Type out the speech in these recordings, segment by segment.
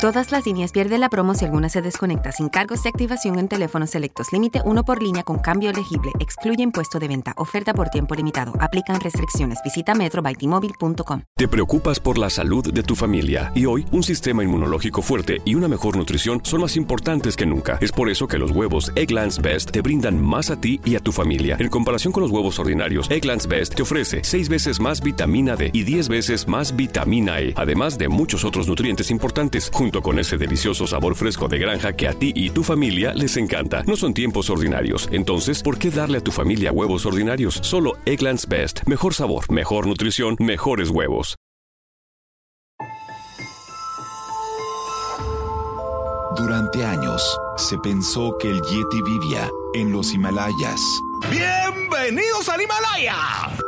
Todas las líneas pierden la promo si alguna se desconecta sin cargos de activación en teléfonos selectos. Límite uno por línea con cambio elegible. Excluye impuesto de venta. Oferta por tiempo limitado. Aplican restricciones. Visita metrobytimóvil.com. Te preocupas por la salud de tu familia y hoy un sistema inmunológico fuerte y una mejor nutrición son más importantes que nunca. Es por eso que los huevos Egglands Best te brindan más a ti y a tu familia. En comparación con los huevos ordinarios, Egglands Best te ofrece 6 veces más vitamina D y 10 veces más vitamina E, además de muchos otros nutrientes importantes junto con ese delicioso sabor fresco de granja que a ti y tu familia les encanta. No son tiempos ordinarios, entonces, ¿por qué darle a tu familia huevos ordinarios? Solo Egglands Best. Mejor sabor, mejor nutrición, mejores huevos. Durante años, se pensó que el Yeti vivía en los Himalayas. ¡Bienvenidos al Himalaya!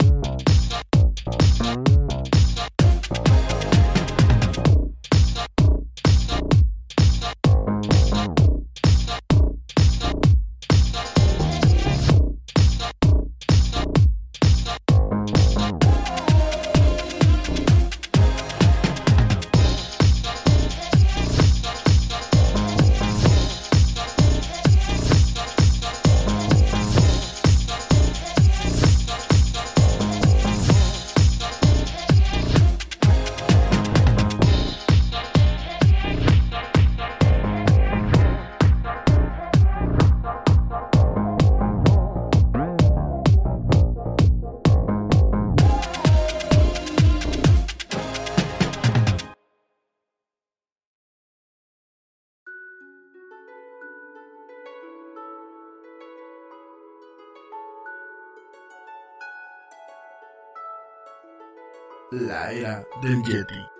うん。La era del Yeti.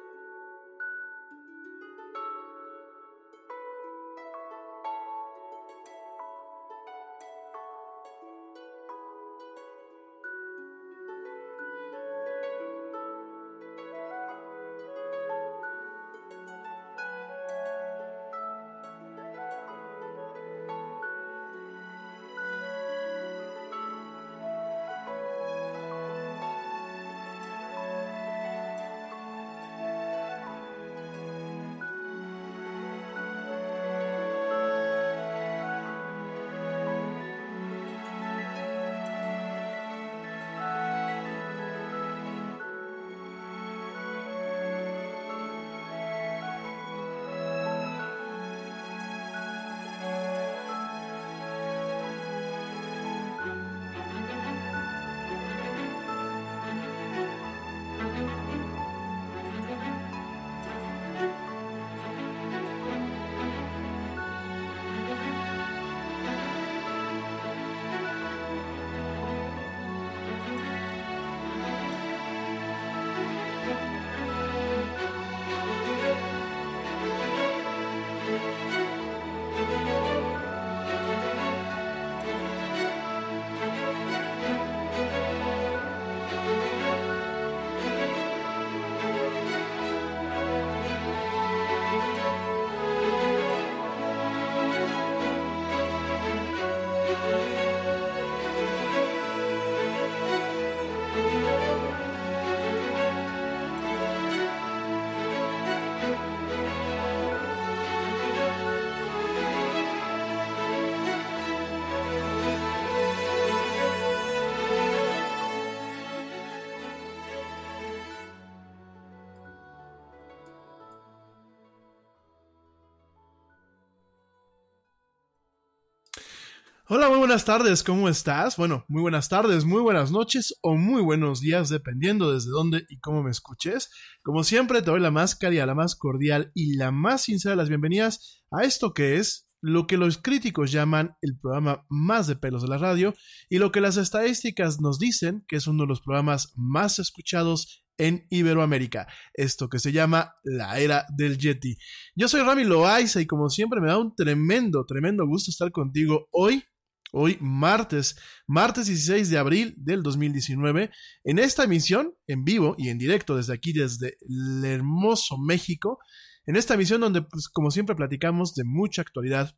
Hola, muy buenas tardes, ¿cómo estás? Bueno, muy buenas tardes, muy buenas noches o muy buenos días, dependiendo desde dónde y cómo me escuches. Como siempre, te doy la más cálida, la más cordial y la más sincera de las bienvenidas a esto que es lo que los críticos llaman el programa más de pelos de la radio y lo que las estadísticas nos dicen que es uno de los programas más escuchados en Iberoamérica, esto que se llama la era del Yeti. Yo soy Rami Loaiza y como siempre me da un tremendo, tremendo gusto estar contigo hoy Hoy, martes, martes 16 de abril del 2019, en esta emisión, en vivo y en directo desde aquí, desde el hermoso México, en esta emisión donde, pues, como siempre, platicamos de mucha actualidad,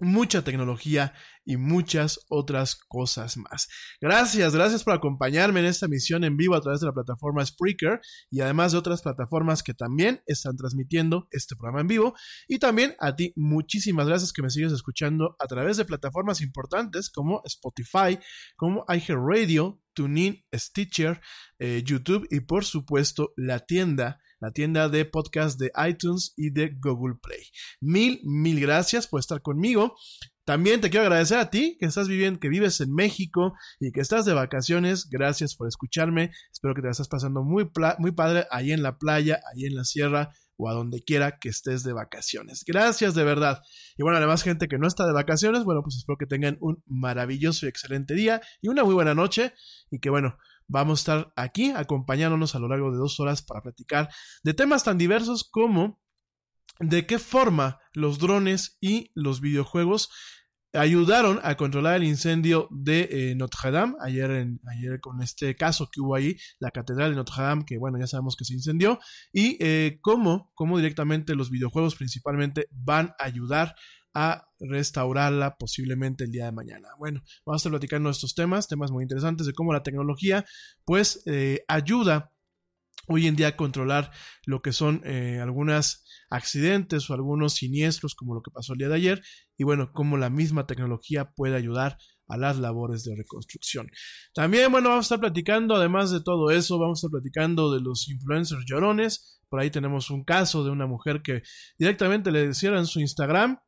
mucha tecnología y muchas otras cosas más. Gracias, gracias por acompañarme en esta emisión en vivo a través de la plataforma Spreaker y además de otras plataformas que también están transmitiendo este programa en vivo. Y también a ti, muchísimas gracias que me sigues escuchando a través de plataformas importantes como Spotify, como iHeartRadio, TuneIn, Stitcher, eh, YouTube y por supuesto la tienda la tienda de podcast de iTunes y de Google Play. Mil, mil gracias por estar conmigo. También te quiero agradecer a ti que estás viviendo, que vives en México y que estás de vacaciones. Gracias por escucharme. Espero que te estés pasando muy, muy padre ahí en la playa, ahí en la sierra o a donde quiera que estés de vacaciones. Gracias de verdad. Y bueno, además gente que no está de vacaciones, bueno, pues espero que tengan un maravilloso y excelente día y una muy buena noche y que bueno, vamos a estar aquí acompañándonos a lo largo de dos horas para platicar de temas tan diversos como de qué forma los drones y los videojuegos ayudaron a controlar el incendio de eh, Notre Dame, ayer, en, ayer con este caso que hubo ahí, la catedral de Notre Dame, que bueno, ya sabemos que se incendió, y eh, cómo, cómo directamente los videojuegos principalmente van a ayudar a restaurarla posiblemente el día de mañana. Bueno, vamos a estar platicando estos temas, temas muy interesantes de cómo la tecnología pues eh, ayuda hoy en día a controlar lo que son eh, algunos accidentes o algunos siniestros como lo que pasó el día de ayer y bueno, cómo la misma tecnología puede ayudar a las labores de reconstrucción. También, bueno, vamos a estar platicando, además de todo eso, vamos a estar platicando de los influencers llorones. Por ahí tenemos un caso de una mujer que directamente le en su Instagram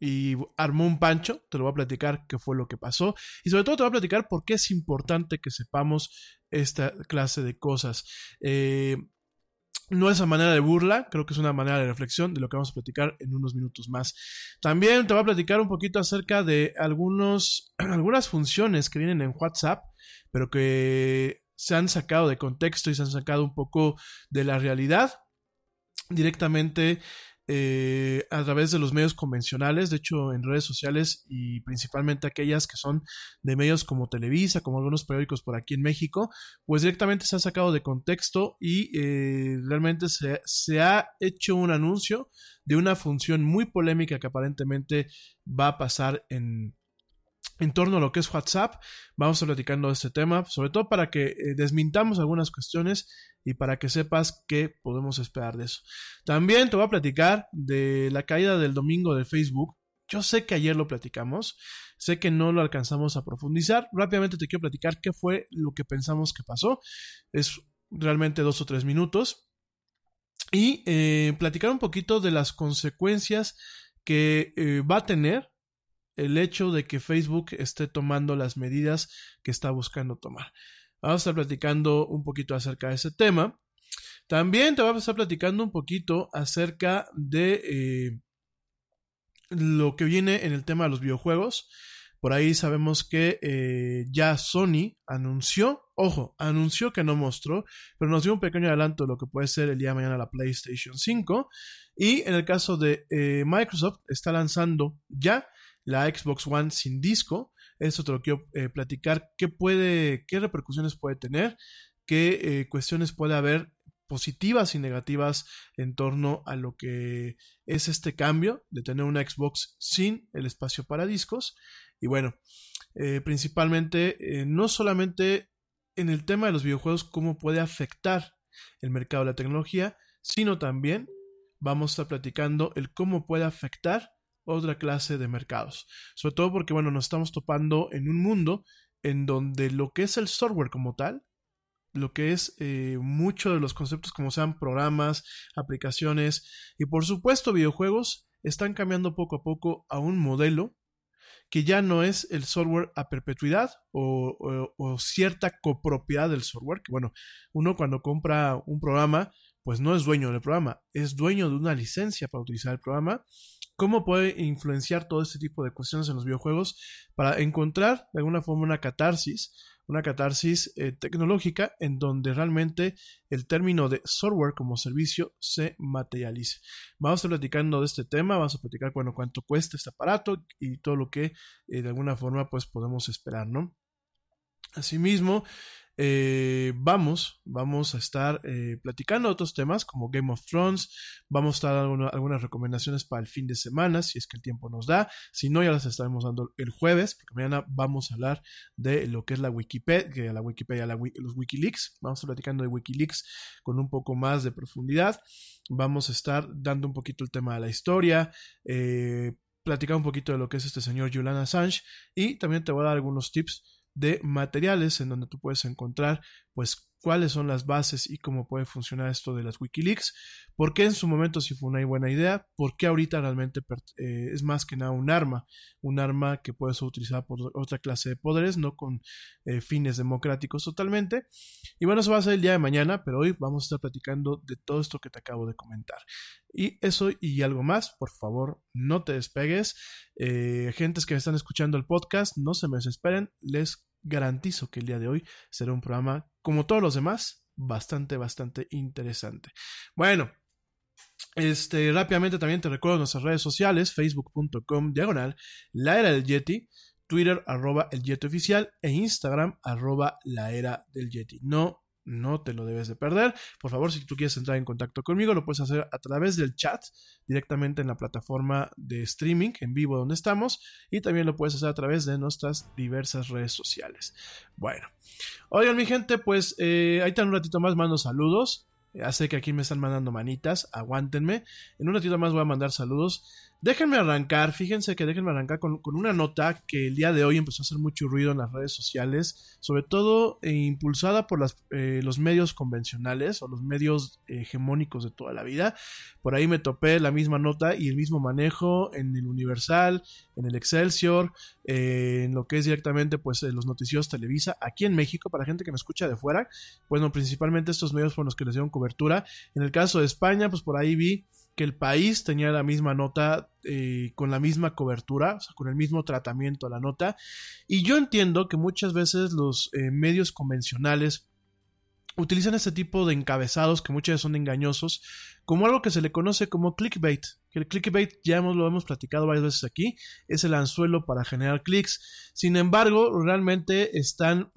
y armó un pancho, te lo voy a platicar qué fue lo que pasó y sobre todo te voy a platicar por qué es importante que sepamos esta clase de cosas. Eh, no es a manera de burla, creo que es una manera de reflexión de lo que vamos a platicar en unos minutos más. También te voy a platicar un poquito acerca de algunos, algunas funciones que vienen en WhatsApp, pero que se han sacado de contexto y se han sacado un poco de la realidad directamente eh, a través de los medios convencionales, de hecho en redes sociales y principalmente aquellas que son de medios como Televisa, como algunos periódicos por aquí en México, pues directamente se ha sacado de contexto y eh, realmente se, se ha hecho un anuncio de una función muy polémica que aparentemente va a pasar en, en torno a lo que es WhatsApp. Vamos a platicando de este tema, sobre todo para que eh, desmintamos algunas cuestiones y para que sepas qué podemos esperar de eso. También te voy a platicar de la caída del domingo de Facebook. Yo sé que ayer lo platicamos, sé que no lo alcanzamos a profundizar. Rápidamente te quiero platicar qué fue lo que pensamos que pasó. Es realmente dos o tres minutos. Y eh, platicar un poquito de las consecuencias que eh, va a tener el hecho de que Facebook esté tomando las medidas que está buscando tomar. Vamos a estar platicando un poquito acerca de ese tema. También te vamos a estar platicando un poquito acerca de eh, lo que viene en el tema de los videojuegos. Por ahí sabemos que eh, ya Sony anunció, ojo, anunció que no mostró, pero nos dio un pequeño adelanto de lo que puede ser el día de mañana la PlayStation 5. Y en el caso de eh, Microsoft, está lanzando ya la Xbox One sin disco. Eso te lo quiero eh, platicar. ¿Qué puede, qué repercusiones puede tener? ¿Qué eh, cuestiones puede haber positivas y negativas en torno a lo que es este cambio de tener una Xbox sin el espacio para discos? Y bueno, eh, principalmente, no solamente en el tema de los videojuegos, cómo puede afectar el mercado de la tecnología, sino también vamos a estar platicando el cómo puede afectar otra clase de mercados. Sobre todo porque, bueno, nos estamos topando en un mundo en donde lo que es el software como tal, lo que es eh, mucho de los conceptos como sean programas, aplicaciones y por supuesto videojuegos, están cambiando poco a poco a un modelo que ya no es el software a perpetuidad o, o, cierta copropiedad del software, que bueno, uno cuando compra un programa, pues no es dueño del programa, es dueño de una licencia para utilizar el programa cómo puede influenciar todo este tipo de cuestiones en los videojuegos para encontrar de alguna forma una catarsis, una catarsis eh, tecnológica en donde realmente el término de software como servicio se materialice. Vamos a estar platicando de este tema, vamos a platicar bueno, cuánto cuesta este aparato y todo lo que eh, de alguna forma pues podemos esperar, ¿no? Asimismo, eh, vamos, vamos a estar eh, platicando otros temas como Game of Thrones, vamos a estar dando algunas recomendaciones para el fin de semana, si es que el tiempo nos da, si no ya las estaremos dando el jueves, porque mañana vamos a hablar de lo que es la Wikipedia, la Wikipedia, los Wikileaks, vamos a estar platicando de Wikileaks con un poco más de profundidad, vamos a estar dando un poquito el tema de la historia, eh, platicar un poquito de lo que es este señor Julian Assange. Y también te voy a dar algunos tips de materiales en donde tú puedes encontrar pues cuáles son las bases y cómo puede funcionar esto de las Wikileaks, por qué en su momento sí fue una buena idea, por qué ahorita realmente eh, es más que nada un arma, un arma que puede ser utilizada por otra clase de poderes, no con eh, fines democráticos totalmente. Y bueno, eso va a ser el día de mañana, pero hoy vamos a estar platicando de todo esto que te acabo de comentar. Y eso y algo más, por favor, no te despegues. Eh, gentes que están escuchando el podcast, no se me desesperen, les garantizo que el día de hoy será un programa, como todos los demás, bastante, bastante interesante. Bueno, este, rápidamente también te recuerdo nuestras redes sociales, facebook.com diagonal, la era del Yeti, Twitter arroba el Yeti oficial e Instagram arroba la era del Yeti. No no te lo debes de perder. Por favor, si tú quieres entrar en contacto conmigo, lo puedes hacer a través del chat, directamente en la plataforma de streaming en vivo donde estamos, y también lo puedes hacer a través de nuestras diversas redes sociales. Bueno, oigan mi gente, pues eh, ahí está un ratito más mando saludos. Sé que aquí me están mandando manitas, aguántenme. En un ratito más voy a mandar saludos. Déjenme arrancar, fíjense que déjenme arrancar con, una nota que el día de hoy empezó a hacer mucho ruido en las redes sociales, sobre todo eh, impulsada por las, eh, los medios convencionales o los medios hegemónicos de toda la vida. Por ahí me topé la misma nota y el mismo manejo en el Universal, en el Excelsior, eh, en lo que es directamente pues los noticieros Televisa, aquí en México, para gente que me escucha de fuera, bueno, principalmente estos medios fueron los que les dieron cobertura. En el caso de España, pues por ahí vi que el país tenía la misma nota, eh, con la misma cobertura, o sea, con el mismo tratamiento a la nota. Y yo entiendo que muchas veces los eh, medios convencionales utilizan este tipo de encabezados que muchas veces son engañosos como algo que se le conoce como clickbait. Que el clickbait ya lo hemos platicado varias veces aquí, es el anzuelo para generar clics. Sin embargo, realmente están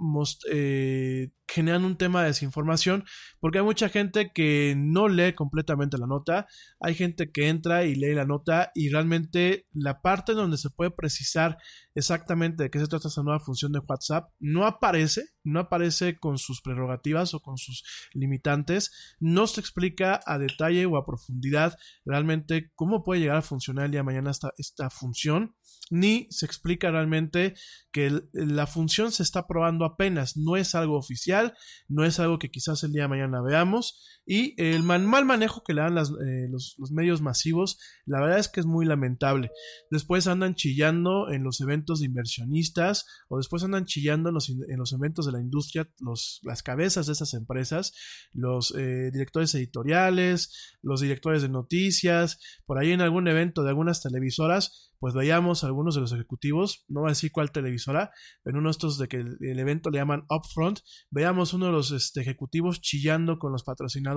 eh, generando un tema de desinformación porque hay mucha gente que no lee completamente la nota, hay gente que entra y lee la nota y realmente la parte donde se puede precisar exactamente de qué se trata esta nueva función de WhatsApp no aparece, no aparece con sus prerrogativas o con sus limitantes, no se explica a detalle o a profundidad realmente cómo puede llegar a funcionar el día de mañana esta, esta función, ni se explica realmente que la función se está probando apenas, no es algo oficial, no es algo que quizás el día de mañana veamos, y el mal manejo que le dan eh, los, medios masivos, la verdad es que es muy lamentable. Después andan chillando en los eventos de inversionistas o después andan chillando en los, en los eventos de la industria, los, las cabezas de esas empresas, los eh, directores editoriales, los directores de noticias, por ahí en algún evento de algunas televisoras, pues veíamos algunos de los ejecutivos, no voy a decir cuál televisora, en uno de estos de que el, evento le llaman Upfront, veíamos uno de los este, ejecutivos chillando con los patrocinadores,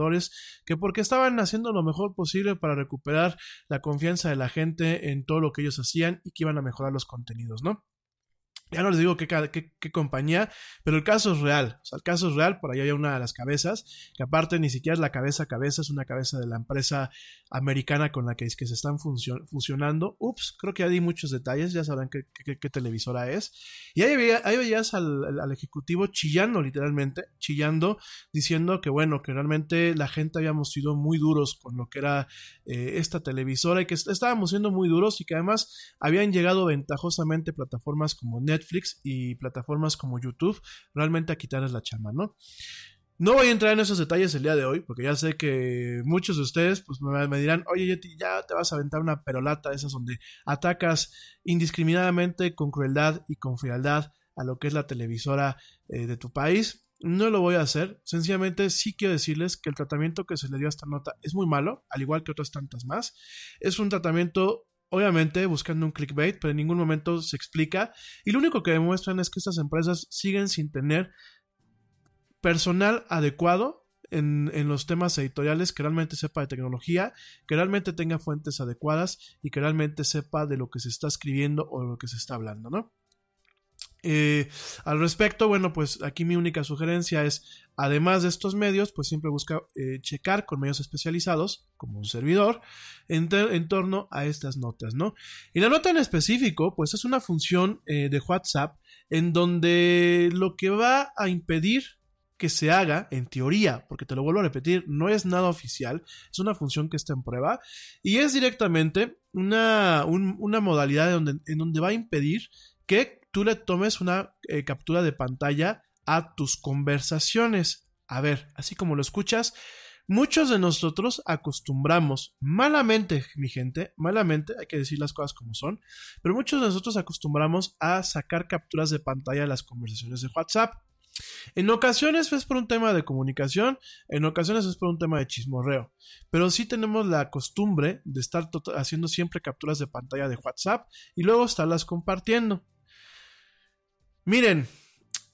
que porque estaban haciendo lo mejor posible para recuperar la confianza de la gente en todo lo que ellos hacían y que iban a mejorar los contenidos, ¿no? Ya no les digo qué, compañía, pero el caso es real. O sea, el caso es real. Por ahí hay una de las cabezas, que aparte ni siquiera es la cabeza a cabeza, es una cabeza de la empresa americana con la que, es que se están fusionando. Ups, creo que ya di muchos detalles, ya sabrán qué, qué televisora es. Y ahí, ahí veías al, al, ejecutivo chillando, literalmente, chillando, diciendo que bueno, que realmente la gente habíamos sido muy duros con lo que era eh, esta televisora y que estábamos siendo muy duros y que además habían llegado ventajosamente plataformas como Netflix Netflix y plataformas como YouTube realmente a quitarles la chama, ¿no? No voy a entrar en esos detalles el día de hoy, porque ya sé que muchos de ustedes pues, me, dirán, oye, ya te vas a aventar una perolata, esas donde atacas indiscriminadamente, con crueldad y con frialdad a lo que es la televisora eh, de tu país. No lo voy a hacer, sencillamente sí quiero decirles que el tratamiento que se le dio a esta nota es muy malo, al igual que otras tantas más. Es un tratamiento obviamente buscando un clickbait, pero en ningún momento se explica. Y lo único que demuestran es que estas empresas siguen sin tener personal adecuado en, los temas editoriales que realmente sepa de tecnología, que realmente tenga fuentes adecuadas y que realmente sepa de lo que se está escribiendo o de lo que se está hablando, ¿no? Eh, al respecto, bueno, pues aquí mi única sugerencia es, además de estos medios, pues siempre busca eh, checar con medios especializados, como un servidor, en, torno a estas notas, ¿no? Y la nota en específico, pues es una función eh, de WhatsApp en donde lo que va a impedir que se haga, en teoría, porque te lo vuelvo a repetir, no es nada oficial, es una función que está en prueba, y es directamente una, una modalidad en donde va a impedir que tú le tomes una eh, captura de pantalla a tus conversaciones. A ver, así como lo escuchas, muchos de nosotros acostumbramos, malamente, mi gente, malamente, hay que decir las cosas como son, pero muchos de nosotros acostumbramos a sacar capturas de pantalla de las conversaciones de WhatsApp. En ocasiones es por un tema de comunicación, en ocasiones es por un tema de chismorreo, pero sí tenemos la costumbre de estar haciendo siempre capturas de pantalla de WhatsApp y luego estarlas compartiendo. Miren,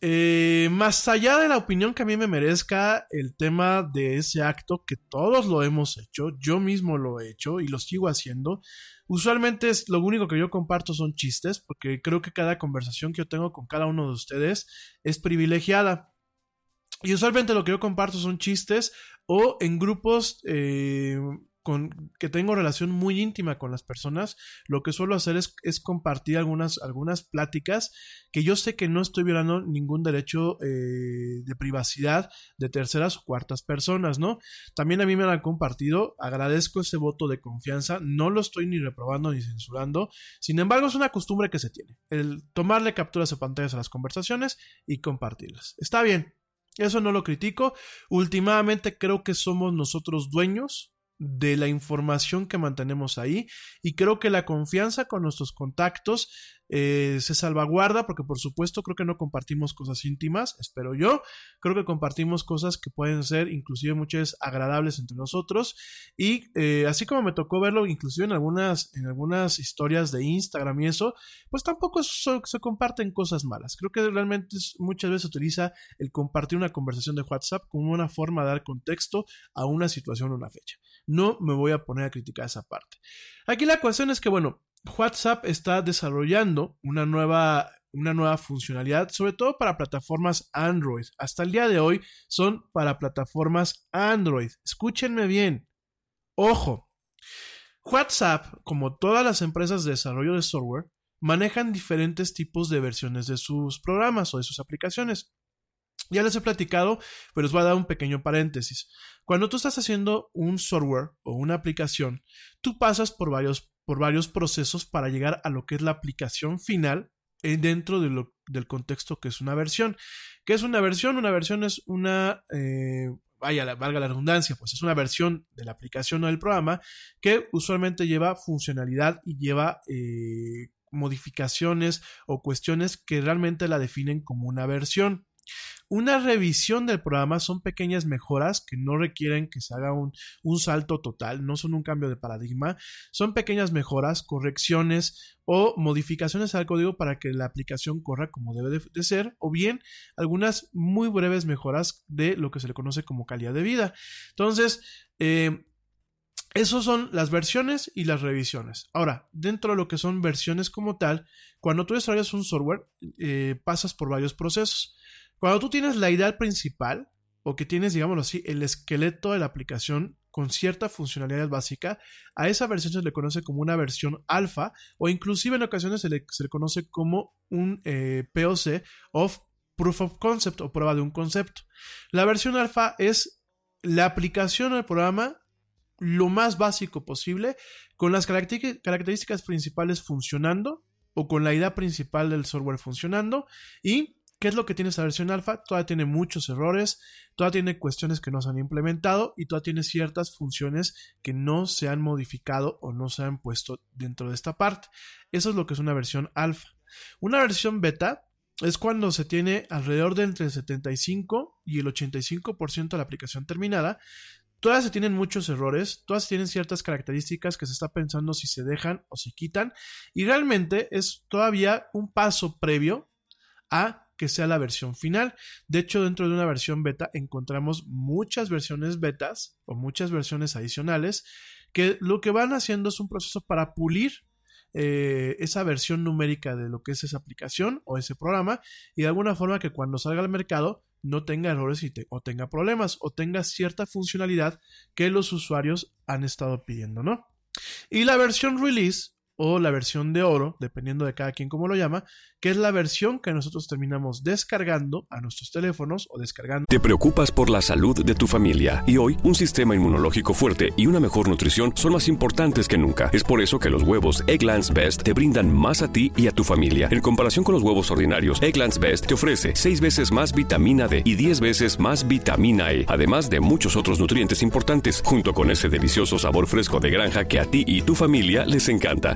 eh, más allá de la opinión que a mí me merezca el tema de ese acto, que todos lo hemos hecho, yo mismo lo he hecho y lo sigo haciendo, usualmente es, lo único que yo comparto son chistes, porque creo que cada conversación que yo tengo con cada uno de ustedes es privilegiada. Y usualmente lo que yo comparto son chistes o en grupos eh, con que tengo relación muy íntima con las personas, lo que suelo hacer es, compartir algunas, algunas pláticas que yo sé que no estoy violando ningún derecho eh, de privacidad de terceras o cuartas personas, ¿no? También a mí me lo han compartido, agradezco ese voto de confianza, no lo estoy ni reprobando ni censurando, sin embargo es una costumbre que se tiene, el tomarle capturas de pantallas a las conversaciones y compartirlas. Está bien, eso no lo critico. Últimamente creo que somos nosotros dueños de la información que mantenemos ahí y creo que la confianza con nuestros contactos eh, se salvaguarda porque por supuesto creo que no compartimos cosas íntimas, espero yo, creo que compartimos cosas que pueden ser inclusive muchas agradables entre nosotros y eh, así como me tocó verlo inclusive en algunas, en algunas historias de Instagram y eso, pues tampoco se comparten cosas malas. Creo que realmente muchas veces se utiliza el compartir una conversación de WhatsApp como una forma de dar contexto a una situación o una fecha. No me voy a poner a criticar esa parte. Aquí la cuestión es que, bueno, WhatsApp está desarrollando una nueva, una nueva funcionalidad, sobre todo para plataformas Android. Hasta el día de hoy son para plataformas Android. Escúchenme bien. Ojo. WhatsApp, como todas las empresas de desarrollo de software, manejan diferentes tipos de versiones de sus programas o de sus aplicaciones. Ya les he platicado, pero os voy a dar un pequeño paréntesis. Cuando tú estás haciendo un software o una aplicación, tú pasas por varios, por varios procesos para llegar a lo que es la aplicación final eh, dentro del contexto que es una versión. ¿Qué es una versión? Una versión es una, eh, vaya, valga la redundancia, pues es una versión de la aplicación o del programa que usualmente lleva funcionalidad y lleva eh, modificaciones o cuestiones que realmente la definen como una versión. Una revisión del programa son pequeñas mejoras que no requieren que se haga un, salto total, no son un cambio de paradigma, son pequeñas mejoras, correcciones o modificaciones al código para que la aplicación corra como debe de, ser, o bien algunas muy breves mejoras de lo que se le conoce como calidad de vida. Entonces, eh, esas son las versiones y las revisiones. Ahora, dentro de lo que son versiones como tal, cuando tú desarrollas un software, eh, pasas por varios procesos. Cuando tú tienes la idea principal, o que tienes, digámoslo así, el esqueleto de la aplicación con cierta funcionalidad básica, a esa versión se le conoce como una versión alfa, o inclusive en ocasiones se le, conoce como un eh, POC of Proof of Concept o prueba de un concepto. La versión alfa es la aplicación del programa lo más básico posible, con las características principales funcionando o con la idea principal del software funcionando y ¿Qué es lo que tiene esta versión alfa? Todavía tiene muchos errores, todavía tiene cuestiones que no se han implementado y todavía tiene ciertas funciones que no se han modificado o no se han puesto dentro de esta parte. Eso es lo que es una versión alfa. Una versión beta es cuando se tiene alrededor de entre el 75 y el 85% de la aplicación terminada, Todas se tienen muchos errores, todas tienen ciertas características que se está pensando si se dejan o se quitan, y realmente es todavía un paso previo a que sea la versión final. De hecho, dentro de una versión beta encontramos muchas versiones betas o muchas versiones adicionales que lo que van haciendo es un proceso para pulir eh, esa versión numérica de lo que es esa aplicación o ese programa y de alguna forma que cuando salga al mercado no tenga errores o tenga problemas o tenga cierta funcionalidad que los usuarios han estado pidiendo, ¿no? Y la versión release o la versión de oro, dependiendo de cada quien como lo llama, que es la versión que nosotros terminamos descargando a nuestros teléfonos o descargando. Te preocupas por la salud de tu familia y hoy un sistema inmunológico fuerte y una mejor nutrición son más importantes que nunca. Es por eso que los huevos Egglands Best te brindan más a ti y a tu familia. En comparación con los huevos ordinarios, Egglands Best te ofrece 6 veces más vitamina D y 10 veces más vitamina E, además de muchos otros nutrientes importantes, junto con ese delicioso sabor fresco de granja que a ti y tu familia les encanta.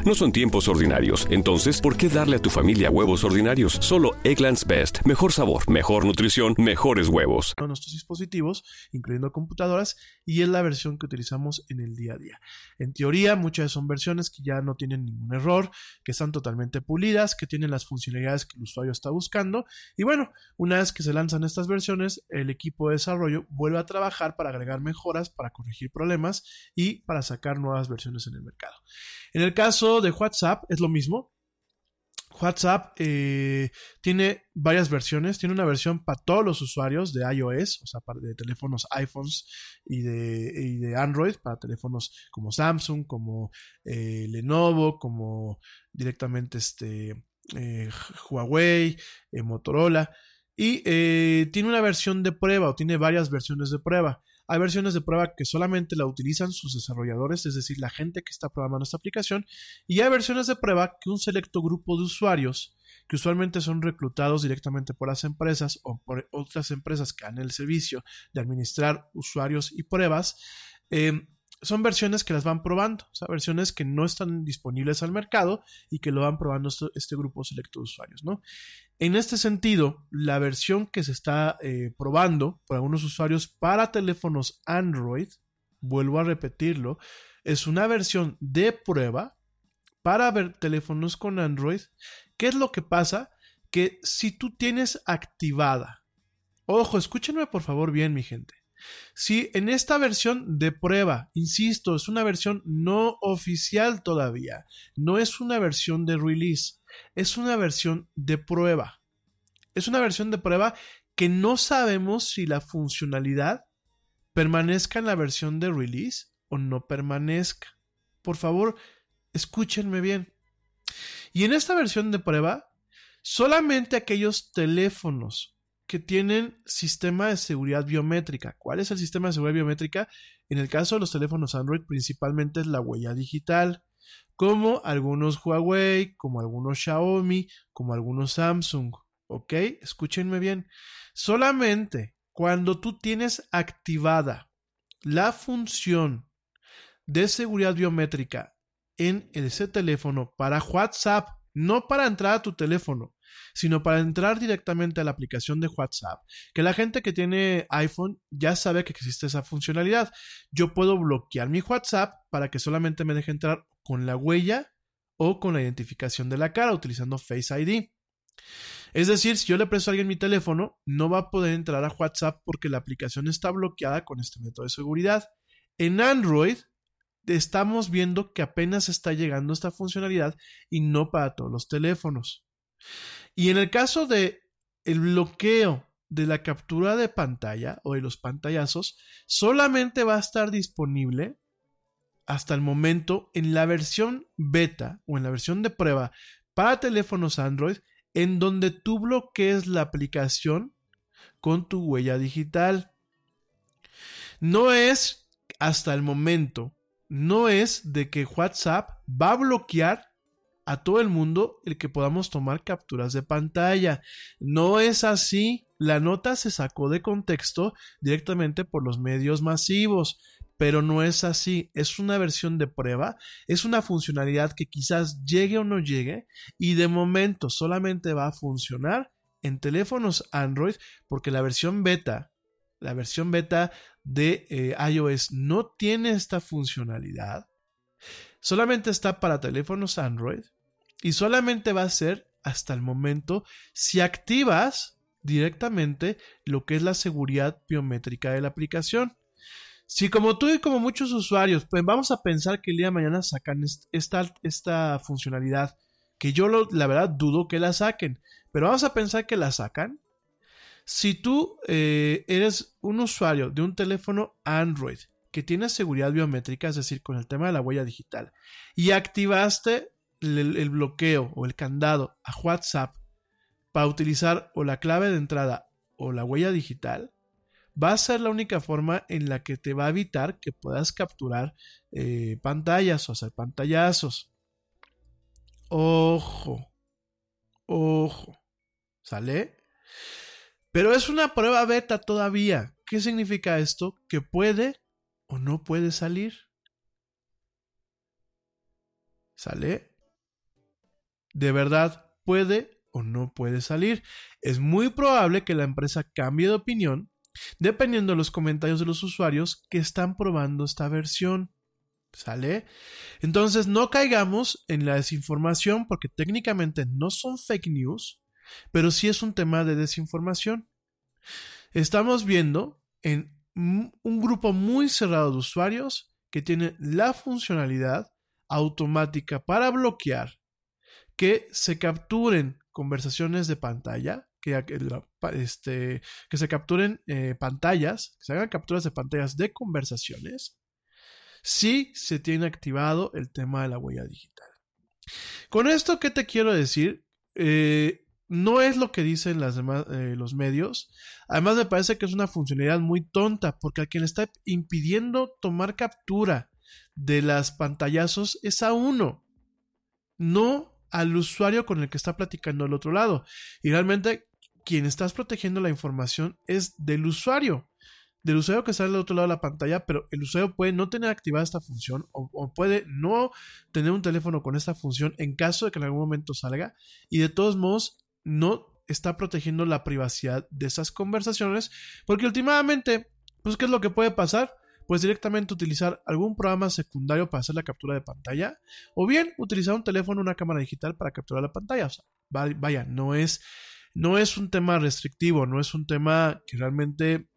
No son tiempos ordinarios. Entonces, ¿por qué darle a tu familia huevos ordinarios? Solo Egglands Best. Mejor sabor, mejor nutrición, mejores huevos. Nuestros dispositivos, incluyendo computadoras, y es la versión que utilizamos en el día a día. En teoría, muchas son versiones que ya no tienen ningún error, que están totalmente pulidas, que tienen las funcionalidades que el usuario está buscando. Y bueno, una vez que se lanzan estas versiones, el equipo de desarrollo vuelve a trabajar para agregar mejoras, para corregir problemas y para sacar nuevas versiones en el mercado. En el caso de WhatsApp es lo mismo. WhatsApp eh, tiene varias versiones. Tiene una versión para todos los usuarios de iOS, o sea, para de teléfonos iPhones y de, Android, para teléfonos como Samsung, como eh, Lenovo, como directamente este, eh, Huawei, Motorola, y tiene una versión de prueba o tiene varias versiones de prueba. Hay versiones de prueba que solamente la utilizan sus desarrolladores, es decir, la gente que está programando esta aplicación, y hay versiones de prueba que un selecto grupo de usuarios, que usualmente son reclutados directamente por las empresas o por otras empresas que dan el servicio de administrar usuarios y pruebas, eh, son versiones que las van probando, o sea, versiones que no están disponibles al mercado y que lo van probando este, este grupo selecto de usuarios, ¿no? En este sentido, la versión que se está eh, probando por algunos usuarios para teléfonos Android, vuelvo a repetirlo, es una versión de prueba para ver teléfonos con Android. ¿Qué es lo que pasa? Que si tú tienes activada, ojo, escúchenme por favor bien, mi gente. Si en esta versión de prueba, insisto, es una versión no oficial todavía, no es una versión de release, es una versión de prueba. Es una versión de prueba que no sabemos si la funcionalidad permanezca en la versión de release o no permanezca. Por favor, escúchenme bien. Y en esta versión de prueba, solamente aquellos teléfonos que tienen sistema de seguridad biométrica. ¿Cuál es el sistema de seguridad biométrica? En el caso de los teléfonos Android, principalmente es la huella digital, como algunos Huawei, como algunos Xiaomi, como algunos Samsung. ¿Ok? Escúchenme bien. Solamente cuando tú tienes activada la función de seguridad biométrica en ese teléfono para WhatsApp, no para entrar a tu teléfono, sino para entrar directamente a la aplicación de WhatsApp, que la gente que tiene iPhone ya sabe que existe esa funcionalidad. Yo puedo bloquear mi WhatsApp para que solamente me deje entrar con la huella o con la identificación de la cara utilizando Face ID. Es decir, si yo le presto a alguien mi teléfono, no va a poder entrar a WhatsApp porque la aplicación está bloqueada con este método de seguridad. En Android estamos viendo que apenas está llegando esta funcionalidad y no para todos los teléfonos. Y en el caso de el bloqueo de la captura de pantalla o de los pantallazos, solamente va a estar disponible hasta el momento en la versión beta o en la versión de prueba para teléfonos Android en donde tú bloquees la aplicación con tu huella digital. No es hasta el momento, no es de que WhatsApp va a bloquear a todo el mundo el que podamos tomar capturas de pantalla. No es así. La nota se sacó de contexto directamente por los medios masivos, pero no es así. Es una versión de prueba, es una funcionalidad que quizás llegue o no llegue y de momento solamente va a funcionar en teléfonos Android porque la versión beta, la versión beta de eh, iOS no tiene esta funcionalidad solamente está para teléfonos Android y solamente va a ser hasta el momento si activas directamente lo que es la seguridad biométrica de la aplicación. Si como tú y como muchos usuarios, pues vamos a pensar que el día de mañana sacan esta, esta funcionalidad, que yo la verdad dudo que la saquen, pero vamos a pensar que la sacan. Si tú eh, eres un usuario de un teléfono Android que tiene seguridad biométrica, es decir, con el tema de la huella digital, y activaste el, bloqueo o el candado a WhatsApp para utilizar o la clave de entrada o la huella digital, va a ser la única forma en la que te va a evitar que puedas capturar eh, pantallas o hacer pantallazos. Ojo, ojo, ¿sale? Pero es una prueba beta todavía. ¿Qué significa esto? Que puede o no puede salir. ¿Sale? De verdad, puede o no puede salir. Es muy probable que la empresa cambie de opinión dependiendo de los comentarios de los usuarios que están probando esta versión. ¿Sale? Entonces no caigamos en la desinformación porque técnicamente no son fake news, pero sí es un tema de desinformación. Estamos viendo en un grupo muy cerrado de usuarios que tiene la funcionalidad automática para bloquear que se capturen conversaciones de pantalla, que, este, que se capturen eh, pantallas, que se hagan capturas de pantallas de conversaciones, si se tiene activado el tema de la huella digital. Con esto, ¿qué te quiero decir? eh, no es lo que dicen eh, los medios. Además me parece que es una funcionalidad muy tonta, porque a quien está impidiendo tomar captura de las pantallazos es a uno, no al usuario con el que está platicando al otro lado. Y realmente quien estás protegiendo la información es del usuario del usuario que está al otro lado de la pantalla, pero el usuario puede no tener activada esta función o, puede no tener un teléfono con esta función en caso de que en algún momento salga y de todos modos no está protegiendo la privacidad de esas conversaciones porque últimamente, pues ¿qué es lo que puede pasar? Pues directamente utilizar algún programa secundario para hacer la captura de pantalla o bien utilizar un teléfono o una cámara digital para capturar la pantalla. O sea, vaya, no es, no es un tema restrictivo, no es un tema que realmente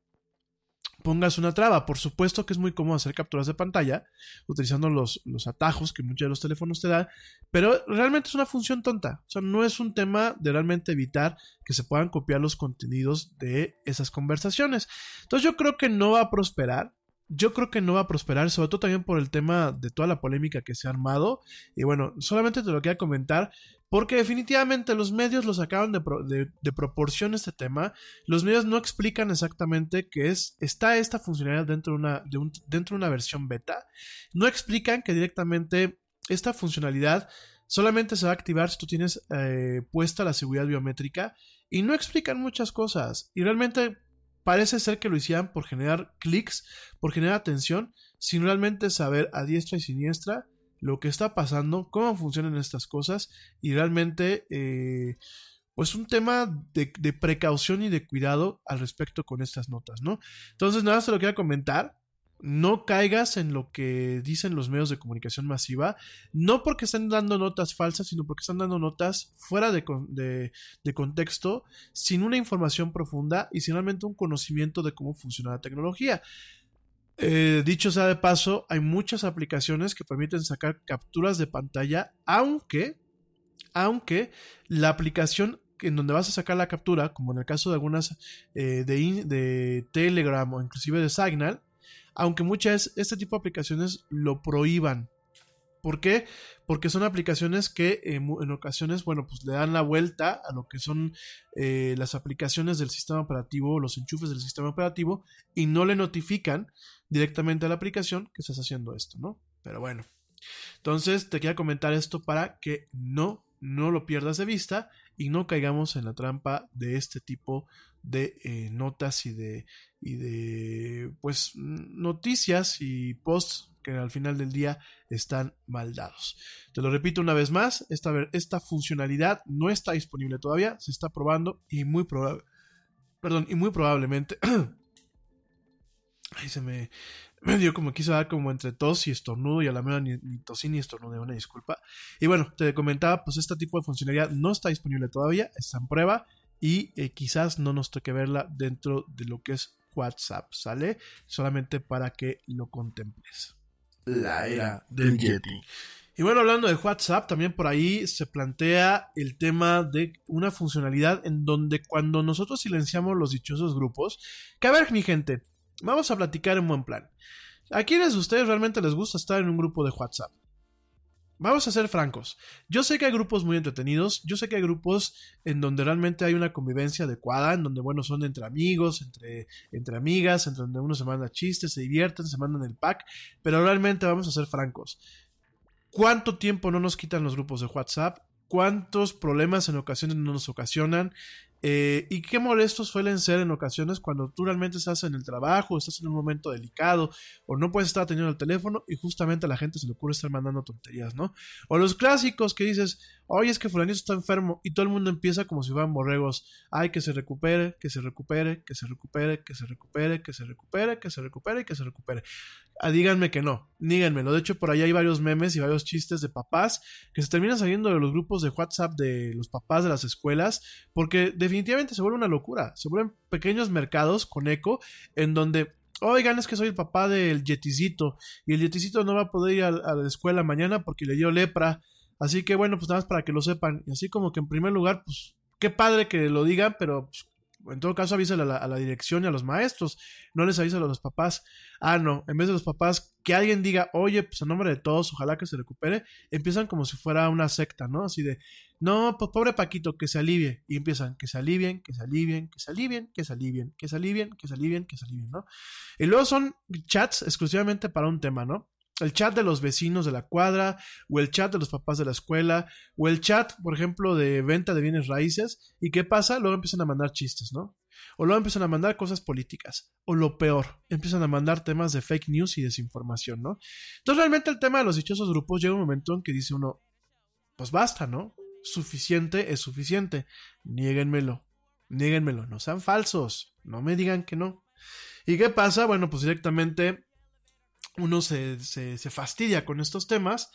pongas una traba. Por supuesto que es muy cómodo hacer capturas de pantalla utilizando los, los, atajos que muchos de los teléfonos te dan, pero realmente es una función tonta. O sea, no es un tema de realmente evitar que se puedan copiar los contenidos de esas conversaciones. Entonces yo creo que no va a prosperar. Yo creo que no va a prosperar, sobre todo también por el tema de toda la polémica que se ha armado. Y bueno, solamente te lo quería comentar porque definitivamente los medios lo sacaron de, proporción este tema. Los medios no explican exactamente qué es. Está esta funcionalidad dentro de una, dentro de una versión beta. No explican que directamente esta funcionalidad solamente se va a activar si tú tienes eh, puesta la seguridad biométrica. Y no explican muchas cosas. Y realmente parece ser que lo hicieran por generar clics, por generar atención, sin realmente saber a diestra y siniestra lo que está pasando, cómo funcionan estas cosas y realmente eh, pues un tema de, precaución y de cuidado al respecto con estas notas, ¿no? Entonces nada, se lo quería comentar. No caigas en lo que dicen los medios de comunicación masiva, no porque estén dando notas falsas, sino porque están dando notas fuera de, de, contexto, sin una información profunda y sin realmente un conocimiento de cómo funciona la tecnología. Eh, dicho sea de paso, hay muchas aplicaciones que permiten sacar capturas de pantalla, aunque, aunque la aplicación en donde vas a sacar la captura, como en el caso de algunas eh, de, de, Telegram o inclusive de Signal, aunque muchas este tipo de aplicaciones lo prohíban. ¿Por qué? Porque son aplicaciones que en ocasiones, bueno, pues le dan la vuelta a lo que son eh, las aplicaciones del sistema operativo, los enchufes del sistema operativo, y no le notifican directamente a la aplicación que estás haciendo esto, ¿no? Pero bueno. Entonces, te quería comentar esto para que no, no lo pierdas de vista y no caigamos en la trampa de este tipo de eh, notas y de, y de, pues, noticias y posts que al final del día están mal dados. Te lo repito una vez más, esta, esta funcionalidad no está disponible todavía, se está probando y muy probable, perdón, y muy probablemente, ahí se me, me dio como quiso dar como entre tos y estornudo y a la mera ni, ni tosí ni estornudo, una disculpa. Y bueno, te comentaba, pues este tipo de funcionalidad no está disponible todavía, está en prueba y eh, quizás no nos toque verla dentro de lo que es WhatsApp, ¿sale? Solamente para que lo contemples la era del Yeti. Y bueno, hablando de WhatsApp, también por ahí se plantea el tema de una funcionalidad en donde cuando nosotros silenciamos los dichosos grupos, que a ver, mi gente, vamos a platicar en buen plan. ¿A quiénes de ustedes realmente les gusta estar en un grupo de WhatsApp? Vamos a ser francos. Yo sé que hay grupos muy entretenidos, yo sé que hay grupos en donde realmente hay una convivencia adecuada, en donde, bueno, son entre amigos, entre, entre amigas, entre donde uno se manda chistes, se divierten, se mandan el pack, pero realmente vamos a ser francos. ¿Cuánto tiempo no nos quitan los grupos de WhatsApp? ¿Cuántos problemas en ocasiones no nos ocasionan? Eh, y qué molestos suelen ser en ocasiones cuando tú realmente estás en el trabajo, estás en un momento delicado, o no puedes estar teniendo el teléfono y justamente a la gente se le ocurre estar mandando tonterías, ¿no? O los clásicos que dices, oye, es que fulanito está enfermo y todo el mundo empieza como si fueran borregos, ay, que se recupere, que se recupere, que se recupere, que se recupere, que se recupere, que se recupere que se recupere. Díganme que no, díganmelo. De hecho, por ahí hay varios memes y varios chistes de papás que se terminan saliendo de los grupos de WhatsApp de los papás de las escuelas porque definitivamente se vuelve una locura. Se vuelven pequeños mercados con eco en donde Oigan, es que soy el papá del yeticito y el yeticito no va a poder ir a, a, la escuela mañana porque le dio lepra. Así que bueno, pues nada más para que lo sepan. Y así como que en primer lugar, pues qué padre que lo digan, pero pues, en todo caso avísale a la, dirección y a los maestros, no les avísale a los papás. Ah, no, en vez de los papás, que alguien diga, oye, pues en nombre de todos, ojalá que se recupere, empiezan como si fuera una secta, ¿no? Así de, no, pues pobre Paquito, que se alivie. Y empiezan, que se alivien, que se alivien, que se alivien, que se alivien, que se alivien, que se alivien, que se alivien, ¿no? Y luego son chats exclusivamente para un tema, ¿no? El chat de los vecinos de la cuadra, o el chat de los papás de la escuela, o el chat, por ejemplo, de venta de bienes raíces. ¿Y qué pasa? Luego empiezan a mandar chistes, ¿no? O luego empiezan a mandar cosas políticas. O lo peor, empiezan a mandar temas de fake news y desinformación, ¿no? Entonces, realmente el tema de los dichosos grupos llega un momento en que dice uno, pues basta, ¿no? Suficiente es suficiente. Niéguenmelo. Niéguenmelo. No sean falsos. No me digan que no. ¿Y qué pasa? Bueno, pues directamente uno se, se, fastidia con estos temas.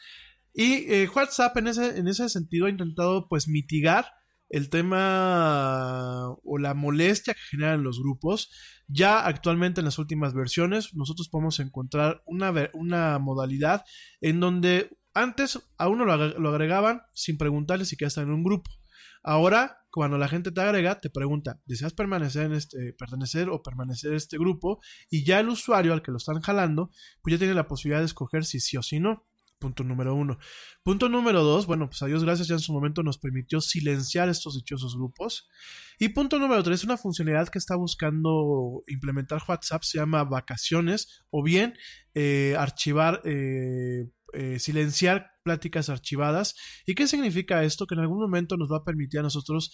Y eh, WhatsApp en ese, en ese sentido ha intentado pues mitigar el tema o la molestia que generan los grupos. Ya actualmente en las últimas versiones nosotros podemos encontrar una, una modalidad en donde antes a uno lo, agregaban sin preguntarle si quería en un grupo. Ahora, cuando la gente te agrega, te pregunta, ¿deseas permanecer en este, pertenecer o permanecer en este grupo? Y ya el usuario al que lo están jalando, pues ya tiene la posibilidad de escoger si sí o si no. Punto número uno. Punto número dos, bueno, pues a Dios gracias ya en su momento nos permitió silenciar estos dichosos grupos. Y punto número tres, una funcionalidad que está buscando implementar WhatsApp se llama vacaciones o bien eh, archivar eh, eh, silenciar pláticas archivadas. ¿Y qué significa esto? Que en algún momento nos va a permitir a nosotros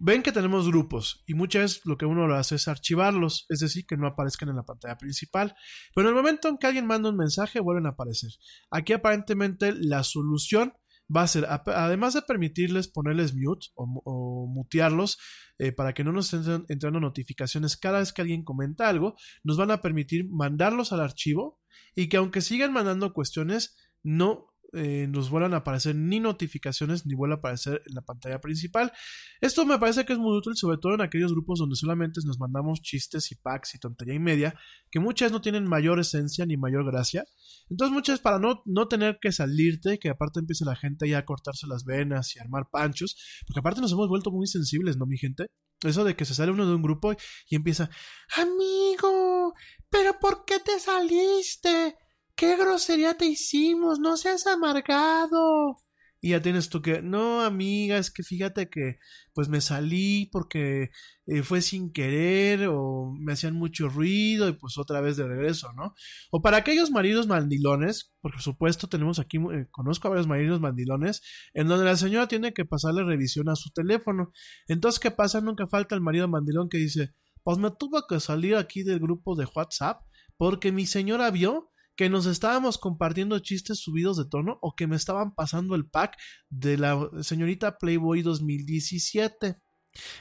ven que tenemos grupos y muchas veces lo que uno lo hace es archivarlos, es decir, que no aparezcan en la pantalla principal. Pero en el momento en que alguien manda un mensaje, vuelven a aparecer. Aquí aparentemente la solución va a ser, además de permitirles ponerles mute o, mutearlos eh, para que no nos estén entrando notificaciones cada vez que alguien comenta algo, nos van a permitir mandarlos al archivo y que aunque sigan mandando cuestiones, no eh, nos vuelvan a aparecer ni notificaciones ni vuelva a aparecer en la pantalla principal. Esto me parece que es muy útil, sobre todo en aquellos grupos donde solamente nos mandamos chistes y packs y tontería y media, que muchas no tienen mayor esencia ni mayor gracia. Entonces, muchas para no, no tener que salirte, que aparte empiece la gente ya a cortarse las venas y armar panchos, porque aparte nos hemos vuelto muy sensibles, ¿no, mi gente? Eso de que se sale uno de un grupo y empieza, amigo, pero ¿por qué te saliste? ¿Qué grosería te hicimos? No seas amargado. Y ya tienes tú que, no, amiga, es que fíjate que pues me salí porque eh, fue sin querer o me hacían mucho ruido y pues otra vez de regreso, ¿no? O para aquellos maridos mandilones, por supuesto tenemos aquí, eh, conozco a varios maridos mandilones, en donde la señora tiene que pasarle revisión a su teléfono. Entonces, ¿qué pasa? Nunca falta el marido mandilón que dice, pues me tuve que salir aquí del grupo de WhatsApp porque mi señora vio que nos estábamos compartiendo chistes subidos de tono o que me estaban pasando el pack de la señorita Playboy 2017.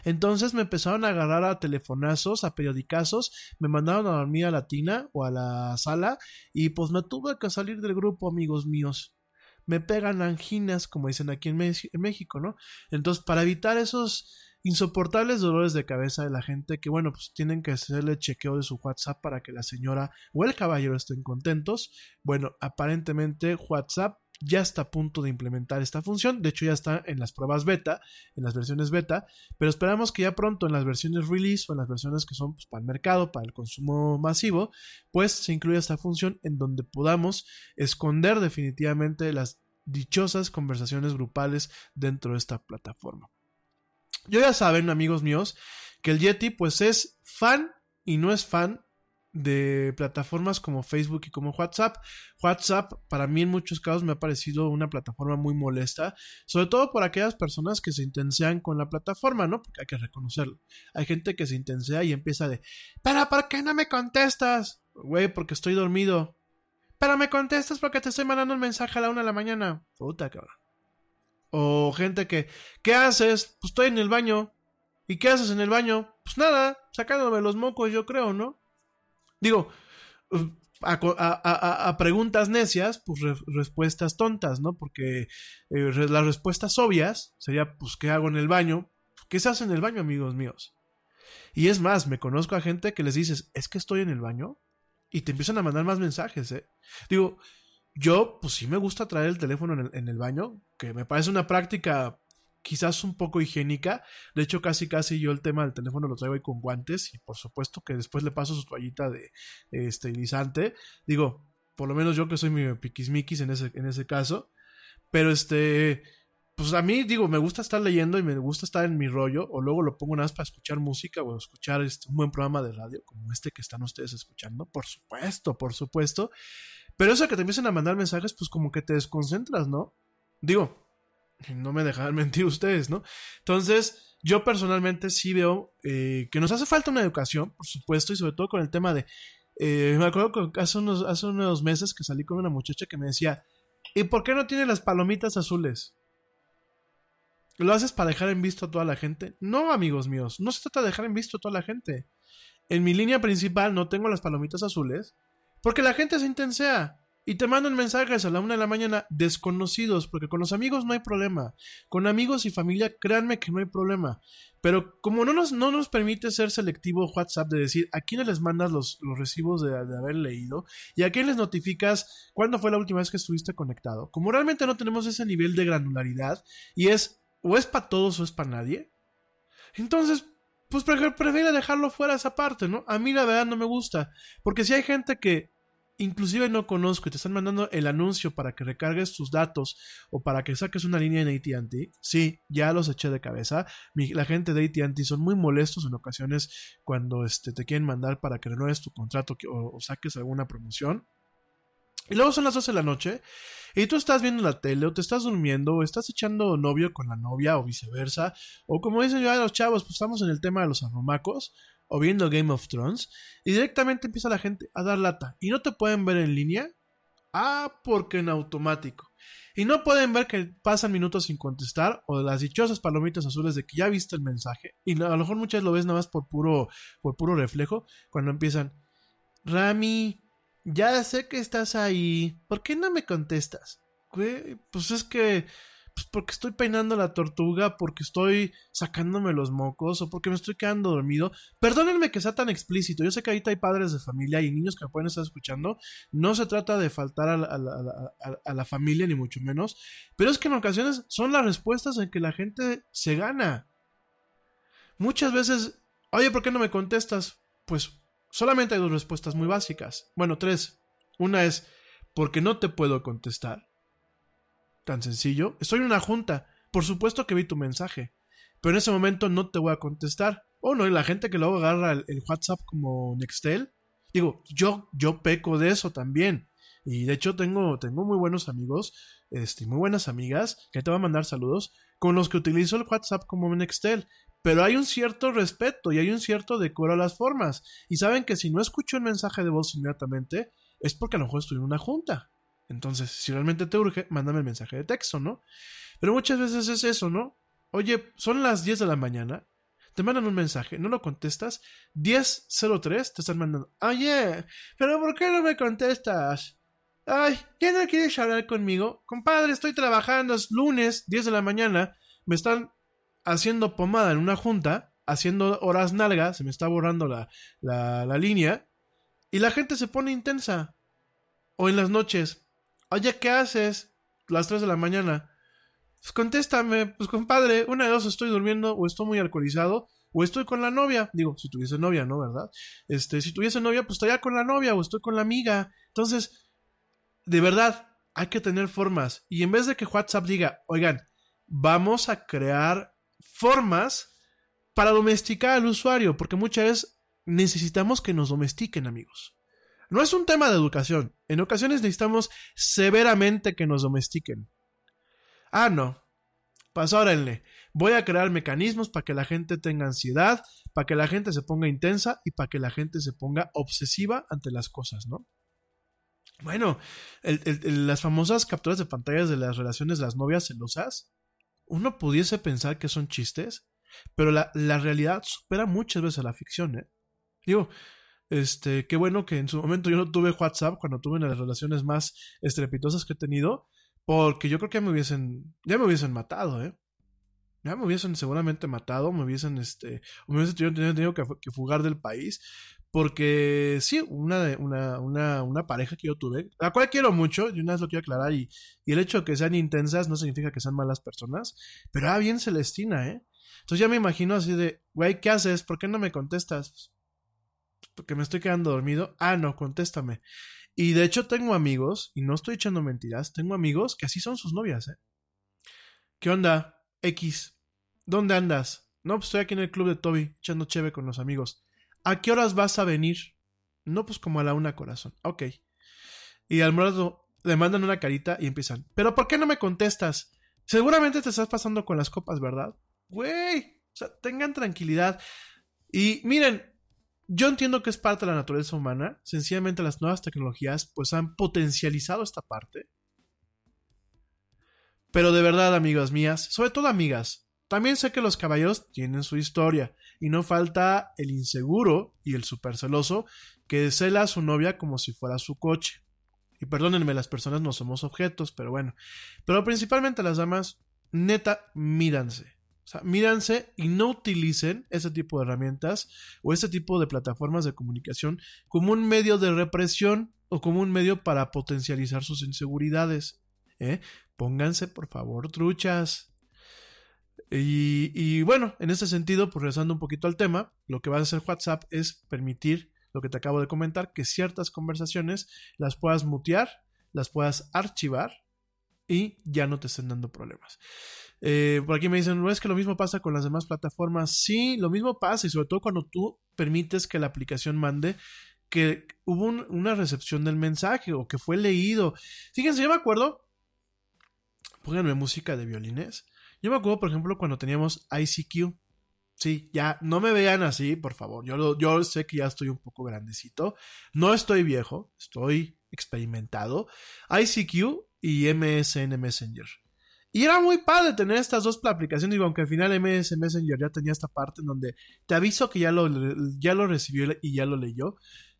Entonces me empezaron a agarrar a telefonazos, a periodicazos, me mandaron a dormir a la tina o a la sala y pues me tuve que salir del grupo, amigos míos. Me pegan anginas, como dicen aquí en, en México, ¿no? Entonces, para evitar esos insoportables dolores de cabeza de la gente que, bueno, pues tienen que hacerle chequeo de su WhatsApp para que la señora o el caballero estén contentos. Bueno, aparentemente WhatsApp ya está a punto de implementar esta función. De hecho, ya está en las pruebas beta, en las versiones beta, pero esperamos que ya pronto en las versiones release o en las versiones que son pues, para el mercado, para el consumo masivo, pues se incluya esta función en donde podamos esconder definitivamente las dichosas conversaciones grupales dentro de esta plataforma. Yo ya saben, amigos míos, que el Yeti pues es fan y no es fan de plataformas como Facebook y como WhatsApp. WhatsApp para mí en muchos casos me ha parecido una plataforma muy molesta, sobre todo por aquellas personas que se intensean con la plataforma, ¿no? Porque hay que reconocerlo. Hay gente que se intensea y empieza de, pero ¿por qué no me contestas? Güey, porque estoy dormido. Pero me contestas porque te estoy mandando un mensaje a la una de la mañana. Puta cabrón. O gente que, ¿qué haces? Pues estoy en el baño. ¿Y qué haces en el baño? Pues nada, sacándome los mocos, yo creo, ¿no? Digo, a, preguntas necias, pues respuestas tontas, ¿no? Porque eh, las respuestas obvias sería, pues, ¿qué hago en el baño? ¿Qué se hace en el baño, amigos míos? Y es más, me conozco a gente que les dices, es que estoy en el baño. Y te empiezan a mandar más mensajes, ¿eh? Digo, yo, pues sí me gusta traer el teléfono en el, baño, que me parece una práctica quizás un poco higiénica. De hecho, casi casi yo el tema del teléfono lo traigo ahí con guantes y por supuesto que después le paso su toallita de esterilizante. Digo, por lo menos yo que soy mi piquismiquis en ese, en ese caso. Pero este, pues a mí digo, me gusta estar leyendo y me gusta estar en mi rollo, o luego lo pongo nada más para escuchar música o escuchar este, un buen programa de radio como este que están ustedes escuchando, por supuesto, por supuesto. Pero eso que te empiecen a mandar mensajes, pues como que te desconcentras, ¿no? Digo, no me dejan mentir ustedes, ¿no? Entonces, yo personalmente sí veo eh, que nos hace falta una educación, por supuesto, y sobre todo con el tema de... Eh, me acuerdo que hace unos, hace unos meses que salí con una muchacha que me decía, ¿y por qué no tiene las palomitas azules? ¿Lo haces para dejar en visto a toda la gente? No, amigos míos, no se trata de dejar en visto a toda la gente. En mi línea principal no tengo las palomitas azules porque la gente se intensea y te mandan mensajes a la una de la mañana desconocidos, porque con los amigos no hay problema. Con amigos y familia, créanme que no hay problema. Pero como no nos, no nos permite ser selectivo WhatsApp de decir a quiénes les mandas los, los recibos de, de, haber leído y a quién les notificas cuándo fue la última vez que estuviste conectado. Como realmente no tenemos ese nivel de granularidad y es o es para todos o es para nadie. Entonces, pues prefiero dejarlo fuera esa parte, ¿no? A mí la verdad no me gusta. Porque si hay gente que inclusive no conozco y te están mandando el anuncio para que recargues tus datos o para que saques una línea en ATT, sí, ya los eché de cabeza. la gente de ATT son muy molestos en ocasiones cuando este, te quieren mandar para que renueves tu contrato o, o saques alguna promoción. Y luego son las 12 de la noche y tú estás viendo la tele o te estás durmiendo o estás echando novio con la novia o viceversa. O como dicen ya los chavos, pues estamos en el tema de los arromacos o viendo Game of Thrones y directamente empieza la gente a dar lata y no te pueden ver en línea. Ah, porque en automático. Y no pueden ver que pasan minutos sin contestar o las dichosas palomitas azules de que ya viste el mensaje y a lo mejor muchas lo ves nada más por puro, por puro reflejo cuando empiezan. Rami, ya sé que estás ahí. ¿Por qué no me contestas? Pues es que. Pues porque estoy peinando la tortuga, porque estoy sacándome los mocos o porque me estoy quedando dormido. Perdónenme que sea tan explícito. Yo sé que ahorita hay padres de familia y niños que me pueden estar escuchando. No se trata de faltar a la, a, a la familia, ni mucho menos. Pero es que en ocasiones son las respuestas en que la gente se gana. Muchas veces, oye, ¿por qué no me contestas? Pues Solamente hay dos respuestas muy básicas. Bueno, tres. Una es porque no te puedo contestar. Tan sencillo. Estoy en una junta. Por supuesto que vi tu mensaje. Pero en ese momento no te voy a contestar. O no, y la gente que luego agarra el, el, WhatsApp como Nextel. Digo, yo, yo peco de eso también. Y de hecho tengo, tengo muy buenos amigos, este, muy buenas amigas, que te van a mandar saludos, con los que utilizo el WhatsApp como Nextel. Pero hay un cierto respeto y hay un cierto decoro a las formas. Y saben que si no escucho el mensaje de voz inmediatamente, es porque a lo mejor estoy en una junta. Entonces, si realmente te urge, mándame el mensaje de texto, ¿no? Pero muchas veces es eso, ¿no? Oye, son las 10 de la mañana, te mandan un mensaje, no lo contestas, 10.03 te están mandando, oye, pero ¿por qué no me contestas? Ay, ¿ya no quieres hablar conmigo? Compadre, estoy trabajando, es lunes, 10 de la mañana, me están haciendo pomada en una junta, haciendo horas nalgas, se me está borrando la, la, línea, y la gente se pone intensa. O en las noches, oye, ¿qué haces? Las 3 de la mañana. Pues contéstame, pues compadre, una de dos estoy durmiendo o estoy muy alcoholizado o estoy con la novia. Digo, si tuviese novia, ¿no? ¿Verdad? Este, si tuviese novia, pues estaría con la novia o estoy con la amiga. Entonces, de verdad, hay que tener formas. Y en vez de que WhatsApp diga, oigan, vamos a crear formas para domesticar al usuario, porque muchas veces necesitamos que nos domestiquen, amigos. No es un tema de educación. En ocasiones necesitamos severamente que nos domestiquen. Ah, no. Pasórenle. Voy a crear mecanismos para que la gente tenga ansiedad, para que la gente se ponga intensa y para que la gente se ponga obsesiva ante las cosas, ¿no? Bueno, las famosas capturas de pantallas de las relaciones de las novias celosas uno pudiese pensar que son chistes, pero la, la realidad supera muchas veces a la ficción, ¿eh? Digo, este, qué bueno que en su momento yo no tuve WhatsApp cuando tuve una de las relaciones más estrepitosas que he tenido, porque yo creo que me hubiesen, ya me hubiesen matado, ¿eh? Ya me hubiesen seguramente matado, me hubiesen, este, me hubiesen tenido, que, fugar del país, Porque sí, una, una, una, una pareja que yo tuve, la cual quiero mucho, y una vez lo quiero aclarar, y, y el hecho de que sean intensas no significa que sean malas personas, pero era bien Celestina, ¿eh? Entonces ya me imagino así de, güey, ¿qué haces? ¿Por qué no me contestas? Porque me estoy quedando dormido. Ah, no, contéstame. Y de hecho tengo amigos, y no estoy echando mentiras, tengo amigos que así son sus novias, ¿eh? ¿Qué onda? X. ¿Dónde andas? No, pues estoy aquí en el club de Toby, echando cheve con los amigos. ¿A qué horas vas a venir? No, pues como a la una, corazón. Ok. Y al rato le mandan una carita y empiezan. ¿Pero por qué no me contestas? Seguramente te estás pasando con las copas, ¿verdad? Güey. O sea, tengan tranquilidad. Y miren, yo entiendo que es parte de la naturaleza humana. Sencillamente las nuevas tecnologías pues han potencializado esta parte. Pero de verdad, amigas mías, sobre todo amigas, también sé que los caballeros tienen su historia y no falta el inseguro y el super celoso que cela a su novia como si fuera su coche. Y perdónenme, las personas no somos objetos, pero bueno. Pero principalmente las damas, neta, míranse. O sea, míranse y no utilicen ese tipo de herramientas o ese tipo de plataformas de comunicación como un medio de represión o como un medio para potencializar sus inseguridades. ¿eh? Pónganse, por favor, truchas. Y, bueno, en ese sentido, pues regresando un poquito al tema, lo que va a hacer WhatsApp es permitir lo que te acabo de comentar, que ciertas conversaciones las puedas mutear, las puedas archivar y ya no te estén dando problemas. Eh, por aquí me dicen, ¿no es que lo mismo pasa con las demás plataformas? Sí, lo mismo pasa y sobre todo cuando tú permites que la aplicación mande que hubo un- una recepción del mensaje o que fue leído. Fíjense, yo me acuerdo, pónganme música de violines. Yo me acuerdo, por ejemplo, cuando teníamos ICQ. Sí, ya, no me vean así, por favor. Yo, yo sé que ya estoy un poco grandecito. No estoy viejo, estoy experimentado. ICQ y MSN Messenger. Y era muy padre tener estas dos aplicaciones, digo, aunque al final MS Messenger ya tenía esta parte en donde te aviso que ya lo, ya lo recibió y ya lo leyó.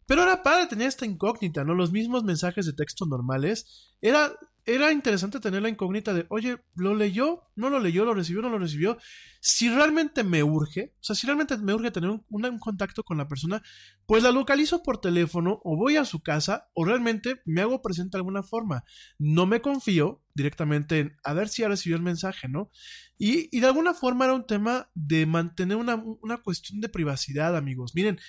Pero era padre tener esta incógnita, ¿no? Los mismos mensajes de texto normales. Era, era interesante tener la incógnita de, oye, ¿lo leyó? ¿No lo leyó? ¿Lo recibió? ¿No lo recibió? Si realmente me urge, o sea, si realmente me urge tener un, contacto con la persona, pues la localizo por teléfono o voy a su casa o realmente me hago presente de alguna forma. No me confío directamente en a ver si ya recibió el mensaje, ¿no? Y, y de alguna forma era un tema de mantener una, una cuestión de privacidad, amigos. Miren,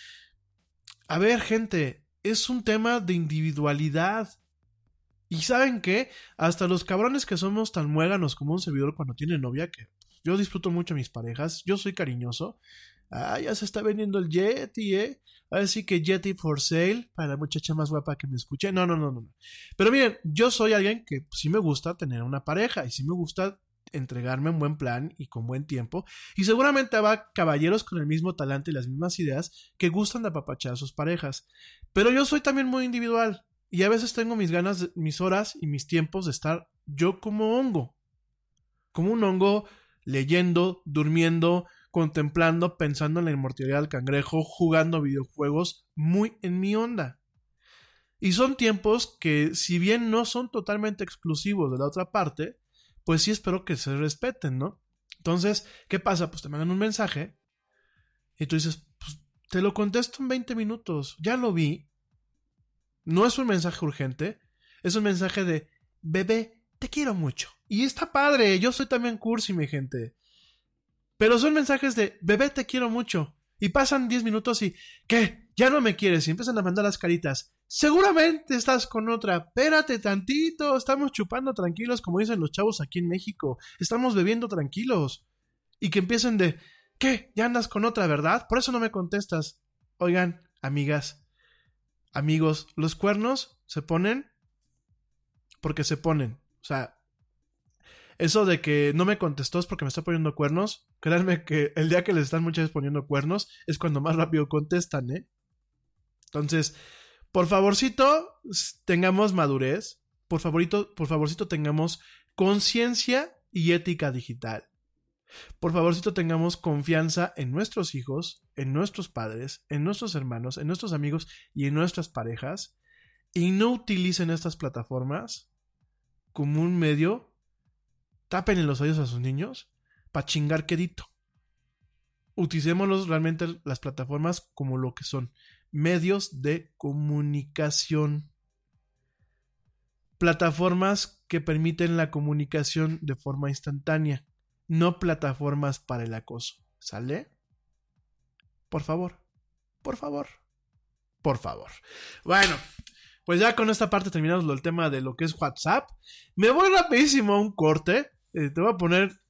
a ver, gente, es un tema de individualidad. Y saben qué, hasta los cabrones que somos tan muéganos como un servidor cuando tiene novia, que yo disfruto mucho a mis parejas, yo soy cariñoso. Ah, ya se está vendiendo el Yeti, ¿eh? Así que Yeti for sale para la muchacha más guapa que me escuche. No, no, no, no. Pero miren, yo soy alguien que sí me gusta tener una pareja y sí me gusta entregarme un buen plan y con buen tiempo. Y seguramente habrá caballeros con el mismo talante y las mismas ideas que gustan de apapachar a sus parejas. Pero yo soy también muy individual y a veces tengo mis ganas, mis horas y mis tiempos de estar yo como hongo. Como un hongo leyendo, durmiendo, contemplando, pensando en la inmortalidad del cangrejo, jugando videojuegos, muy en mi onda. Y son tiempos que, si bien no son totalmente exclusivos de la otra parte, pues sí espero que se respeten, ¿no? Entonces, ¿qué pasa? Pues te mandan un mensaje y tú dices, pues te lo contesto en 20 minutos, ya lo vi. No es un mensaje urgente, es un mensaje de, bebé, te quiero mucho. Y está padre, yo soy también cursi, mi gente. Pero son mensajes de, bebé, te quiero mucho. Y pasan 10 minutos y, ¿qué? Ya no me quieres. Y empiezan a mandar las caritas. Seguramente estás con otra. Espérate tantito. Estamos chupando tranquilos, como dicen los chavos aquí en México. Estamos bebiendo tranquilos. Y que empiecen de, ¿qué? Ya andas con otra, ¿verdad? Por eso no me contestas. Oigan, amigas, amigos, los cuernos se ponen porque se ponen. O sea, eso de que no me contestó es porque me está poniendo cuernos. Créanme que el día que les están muchas veces poniendo cuernos es cuando más rápido contestan, ¿eh? Entonces, por favorcito, tengamos madurez. Por por favorcito, tengamos conciencia y ética digital. Por favorcito, tengamos confianza en nuestros hijos, en nuestros padres, en nuestros hermanos, en nuestros amigos y en nuestras parejas. Y no utilicen estas plataformas como un medio tapen en los oídos a sus niños para chingar quedito. Utilicémoslos realmente las plataformas como lo que son, medios de comunicación. Plataformas que permiten la comunicación de forma instantánea, no plataformas para el acoso. ¿Sale? Por favor, por favor, por favor. Bueno, pues ya con esta parte terminamos el tema de lo que es WhatsApp. Me voy rapidísimo a un corte. Eh, te voy a poner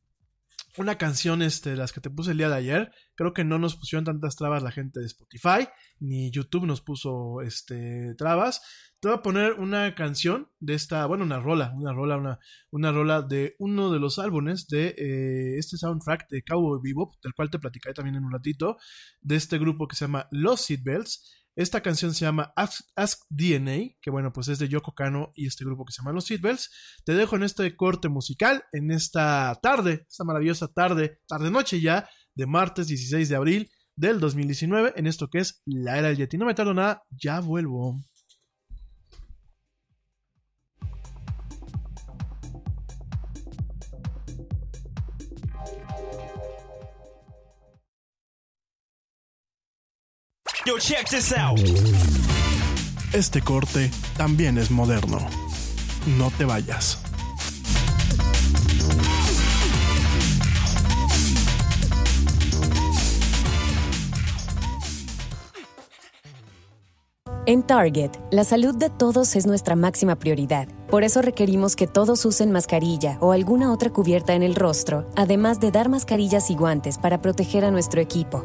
una canción este, las que te puse el día de ayer. Creo que no nos pusieron tantas trabas la gente de Spotify, ni YouTube nos puso este, trabas. Te voy a poner una canción de esta, bueno, una rola, una rola, una, una rola de uno de los álbumes de eh, este soundtrack de Cowboy Bebop, del cual te platicaré también en un ratito, de este grupo que se llama Los Seatbelts. Esta canción se llama Ask, DNA, que bueno, pues es de Yoko Kano y este grupo que se llama Los Seatbelts. Te dejo en este corte musical, en esta tarde, esta maravillosa tarde, tarde-noche ya, de martes 16 de abril del 2019, en esto que es la era del Yeti. No me tardo nada, ya vuelvo. Yo, check this out. Este corte también es moderno. No te vayas. En Target, la salud de todos es nuestra máxima prioridad. Por eso requerimos que todos usen mascarilla o alguna otra cubierta en el rostro, además de dar mascarillas y guantes para proteger a nuestro equipo.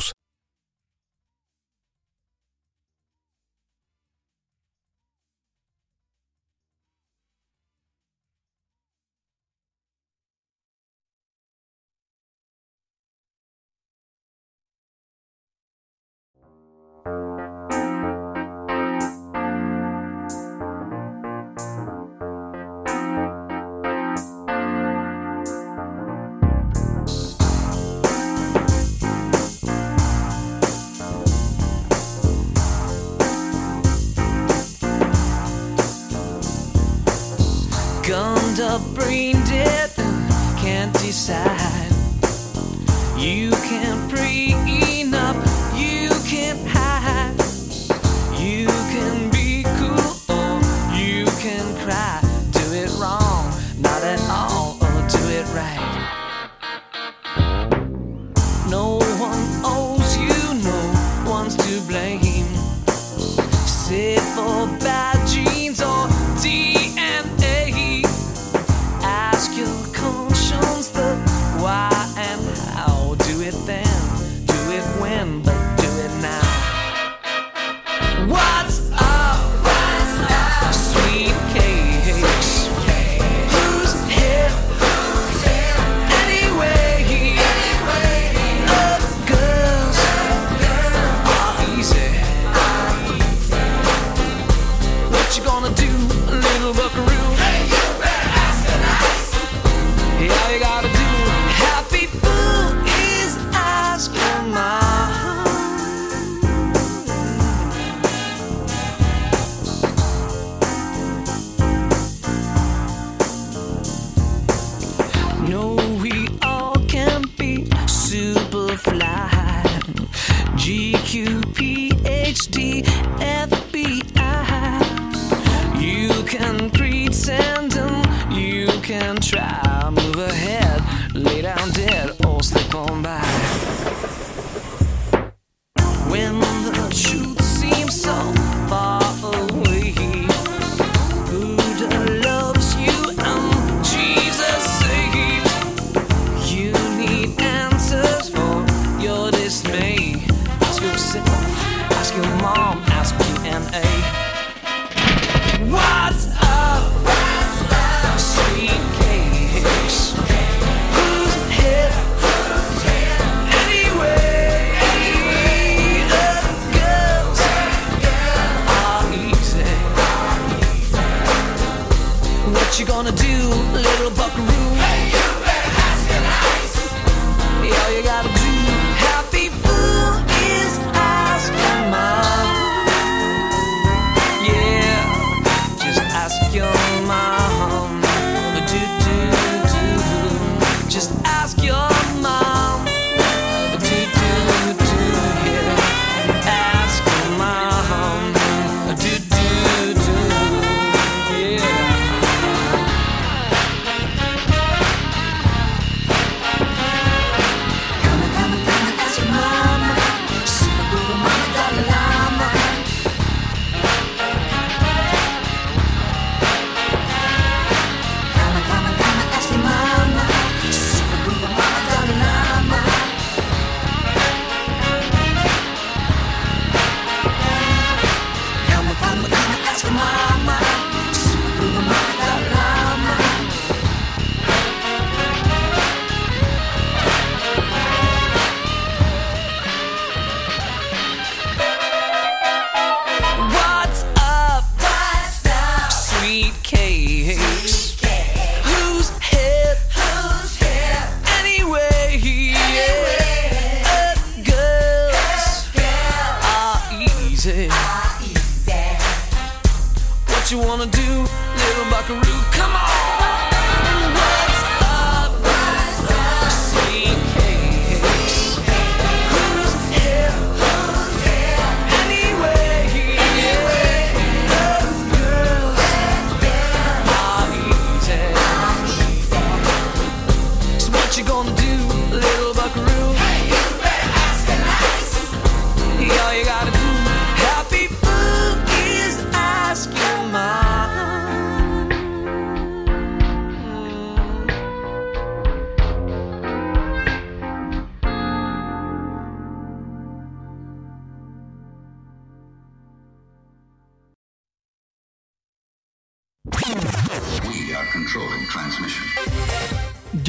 Up, brain dead, can't decide. You can't pray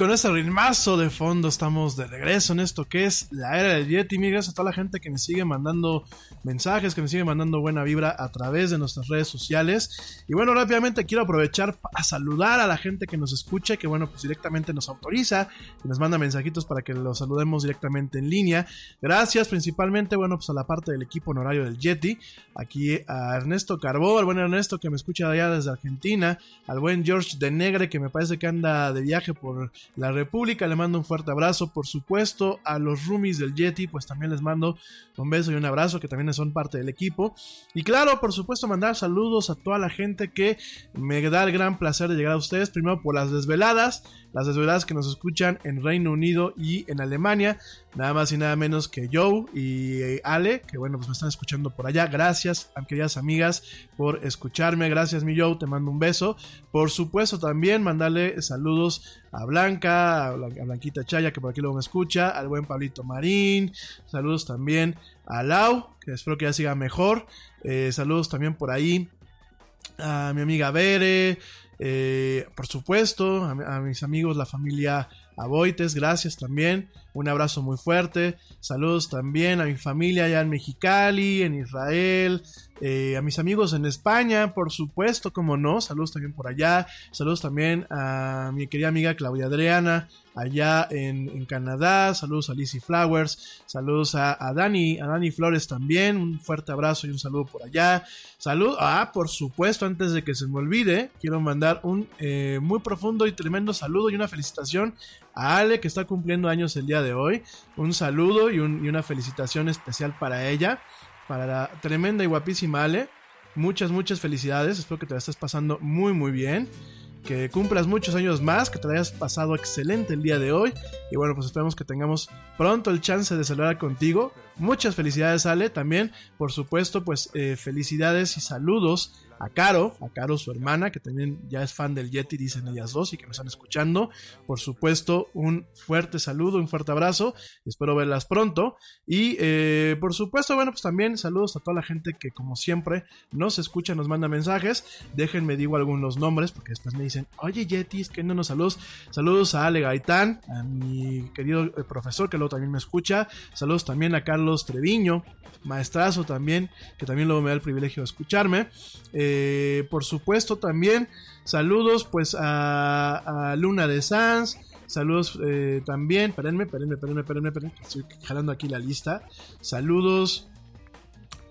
Con ese ritmazo de fondo estamos de regreso en esto que es la era del Yeti. Mil gracias a toda la gente que me sigue mandando mensajes, que me sigue mandando buena vibra a través de nuestras redes sociales. Y bueno, rápidamente quiero aprovechar saludar a la gente que nos escucha, que bueno, pues directamente nos autoriza, que nos manda mensajitos para que los saludemos directamente en línea. Gracias principalmente, bueno, pues a la parte del equipo honorario del Yeti. Aquí a Ernesto Carbó, al buen Ernesto que me escucha allá desde Argentina, al buen George de Negre que me parece que anda de viaje por la República. Le mando un fuerte abrazo, por supuesto, a los roomies del Yeti, pues también les mando un beso y un abrazo, que también son parte del equipo. Y claro, por supuesto, mandar saludos a toda la gente que me da el gran placer de llegar a ustedes. Primero por las desveladas, las desveladas que nos escuchan en Reino Unido y en Alemania. Nada más y nada menos que Joe y eh, Ale, que bueno, pues me están escuchando por allá. Gracias, queridas amigas, por escucharme. Gracias, mi Joe, te mando un beso. Por supuesto, también mandarle saludos a Blanca, a Blan- a Blanquita Chaya, que por aquí luego me escucha, al buen Pablito Marín. Saludos también a Lau, que espero que ya siga mejor. Eh, saludos también por ahí a mi amiga Bere, eh, por supuesto, a, mi- a mis amigos, la familia Aboites, gracias también, un abrazo muy fuerte, saludos también a mi familia allá en Mexicali, en Israel, eh, a mis amigos en España, por supuesto, como no, saludos también por allá, saludos también a mi querida amiga Claudia Adriana, allá en, Canadá, saludos a Lizzie Flowers, saludos a, a Dani, a Dani Flores también, un fuerte abrazo y un saludo por allá, salud, ah, por supuesto, antes de que se me olvide, quiero mandar un eh, muy profundo y tremendo saludo y una felicitación a Ale que está cumpliendo años el día de hoy, un saludo y, un- y una felicitación especial para ella, para la tremenda y guapísima Ale, muchas, muchas felicidades, espero que te la estés pasando muy, muy bien que cumplas muchos años más, que te hayas pasado excelente el día de hoy. Y bueno, pues esperamos que tengamos pronto el chance de celebrar contigo Muchas felicidades, Ale. También, por supuesto, pues eh, felicidades y saludos a Caro, a Caro su hermana, que también ya es fan del Yeti, dicen ellas dos y que me están escuchando. Por supuesto, un fuerte saludo, un fuerte abrazo. Espero verlas pronto. Y eh, por supuesto, bueno, pues también saludos a toda la gente que como siempre nos escucha, nos manda mensajes. Déjenme digo algunos nombres porque después me dicen, oye Yeti, es que no nos saludos. Saludos a Ale Gaitán, a mi querido eh, profesor que luego también me escucha. Saludos también a Carlos Treviño, maestrazo también, que también luego me da el privilegio de escucharme. Eh, por supuesto también saludos pues a, Luna de Sanz. Saludos eh, también, espérenme, espérenme, espérenme, espérenme, espérenme, estoy jalando aquí la lista. Saludos.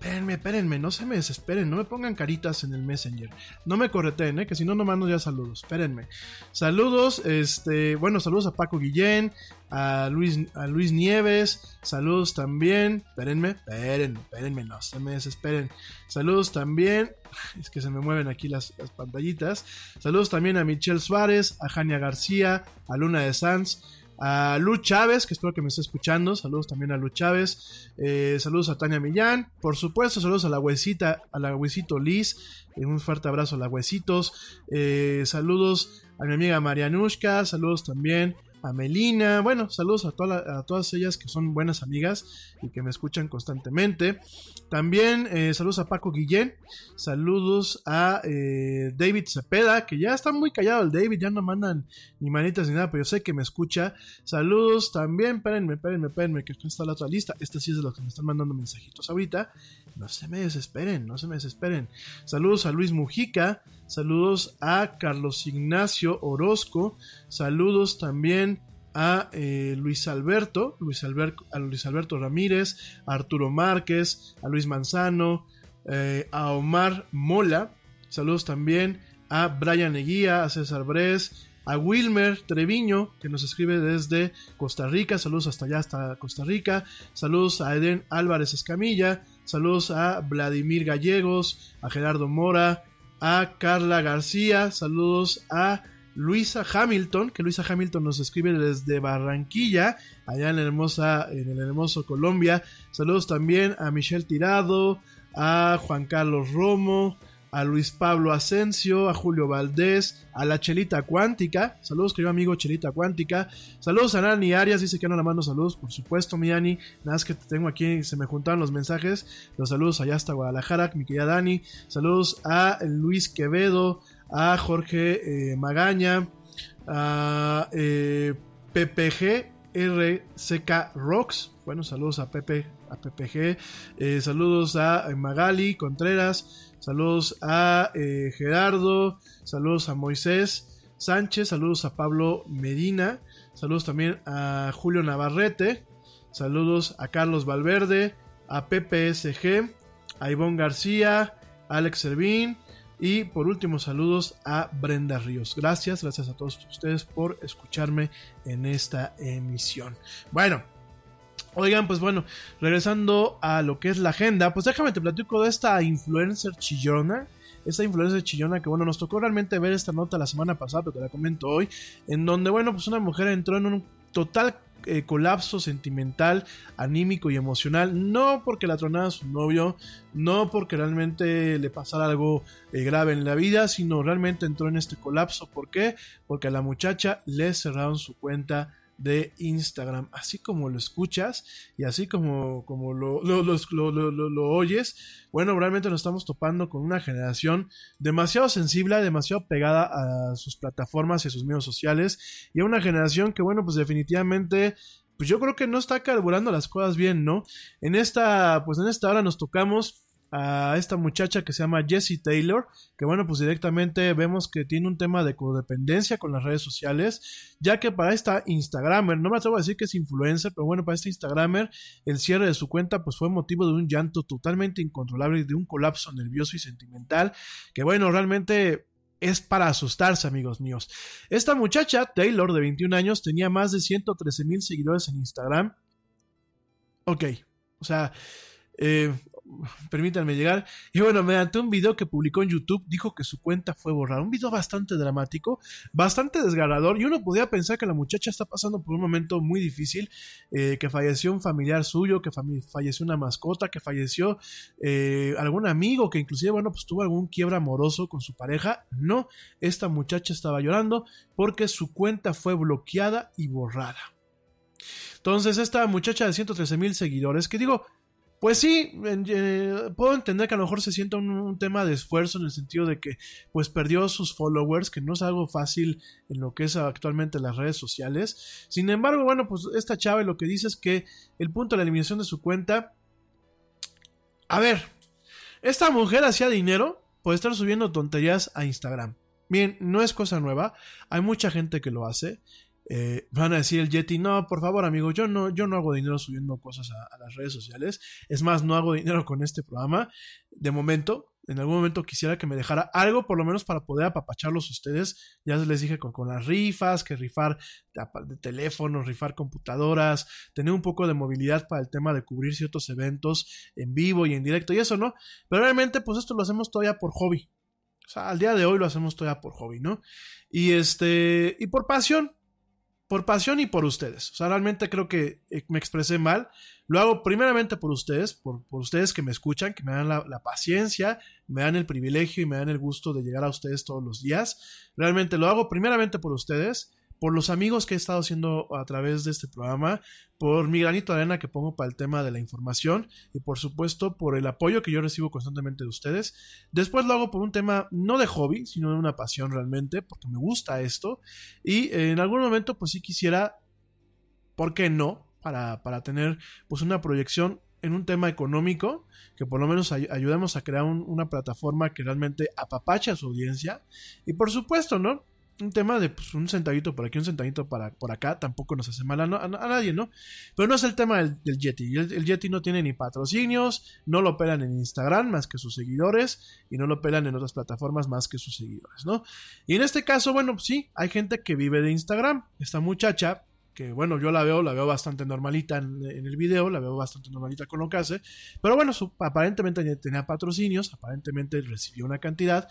Espérenme, espérenme, no se me desesperen, no me pongan caritas en el Messenger. No me correteen, ¿eh? que si no, no mando ya saludos. Espérenme. Saludos, este, bueno, saludos a Paco Guillén, a Luis, a Luis Nieves, saludos también. Espérenme, espérenme, espérenme, no se me desesperen. Saludos también, es que se me mueven aquí las, las pantallitas. Saludos también a Michelle Suárez, a Jania García, a Luna de Sanz a Lu Chávez, que espero que me esté escuchando. Saludos también a Lu Chávez. Eh, saludos a Tania Millán. Por supuesto, saludos a la huesita, a la huesito Liz. Eh, un fuerte abrazo a la huesitos. Eh, saludos a mi amiga Marianushka. Saludos también a Melina. Bueno, saludos a, toda a, todas ellas que son buenas amigas y que me escuchan constantemente. También eh, saludos a Paco Guillén. Saludos a eh, David Cepeda, que ya está muy callado el David, ya no mandan ni manitas ni nada, pero yo sé que me escucha. Saludos también, espérenme, espérenme, espérenme, que está la otra lista. Esta sí es de los que me están mandando mensajitos ahorita. No se me desesperen, no se me desesperen. Saludos a Luis Mujica. Saludos a Carlos Ignacio Orozco. Saludos también a eh, Luis Alberto, Luis Alberto, a Luis Alberto Ramírez, Arturo Márquez, a Luis Manzano, eh, a Omar Mola. Saludos también a Brian Eguía, a César Bres, a Wilmer Treviño, que nos escribe desde Costa Rica. Saludos hasta allá, hasta Costa Rica. Saludos a Eden Álvarez Escamilla. Saludos a Vladimir Gallegos, a Gerardo Mora, a Carla García, saludos a Luisa Hamilton, que Luisa Hamilton nos escribe desde Barranquilla, allá en la hermosa, en el hermoso Colombia. Saludos también a Michelle Tirado, a Juan Carlos Romo, a Luis Pablo Asensio, a Julio Valdés, a la Chelita Cuántica. Saludos, querido amigo Chelita Cuántica. Saludos a Nani Arias, dice que no la mando saludos, por supuesto, mi Dani. Nada más que te tengo aquí, se me juntaron los mensajes. Los saludos allá hasta Guadalajara, mi querida Dani. Saludos a Luis Quevedo, a Jorge eh, Magaña, a eh, PPG. RCK Rocks, bueno, saludos a Pepe, a PPG, eh, saludos a Magali Contreras, Saludos a eh, Gerardo, saludos a Moisés Sánchez, saludos a Pablo Medina, saludos también a Julio Navarrete, saludos a Carlos Valverde, a PPSG, a Ivonne García, a Alex Servín y por último saludos a Brenda Ríos. Gracias, gracias a todos ustedes por escucharme en esta emisión. Bueno, Oigan, pues bueno, regresando a lo que es la agenda, pues déjame te platico de esta influencer chillona. Esta influencer chillona que bueno, nos tocó realmente ver esta nota la semana pasada, pero te la comento hoy, en donde bueno, pues una mujer entró en un total eh, colapso sentimental, anímico y emocional, no porque la tronara su novio, no porque realmente le pasara algo eh, grave en la vida, sino realmente entró en este colapso. ¿Por qué? Porque a la muchacha le cerraron su cuenta de Instagram, así como lo escuchas y así como, como lo, lo, lo, lo, oyes, bueno, realmente nos estamos topando con una generación demasiado sensible, demasiado pegada a sus plataformas y a sus medios sociales y a una generación que, bueno, pues definitivamente pues yo creo que no está carburando las cosas bien, ¿no? En esta, pues en esta hora nos tocamos a esta muchacha que se llama Jessie Taylor, que bueno, pues directamente vemos que tiene un tema de codependencia con las redes sociales, ya que para esta Instagramer, no me atrevo a decir que es influencer, pero bueno, para esta Instagramer, el cierre de su cuenta pues fue motivo de un llanto totalmente incontrolable y de un colapso nervioso y sentimental, que bueno, realmente es para asustarse, amigos míos. Esta muchacha, Taylor, de 21 años, tenía más de 113 mil seguidores en Instagram. Ok, o sea, eh, permítanme llegar. Y bueno, mediante un video que publicó en YouTube, dijo que su cuenta fue borrada. Un video bastante dramático, bastante desgarrador. Y uno podía pensar que la muchacha está pasando por un momento muy difícil, eh, que falleció un familiar suyo, que falleció una mascota, que falleció eh, algún amigo, que inclusive, bueno, pues tuvo algún quiebra amoroso con su pareja. No, esta muchacha estaba llorando porque su cuenta fue bloqueada y borrada. Entonces, esta muchacha de 113 mil seguidores, que digo, pues sí, eh, puedo entender que a lo mejor se sienta un, un tema de esfuerzo en el sentido de que pues perdió sus followers, que no es algo fácil en lo que es actualmente las redes sociales. Sin embargo, bueno, pues esta chava lo que dice es que el punto de la eliminación de su cuenta... A ver, esta mujer hacía dinero por estar subiendo tonterías a Instagram. Bien, no es cosa nueva, hay mucha gente que lo hace. Eh, van a decir el Yeti, no, por favor, amigo, yo no, yo no hago dinero subiendo cosas a, a las redes sociales. Es más, no hago dinero con este programa. De momento, en algún momento quisiera que me dejara algo, por lo menos para poder apapacharlos ustedes. Ya les dije con, con las rifas, que rifar de, teléfonos, rifar computadoras, tener un poco de movilidad para el tema de cubrir ciertos eventos en vivo y en directo y eso, ¿no? Pero realmente, pues esto lo hacemos todavía por hobby. O sea, al día de hoy lo hacemos todavía por hobby, ¿no? Y este, y por pasión, por pasión y por ustedes. O sea, realmente creo que eh, me expresé mal. Lo hago primeramente por ustedes, por, ustedes que me escuchan, que me dan la paciencia, me dan el privilegio y me dan el gusto de llegar a ustedes todos los días. Realmente lo hago primeramente por ustedes, por los amigos que he estado haciendo a través de este programa, por mi granito de arena que pongo para el tema de la información y por supuesto por el apoyo que yo recibo constantemente de ustedes. Después lo hago por un tema no de hobby, sino de una pasión realmente, porque me gusta esto y en algún momento pues sí quisiera, ¿por qué no? Para, para tener pues una proyección en un tema económico, que por lo menos ay- ayudemos a crear un- una plataforma que realmente apapache a su audiencia y por supuesto, ¿no? Un tema de pues, un centavito por aquí, un centavito para, por acá, tampoco nos hace mal a, nadie, ¿no? Pero no es el tema del, Yeti. El, Yeti no tiene ni patrocinios, no lo pelan en Instagram más que sus seguidores y no lo pelan en otras plataformas más que sus seguidores, ¿no? Y en este caso, bueno, sí, hay gente que vive de Instagram. Esta muchacha, que bueno, yo la veo, la veo bastante normalita en, en el video, la veo bastante normalita con lo que hace, pero bueno, su- aparentemente tenía patrocinios, aparentemente recibió una cantidad.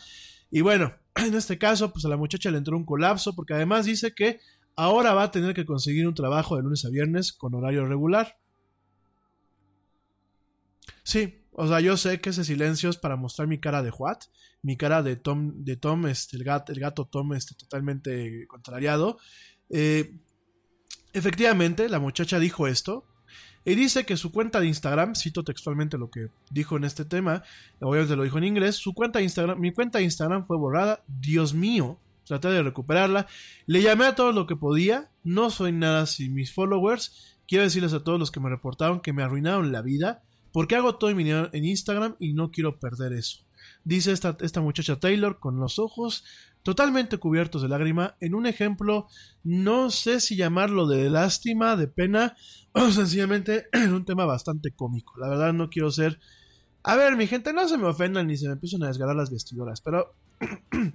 Y bueno, en este caso, pues a la muchacha le entró un colapso porque además dice que ahora va a tener que conseguir un trabajo de lunes a viernes con horario regular. Sí, o sea, yo sé que ese silencio es para mostrar mi cara de What, mi cara de Tom, de Tom, este, el gato, el gato Tom, este, totalmente contrariado. Eh, efectivamente, la muchacha dijo esto. Y dice que su cuenta de Instagram, cito textualmente lo que dijo en este tema, obviamente lo dijo en inglés, su cuenta de Instagram, mi cuenta de Instagram fue borrada, Dios mío, traté de recuperarla, le llamé a todo lo que podía, no soy nada sin mis followers, quiero decirles a todos los que me reportaron que me arruinaron la vida, porque hago todo en Instagram y no quiero perder eso. Dice esta, esta muchacha Taylor con los ojos totalmente cubiertos de lágrima en un ejemplo, no sé si llamarlo de lástima, de pena o sencillamente en un tema bastante cómico. La verdad no quiero ser... A ver, mi gente, no se me ofendan ni se me empiezan a desgarrar las vestiduras, pero...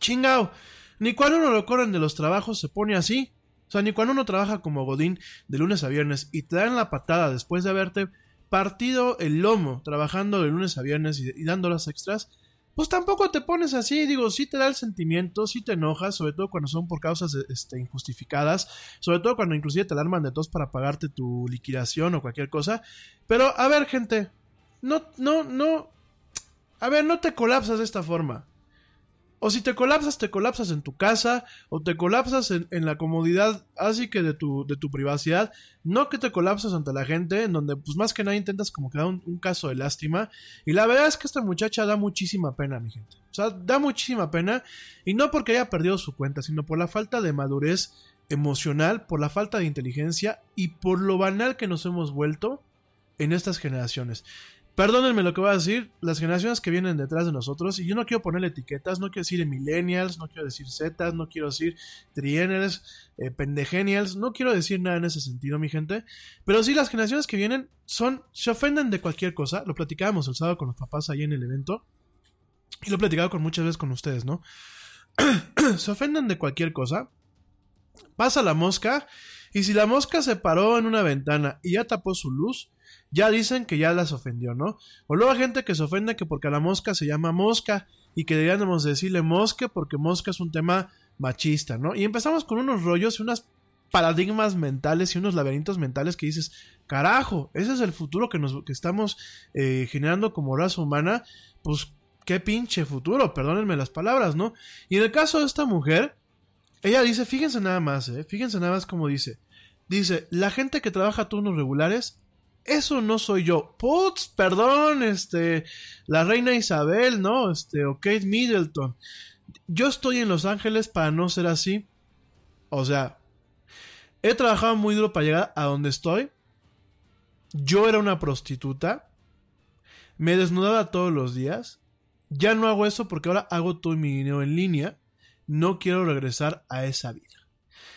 Chingao, ni cuando uno lo corren de los trabajos se pone así. O sea, ni cuando uno trabaja como Godín de lunes a viernes y te dan la patada después de haberte partido el lomo trabajando de lunes a viernes y, y dando las extras, pues tampoco te pones así, digo, sí te da el sentimiento, sí te enojas, sobre todo cuando son por causas este, injustificadas, sobre todo cuando inclusive te alarman de tos para pagarte tu liquidación o cualquier cosa. Pero, a ver, gente, no, no, no, a ver, no te colapsas de esta forma. O si te colapsas, te colapsas en tu casa, o te colapsas en, la comodidad, así que de tu, de tu privacidad, no que te colapsas ante la gente, en donde pues más que nada intentas como crear un, un caso de lástima. Y la verdad es que esta muchacha da muchísima pena, mi gente. O sea, da muchísima pena, y no porque haya perdido su cuenta, sino por la falta de madurez emocional, por la falta de inteligencia y por lo banal que nos hemos vuelto en estas generaciones. Perdónenme lo que voy a decir, las generaciones que vienen detrás de nosotros, y yo no quiero ponerle etiquetas, no quiero decir millennials, no quiero decir zetas, no quiero decir triennials, eh, pendegenials, no quiero decir nada en ese sentido, mi gente, pero sí las generaciones que vienen son, se ofenden de cualquier cosa, lo platicábamos el sábado con los papás ahí en el evento, y lo he platicado con muchas veces con ustedes, ¿no? se ofenden de cualquier cosa, pasa la mosca, y si la mosca se paró en una ventana y ya tapó su luz, ya dicen que ya las ofendió, ¿no? O luego hay gente que se ofende que porque la mosca se llama mosca y que deberíamos decirle mosque porque mosca es un tema machista, ¿no? Y empezamos con unos rollos y unos paradigmas mentales y unos laberintos mentales que dices, carajo, ese es el futuro que, nos, que estamos eh, generando como raza humana, pues qué pinche futuro, perdónenme las palabras, ¿no? Y en el caso de esta mujer, ella dice, fíjense nada más, ¿eh? Fíjense nada más como dice. Dice, la gente que trabaja turnos regulares, eso no soy yo. Putz, perdón, este, la reina Isabel, ¿no? Este, o Kate Middleton. Yo estoy en Los Ángeles para no ser así. O sea, he trabajado muy duro para llegar a donde estoy. Yo era una prostituta. Me desnudaba todos los días. Ya no hago eso porque ahora hago todo mi dinero en línea. No quiero regresar a esa vida.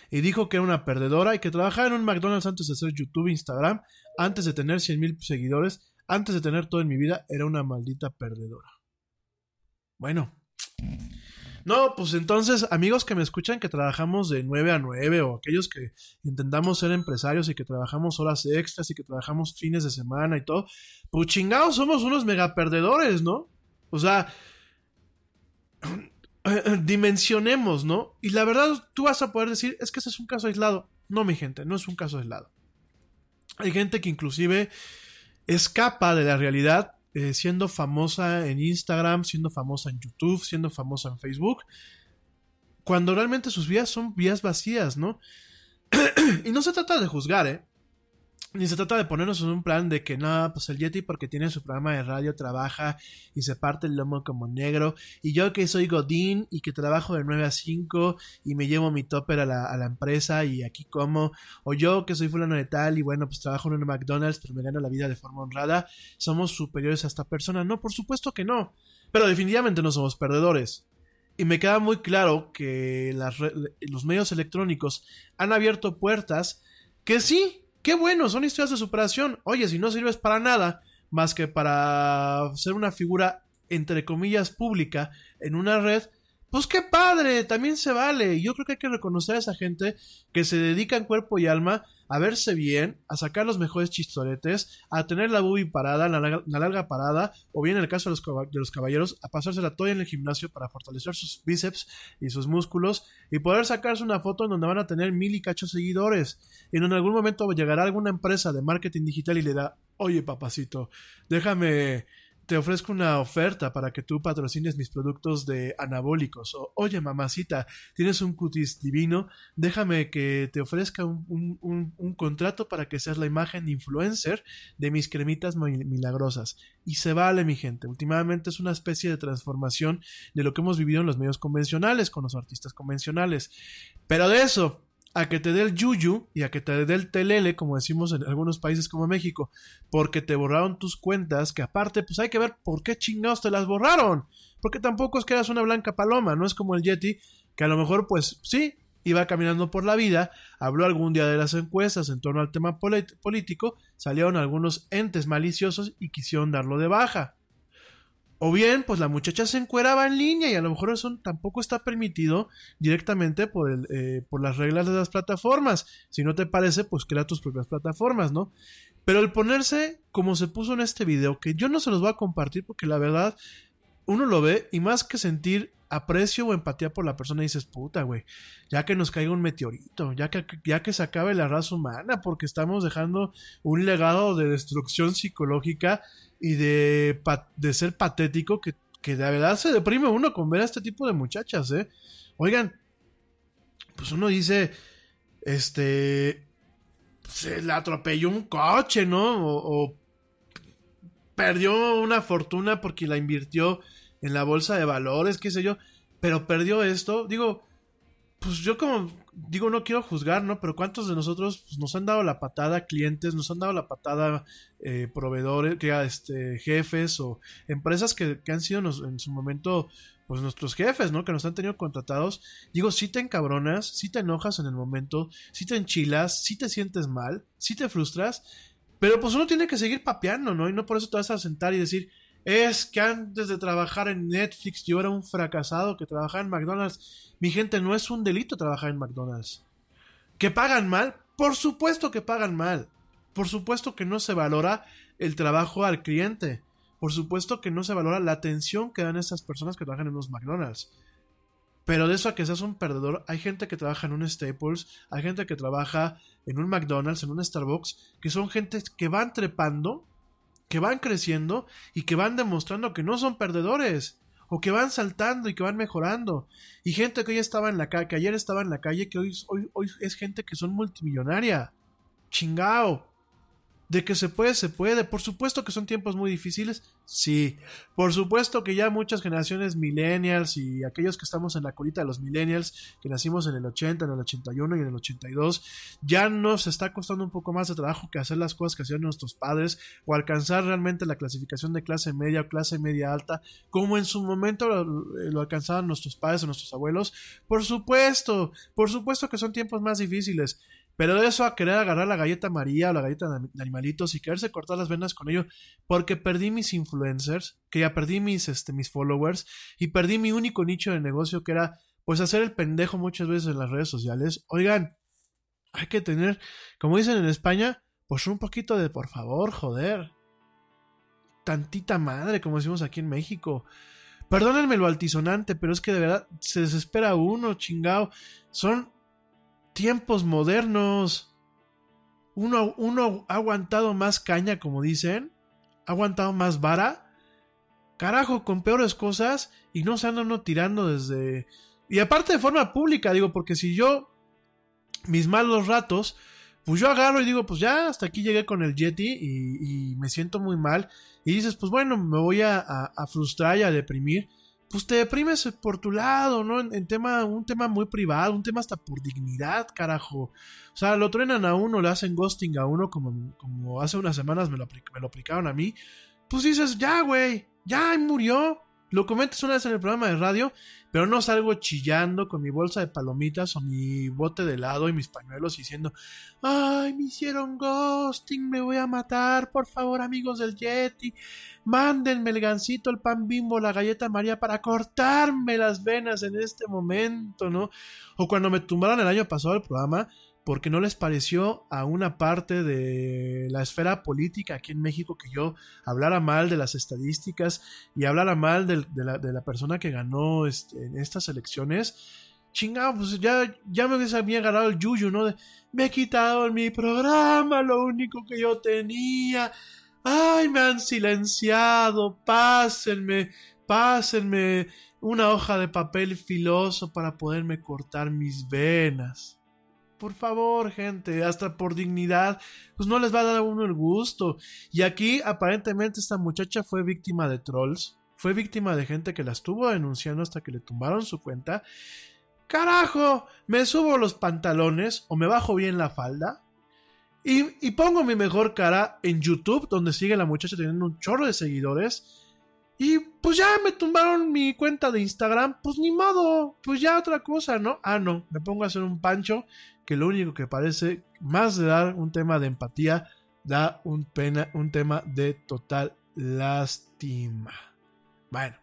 Y dijo que era una perdedora y que trabajaba en un McDonald's antes de hacer YouTube Instagram, antes de tener 100 mil seguidores, antes de tener todo en mi vida, era una maldita perdedora. Bueno. No, pues entonces, amigos que me escuchan que trabajamos de 9 a 9 o aquellos que intentamos ser empresarios y que trabajamos horas extras y que trabajamos fines de semana y todo, pues chingados, somos unos mega perdedores, ¿no? O sea, dimensionemos, ¿no? Y la verdad, tú vas a poder decir, es que ese es un caso aislado. No, mi gente, no es un caso aislado. Hay gente que inclusive escapa de la realidad eh, siendo famosa en Instagram, siendo famosa en YouTube, siendo famosa en Facebook, cuando realmente sus vidas son vías vacías, ¿no? y no se trata de juzgar, ¿eh? Ni se trata de ponernos en un plan de que no, pues el Yeti porque tiene su programa de radio trabaja y se parte el lomo como negro. Y yo que soy Godín y que trabajo de 9 a 5 y me llevo mi topper a la, a la empresa y aquí como. O yo que soy fulano de tal y bueno, pues trabajo en un McDonald's pero me gano la vida de forma honrada. Somos superiores a esta persona. No, por supuesto que no. Pero definitivamente no somos perdedores. Y me queda muy claro que las, los medios electrónicos han abierto puertas que sí, Qué bueno, son historias de superación. Oye, si no sirves para nada más que para ser una figura, entre comillas, pública en una red, pues qué padre, también se vale. Yo creo que hay que reconocer a esa gente que se dedica en cuerpo y alma a verse bien, a sacar los mejores chistoretes, a tener la bubi parada, la, la, larga parada, o bien en el caso de los, caballeros, a pasársela todo en el gimnasio para fortalecer sus bíceps y sus músculos y poder sacarse una foto en donde van a tener mil y cacho seguidores. Y en algún momento llegará alguna empresa de marketing digital y le da, oye papacito, déjame te ofrezco una oferta para que tú patrocines mis productos de anabólicos. O, oye, mamacita, tienes un cutis divino, déjame que te ofrezca un, un, un, contrato para que seas la imagen influencer de mis cremitas milagrosas. Y se vale, mi gente. Últimamente es una especie de transformación de lo que hemos vivido en los medios convencionales, con los artistas convencionales. Pero de eso, a que te dé el yuyu y a que te dé el telele, como decimos en algunos países como México, porque te borraron tus cuentas, que aparte, pues hay que ver por qué chingados te las borraron. Porque tampoco es que eras una blanca paloma, no es como el Yeti, que a lo mejor, pues sí, iba caminando por la vida, habló algún día de las encuestas en torno al tema político, salieron algunos entes maliciosos y quisieron darlo de baja. O bien, pues la muchacha se encueraba en línea y a lo mejor eso tampoco está permitido directamente por, el, eh, por las reglas de las plataformas. Si no te parece, pues crea tus propias plataformas, ¿no? Pero el ponerse como se puso en este video, que yo no se los voy a compartir porque la verdad uno lo ve y más que sentir aprecio o empatía por la persona dices, puta, güey, ya que nos caiga un meteorito, ya que, ya que se acabe la raza humana, porque estamos dejando un legado de destrucción psicológica y de, de ser patético que, que de verdad se deprime uno con ver a este tipo de muchachas, ¿eh? Oigan, pues uno dice, este, se le atropelló un coche, ¿no? O, o, perdió una fortuna porque la invirtió en la bolsa de valores, qué sé yo, pero perdió esto. Digo, pues yo como digo, no quiero juzgar, ¿no? Pero ¿cuántos de nosotros pues, nos han dado la patada clientes, nos han dado la patada eh, proveedores, que, este, jefes o empresas que, que han sido en su momento pues nuestros jefes, ¿no? Que nos han tenido contratados. Digo, si te encabronas, si te enojas en el momento, si te enchilas, si te sientes mal, si te frustras, pero pues uno tiene que seguir papeando, ¿no? Y no por eso te vas a sentar y decir, es que antes de trabajar en Netflix yo era un fracasado que trabajaba en McDonald's. Mi gente, no es un delito trabajar en McDonald's. ¿Que pagan mal? Por supuesto que pagan mal. Por supuesto que no se valora el trabajo al cliente. Por supuesto que no se valora la atención que dan estas personas que trabajan en los McDonald's. Pero de eso a que seas un perdedor, hay gente que trabaja en un Staples, hay gente que trabaja en un McDonald's, en un Starbucks, que son gente que van trepando, que van creciendo y que van demostrando que no son perdedores o que van saltando y que van mejorando. Y gente que hoy estaba en la calle, que ayer estaba en la calle, que hoy, hoy, hoy es gente que son multimillonaria. Chingao. De que se puede, se puede. Por supuesto que son tiempos muy difíciles. Sí. Por supuesto que ya muchas generaciones millennials y aquellos que estamos en la colita de los millennials, que nacimos en el 80, en el 81 y en el 82, ya nos está costando un poco más de trabajo que hacer las cosas que hacían nuestros padres o alcanzar realmente la clasificación de clase media o clase media alta, como en su momento lo, lo alcanzaban nuestros padres o nuestros abuelos. Por supuesto, por supuesto que son tiempos más difíciles. Pero eso a querer agarrar la galleta María o la galleta de animalitos y quererse cortar las venas con ello, porque perdí mis influencers, que ya perdí mis, este, mis followers, y perdí mi único nicho de negocio, que era, pues, hacer el pendejo muchas veces en las redes sociales. Oigan, hay que tener, como dicen en España, pues un poquito de por favor, joder. Tantita madre, como decimos aquí en México. Perdónenme lo altisonante, pero es que de verdad se desespera uno, chingao. Son tiempos modernos. Uno, uno ha aguantado más caña, como dicen. Ha aguantado más vara. Carajo, con peores cosas. Y no se anda uno tirando desde. Y aparte de forma pública, digo, porque si yo. Mis malos ratos. Pues yo agarro y digo, pues ya hasta aquí llegué con el Yeti y, me siento muy mal. Y dices, pues bueno, me voy a, a, a frustrar y a deprimir pues te deprimes por tu lado, ¿no? En, tema, un tema muy privado, un tema hasta por dignidad, carajo. O sea, lo trenan a uno, le hacen ghosting a uno, como, como hace unas semanas me lo, me lo aplicaron a mí. Pues dices, ya, güey, ya murió. Lo comentas una vez en el programa de radio, pero no salgo chillando con mi bolsa de palomitas o mi bote de helado y mis pañuelos diciendo, ay, me hicieron ghosting, me voy a matar, por favor, amigos del Yeti, mándenme el gancito, el pan bimbo, la galleta María para cortarme las venas en este momento, ¿no? O cuando me tumbaron el año pasado el programa, porque no les pareció a una parte de la esfera política aquí en México que yo hablara mal de las estadísticas y hablara mal de, la, de la, persona que ganó este, en estas elecciones. Chingado, pues ya, ya me había ganado el yuyu, ¿no? De, me he quitado en mi programa lo único que yo tenía. Ay, me han silenciado. Pásenme, pásenme una hoja de papel filoso para poderme cortar mis venas. Por favor, gente, hasta por dignidad, pues no les va a dar a uno el gusto. Y aquí, aparentemente, esta muchacha fue víctima de trolls. Fue víctima de gente que la estuvo denunciando hasta que le tumbaron su cuenta. Carajo, me subo los pantalones o me bajo bien la falda. Y, y pongo mi mejor cara en YouTube, donde sigue la muchacha teniendo un chorro de seguidores. Y pues ya me tumbaron mi cuenta de Instagram, pues ni modo, pues ya otra cosa, ¿no? Ah, no, me pongo a hacer un pancho que lo único que parece, más de dar un tema de empatía, da un, pena, un tema de total lástima. Bueno.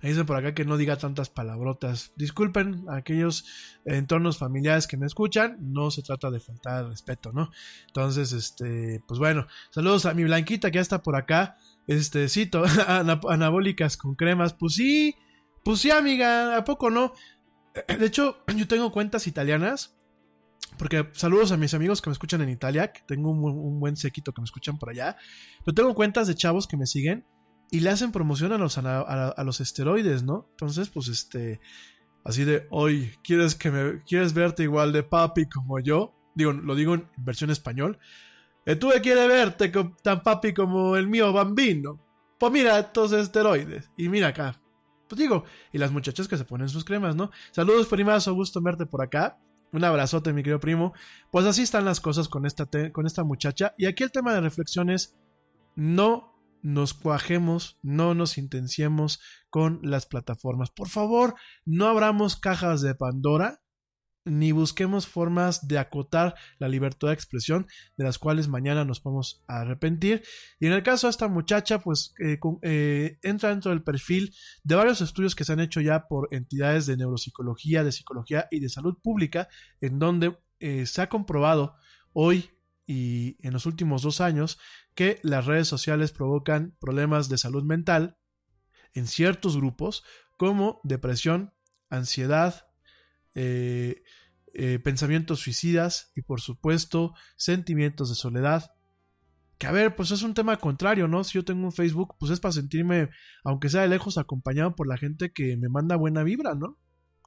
Me dicen por acá que no diga tantas palabrotas. Disculpen a aquellos entornos familiares que me escuchan. No se trata de faltar respeto, ¿no? Entonces, este, pues bueno, saludos a mi Blanquita que ya está por acá. Este, cito, anabólicas con cremas. Pues sí, pues sí, amiga, ¿a poco no? De hecho, yo tengo cuentas italianas Porque saludos a mis amigos que me escuchan en Italia, que tengo un, un buen séquito que me escuchan por allá. Pero tengo cuentas de chavos que me siguen y le hacen promoción a los, a, los esteroides, ¿no? Entonces, pues este, así de, hoy, ¿quieres, que me, ¿quieres verte igual de papi como yo? Digo, lo digo en versión español. Eh, ¿Tú que quieres verte tan papi como el mío bambino? Pues mira estos esteroides. Y mira acá. Pues digo, y las muchachas que se ponen sus cremas, ¿no? Saludos, primazo, gusto verte por acá. Un abrazote, mi querido primo. Pues así están las cosas con esta, con esta muchacha. Y aquí el tema de reflexión es, no nos cuajemos, no nos intenciemos con las plataformas. Por favor, no abramos cajas de Pandora ni busquemos formas de acotar la libertad de expresión de las cuales mañana nos podemos arrepentir. Y en el caso de esta muchacha, pues eh, eh, entra dentro del perfil de varios estudios que se han hecho ya por entidades de neuropsicología, de psicología y de salud pública, en donde eh, se ha comprobado hoy y en los últimos dos años que las redes sociales provocan problemas de salud mental en ciertos grupos como depresión, ansiedad, eh, eh, pensamientos suicidas y por supuesto sentimientos de soledad. Que a ver, pues es un tema contrario, ¿no? Si yo tengo un Facebook, pues es para sentirme, aunque sea de lejos, acompañado por la gente que me manda buena vibra, ¿no?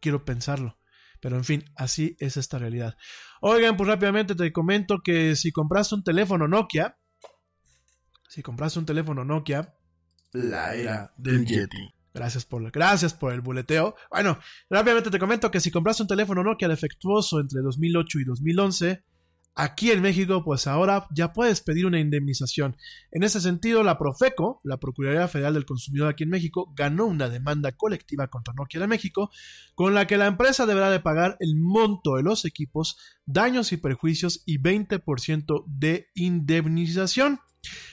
Quiero pensarlo. Pero en fin, así es esta realidad. Oigan, pues rápidamente te comento que si compraste un teléfono Nokia, si compraste un teléfono Nokia, La era del Yeti. Gracias por, gracias por el buleteo. Bueno, rápidamente te comento que si compraste un teléfono Nokia defectuoso entre 2008 y 2011, aquí en México, pues ahora ya puedes pedir una indemnización. En ese sentido, la Profeco, la Procuraduría Federal del Consumidor aquí en México, ganó una demanda colectiva contra Nokia de México, con la que la empresa deberá de pagar el monto de los equipos, daños y perjuicios y 20% de indemnización.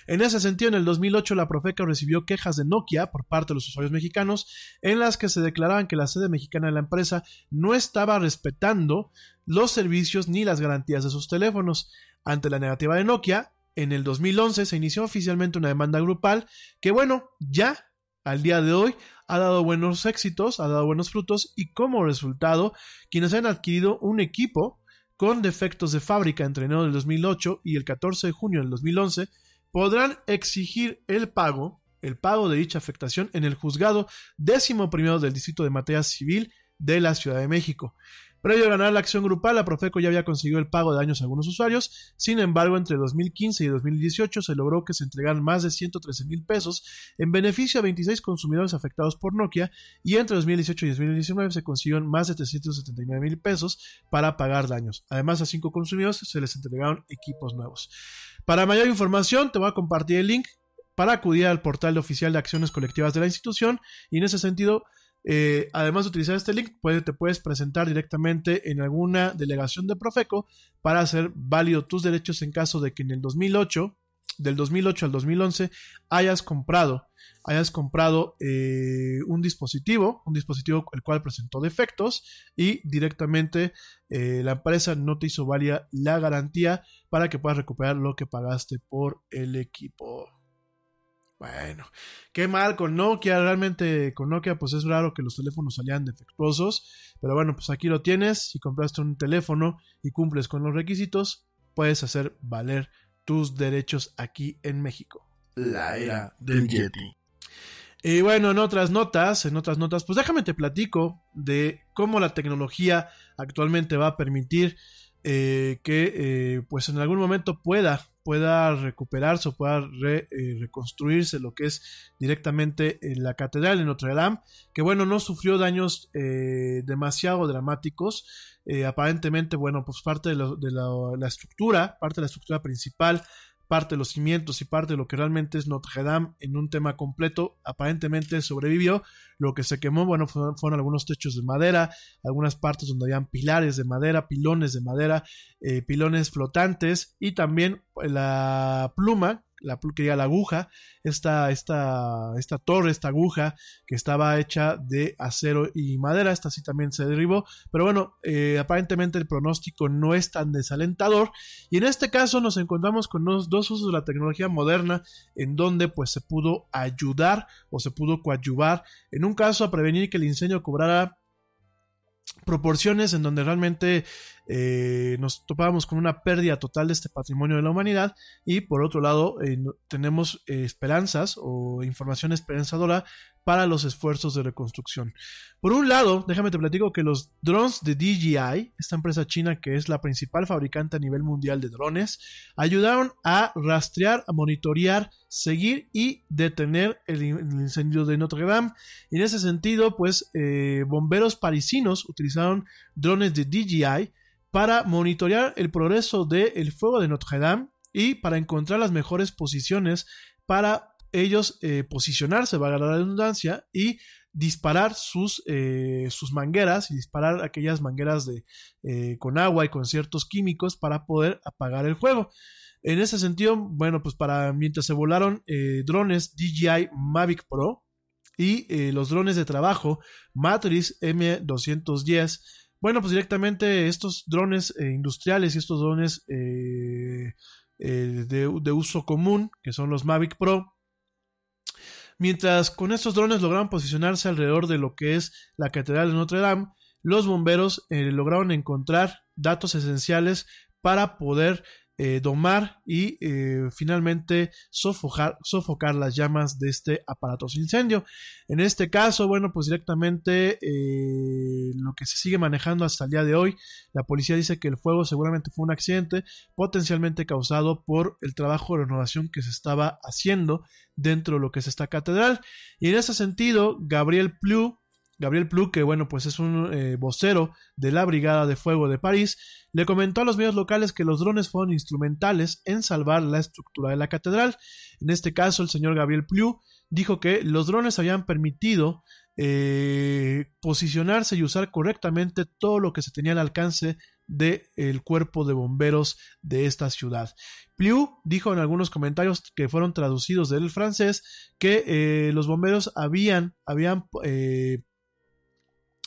En ese sentido, en el 2008 la Profeca recibió quejas de Nokia por parte de los usuarios mexicanos en las que se declaraban que la sede mexicana de la empresa no estaba respetando los servicios ni las garantías de sus teléfonos. Ante la negativa de Nokia, en el 2011 se inició oficialmente una demanda grupal que, bueno, ya al día de hoy ha dado buenos éxitos, ha dado buenos frutos y como resultado, quienes han adquirido un equipo con defectos de fábrica entre enero del 2008 y el 14 de junio del 2011 podrán exigir el pago, el pago de dicha afectación en el juzgado décimo primero del Distrito de Materia Civil de la Ciudad de México. Previo a ganar la acción grupal, la Profeco ya había conseguido el pago de daños a algunos usuarios. Sin embargo, entre 2015 y 2018 se logró que se entregaran más de 113 mil pesos en beneficio a 26 consumidores afectados por Nokia y entre 2018 y 2019 se consiguieron más de 379 mil pesos para pagar daños. Además, a cinco consumidores se les entregaron equipos nuevos. Para mayor información, te voy a compartir el link para acudir al portal oficial de acciones colectivas de la institución. Y en ese sentido eh, además de utilizar este link, te puedes presentar directamente en alguna delegación de Profeco para hacer válido tus derechos en caso de que en el 2008, del 2008 al 2011, hayas comprado, hayas comprado eh, un dispositivo, un dispositivo el cual presentó defectos y directamente eh, la empresa no te hizo válida la garantía para que puedas recuperar lo que pagaste por el equipo. Bueno, qué mal con Nokia. Realmente con Nokia, pues es raro que los teléfonos salían defectuosos. Pero bueno, pues aquí lo tienes. Si compraste un teléfono y cumples con los requisitos, puedes hacer valer tus derechos aquí en México. La era del Yeti. Y bueno, en otras notas, en otras notas, pues déjame te platico de cómo la tecnología actualmente va a permitir eh, que eh, pues en algún momento pueda pueda recuperarse o pueda re- eh, reconstruirse lo que es directamente en la catedral de Notre Dame, que bueno, no sufrió daños eh, demasiado dramáticos, eh, aparentemente, bueno, pues parte de, lo- de la, la estructura, parte de la estructura principal, parte de los cimientos y parte de lo que realmente es Notre Dame en un tema completo, aparentemente sobrevivió. Lo que se quemó, bueno, fueron, fueron algunos techos de madera, algunas partes donde habían pilares de madera, pilones de madera, eh, pilones flotantes y también la pluma, la, quería la aguja, esta, esta, esta torre, esta aguja que estaba hecha de acero y madera, esta sí también se derribó, pero bueno, eh, aparentemente el pronóstico no es tan desalentador y en este caso nos encontramos con dos usos de la tecnología moderna en donde pues se pudo ayudar o se pudo coadyuvar en un caso a prevenir que el incendio cobrara proporciones en donde realmente eh, nos topábamos con una pérdida total de este patrimonio de la humanidad y por otro lado eh, tenemos eh, esperanzas o información esperanzadora para los esfuerzos de reconstrucción. Por un lado, déjame te platico que los drones de DJI, esta empresa china que es la principal fabricante a nivel mundial de drones, ayudaron a rastrear, a monitorear, seguir y detener el, in- el incendio de Notre Dame. Y en ese sentido, pues bomberos parisinos utilizaron drones de DJI para monitorear el progreso del fuego de Notre Dame y para encontrar las mejores posiciones para ellos eh, posicionarse, valga la redundancia, y disparar sus, eh, sus mangueras y disparar aquellas mangueras de, eh, con agua y con ciertos químicos para poder apagar el fuego. En ese sentido, bueno, pues para mientras se volaron drones DJI Mavic Pro y los drones de trabajo Matrix M210, bueno, pues directamente estos drones eh, industriales y estos drones eh, eh, de, de uso común, que son los Mavic Pro, Mientras con estos drones lograron posicionarse alrededor de lo que es la Catedral de Notre Dame, los bomberos lograron encontrar datos esenciales para poder eh, domar y eh, finalmente sofocar, sofocar las llamas de este aparatoso incendio. En este caso, bueno, pues directamente eh, lo que se sigue manejando hasta el día de hoy, la policía dice que el fuego seguramente fue un accidente potencialmente causado por el trabajo de renovación que se estaba haciendo dentro de lo que es esta catedral. Y en ese sentido, Gabriel Plu, Gabriel Plu, que bueno, pues es un eh, vocero de la Brigada de Fuego de París, le comentó a los medios locales que los drones fueron instrumentales en salvar la estructura de la catedral. En este caso, el señor Gabriel Plu dijo que los drones habían permitido eh, posicionarse y usar correctamente todo lo que se tenía al alcance del cuerpo de bomberos de esta ciudad. Pliu dijo en algunos comentarios que fueron traducidos del francés que eh, los bomberos habían, habían,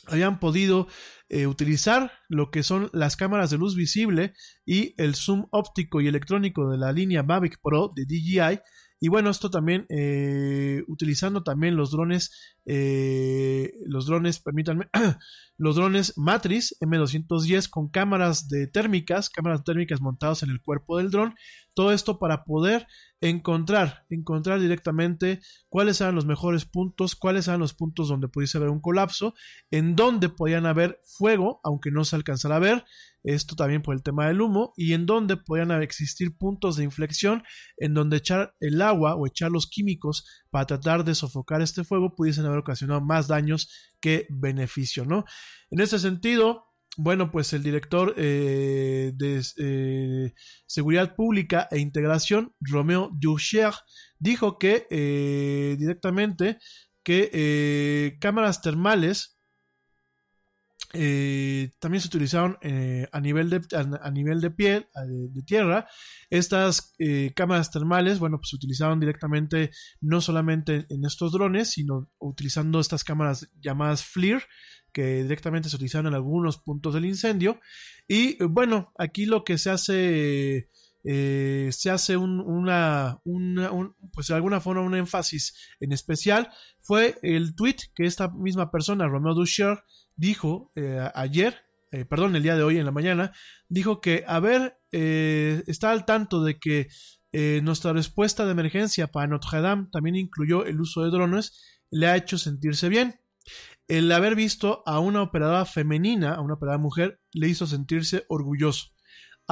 habían podido eh, utilizar lo que son las cámaras de luz visible y el zoom óptico y electrónico de la línea Mavic Pro de DJI y bueno, esto también eh, utilizando también los drones, eh, los drones, permítanme, los drones Matrix M210 con cámaras de térmicas, cámaras térmicas montadas en el cuerpo del dron. Todo esto para poder encontrar, encontrar directamente cuáles eran los mejores puntos, cuáles eran los puntos donde pudiese haber un colapso, en donde podían haber fuego, aunque no se alcanzara a ver, esto también por el tema del humo, y en donde podían existir puntos de inflexión en donde echar el agua o echar los químicos para tratar de sofocar este fuego pudiesen haber ocasionado más daños que beneficio, ¿no? En ese sentido, bueno, pues el director eh, de eh, Seguridad Pública e Integración, Romeo Ducher, dijo que eh, directamente que cámaras termales eh, también se utilizaron eh, a nivel de a, nivel de piel de, de tierra. Estas eh, cámaras termales bueno pues se utilizaron directamente no solamente en estos drones sino utilizando estas cámaras llamadas FLIR que directamente se utilizaron en algunos puntos del incendio. Y bueno aquí lo que se hace eh, se hace un, una, una un, pues de alguna forma un énfasis en especial fue el tweet que esta misma persona Romeo Ducher dijo eh, ayer, eh, perdón, el día de hoy en la mañana, dijo que, a ver, eh, está al tanto de que nuestra respuesta de emergencia para Notre Dame también incluyó el uso de drones, le ha hecho sentirse bien. El haber visto a una operadora femenina, a una operadora mujer, le hizo sentirse orgulloso.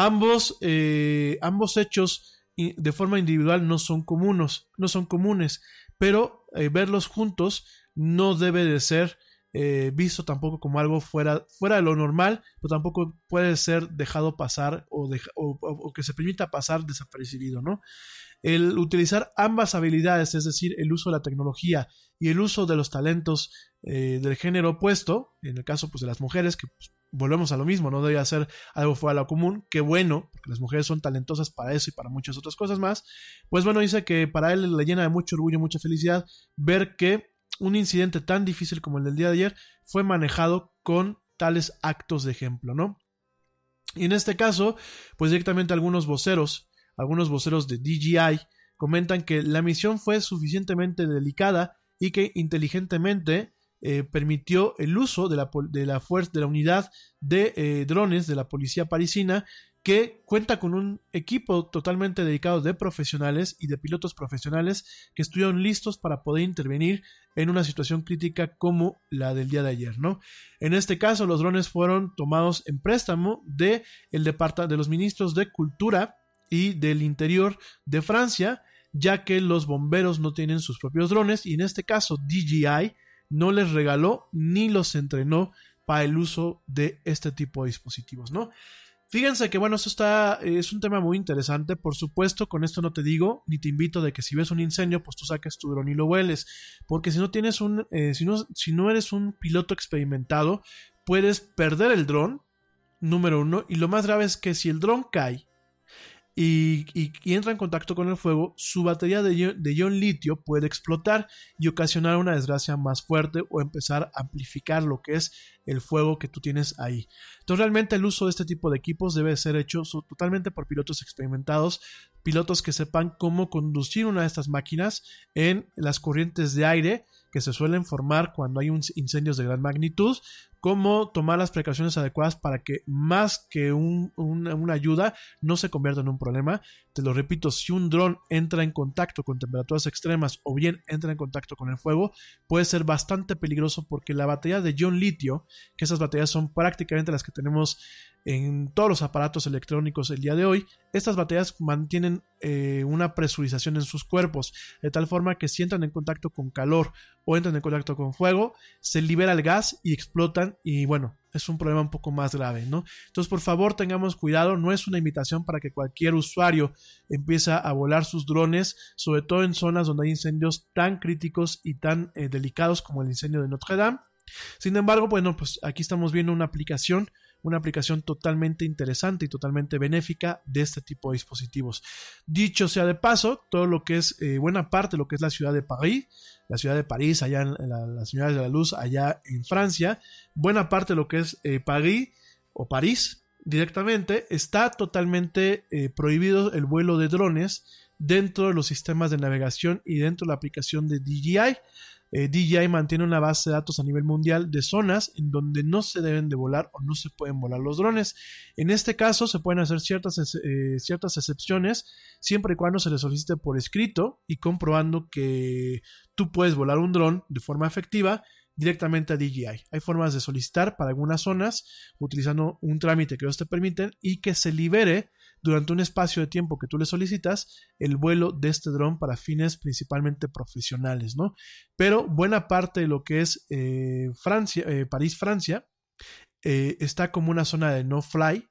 Ambos, eh, ambos hechos de forma individual no son comunes, no son comunes, pero eh, verlos juntos no debe de ser eh, visto tampoco como algo fuera, fuera de lo normal, pero tampoco puede ser dejado pasar o, o, que se permita pasar desapercibido, ¿no? El utilizar ambas habilidades, es decir, el uso de la tecnología y el uso de los talentos eh, del género opuesto, en el caso pues, de las mujeres, que pues, volvemos a lo mismo, no debe ser algo fuera de lo común, que bueno, porque las mujeres son talentosas para eso y para muchas otras cosas más, pues bueno, dice que para él le llena de mucho orgullo, mucha felicidad ver que un incidente tan difícil como el del día de ayer fue manejado con tales actos de ejemplo, ¿no? Y en este caso, pues directamente algunos voceros, algunos voceros de DJI comentan que la misión fue suficientemente delicada y que inteligentemente eh, permitió el uso de la, de la, fuerza, de la unidad de eh, drones de la policía parisina que cuenta con un equipo totalmente dedicado de profesionales y de pilotos profesionales que estuvieron listos para poder intervenir en una situación crítica como la del día de ayer, ¿no? En este caso, los drones fueron tomados en préstamo de, el de los ministros de Cultura y del Interior de Francia, ya que los bomberos no tienen sus propios drones y en este caso DJI no les regaló ni los entrenó para el uso de este tipo de dispositivos, ¿no? Fíjense que bueno, esto está, es un tema muy interesante. Por supuesto, con esto no te digo, ni te invito de que si ves un incendio, pues tú saques tu dron y lo vueles. Porque si no tienes un, eh, si, no, si no eres un piloto experimentado, puedes perder el dron, número uno. Y lo más grave es que si el dron cae y, entra en contacto con el fuego, su batería de, ion litio puede explotar y ocasionar una desgracia más fuerte o empezar a amplificar lo que es el fuego que tú tienes ahí. Entonces realmente el uso de este tipo de equipos debe ser hecho totalmente por pilotos experimentados, pilotos que sepan cómo conducir una de estas máquinas en las corrientes de aire que se suelen formar cuando hay incendios de gran magnitud, cómo tomar las precauciones adecuadas para que más que una ayuda no se convierta en un problema. Te lo repito, si un dron entra en contacto con temperaturas extremas o bien entra en contacto con el fuego, puede ser bastante peligroso porque la batería de ion litio, que esas baterías son prácticamente las que tenemos en todos los aparatos electrónicos el día de hoy, estas baterías mantienen eh, una presurización en sus cuerpos, de tal forma que si entran en contacto con calor o entran en contacto con fuego, se libera el gas y explotan y bueno, es un problema un poco más grave, ¿no? Entonces, por favor, tengamos cuidado, no es una invitación para que cualquier usuario empiece a volar sus drones, sobre todo en zonas donde hay incendios tan críticos y tan eh, delicados como el incendio de Notre Dame. Sin embargo, bueno, pues aquí estamos viendo una aplicación una aplicación totalmente interesante y totalmente benéfica de este tipo de dispositivos. Dicho sea de paso, todo lo que es eh, buena parte de lo que es la ciudad de París, la ciudad de París, allá en las ciudades de la luz, allá en Francia, buena parte de lo que es eh, París o París directamente, está totalmente eh, prohibido el vuelo de drones dentro de los sistemas de navegación y dentro de la aplicación de DJI. Eh, DJI mantiene una base de datos a nivel mundial de zonas en donde no se deben de volar o no se pueden volar los drones. En este caso se pueden hacer ciertas, eh, ciertas excepciones siempre y cuando se le solicite por escrito y comprobando que tú puedes volar un dron de forma efectiva directamente a DJI. Hay formas de solicitar para algunas zonas utilizando un trámite que ellos te permiten y que se libere durante un espacio de tiempo que tú le solicitas el vuelo de este dron para fines principalmente profesionales, ¿no? Pero buena parte de lo que es eh, Francia, eh, París, Francia, eh, está como una zona de no fly,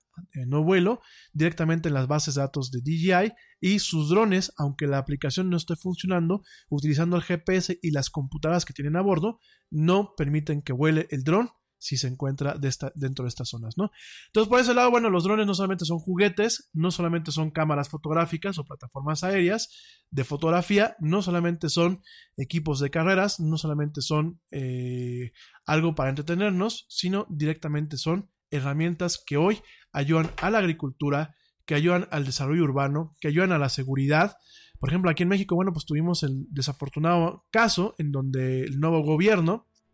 no vuelo, directamente en las bases de datos de DJI y sus drones, aunque la aplicación no esté funcionando, utilizando el GPS y las computadoras que tienen a bordo, no permiten que vuele el dron si se encuentra de esta, dentro de estas zonas, ¿no? Entonces, por ese lado, bueno, los drones no solamente son juguetes, no solamente son cámaras fotográficas o plataformas aéreas de fotografía, no solamente son equipos de carreras, no solamente son eh, algo para entretenernos, sino directamente son herramientas que hoy ayudan a la agricultura, que ayudan al desarrollo urbano, que ayudan a la seguridad. Por ejemplo, aquí en México, bueno, pues tuvimos el desafortunado caso en donde el nuevo gobierno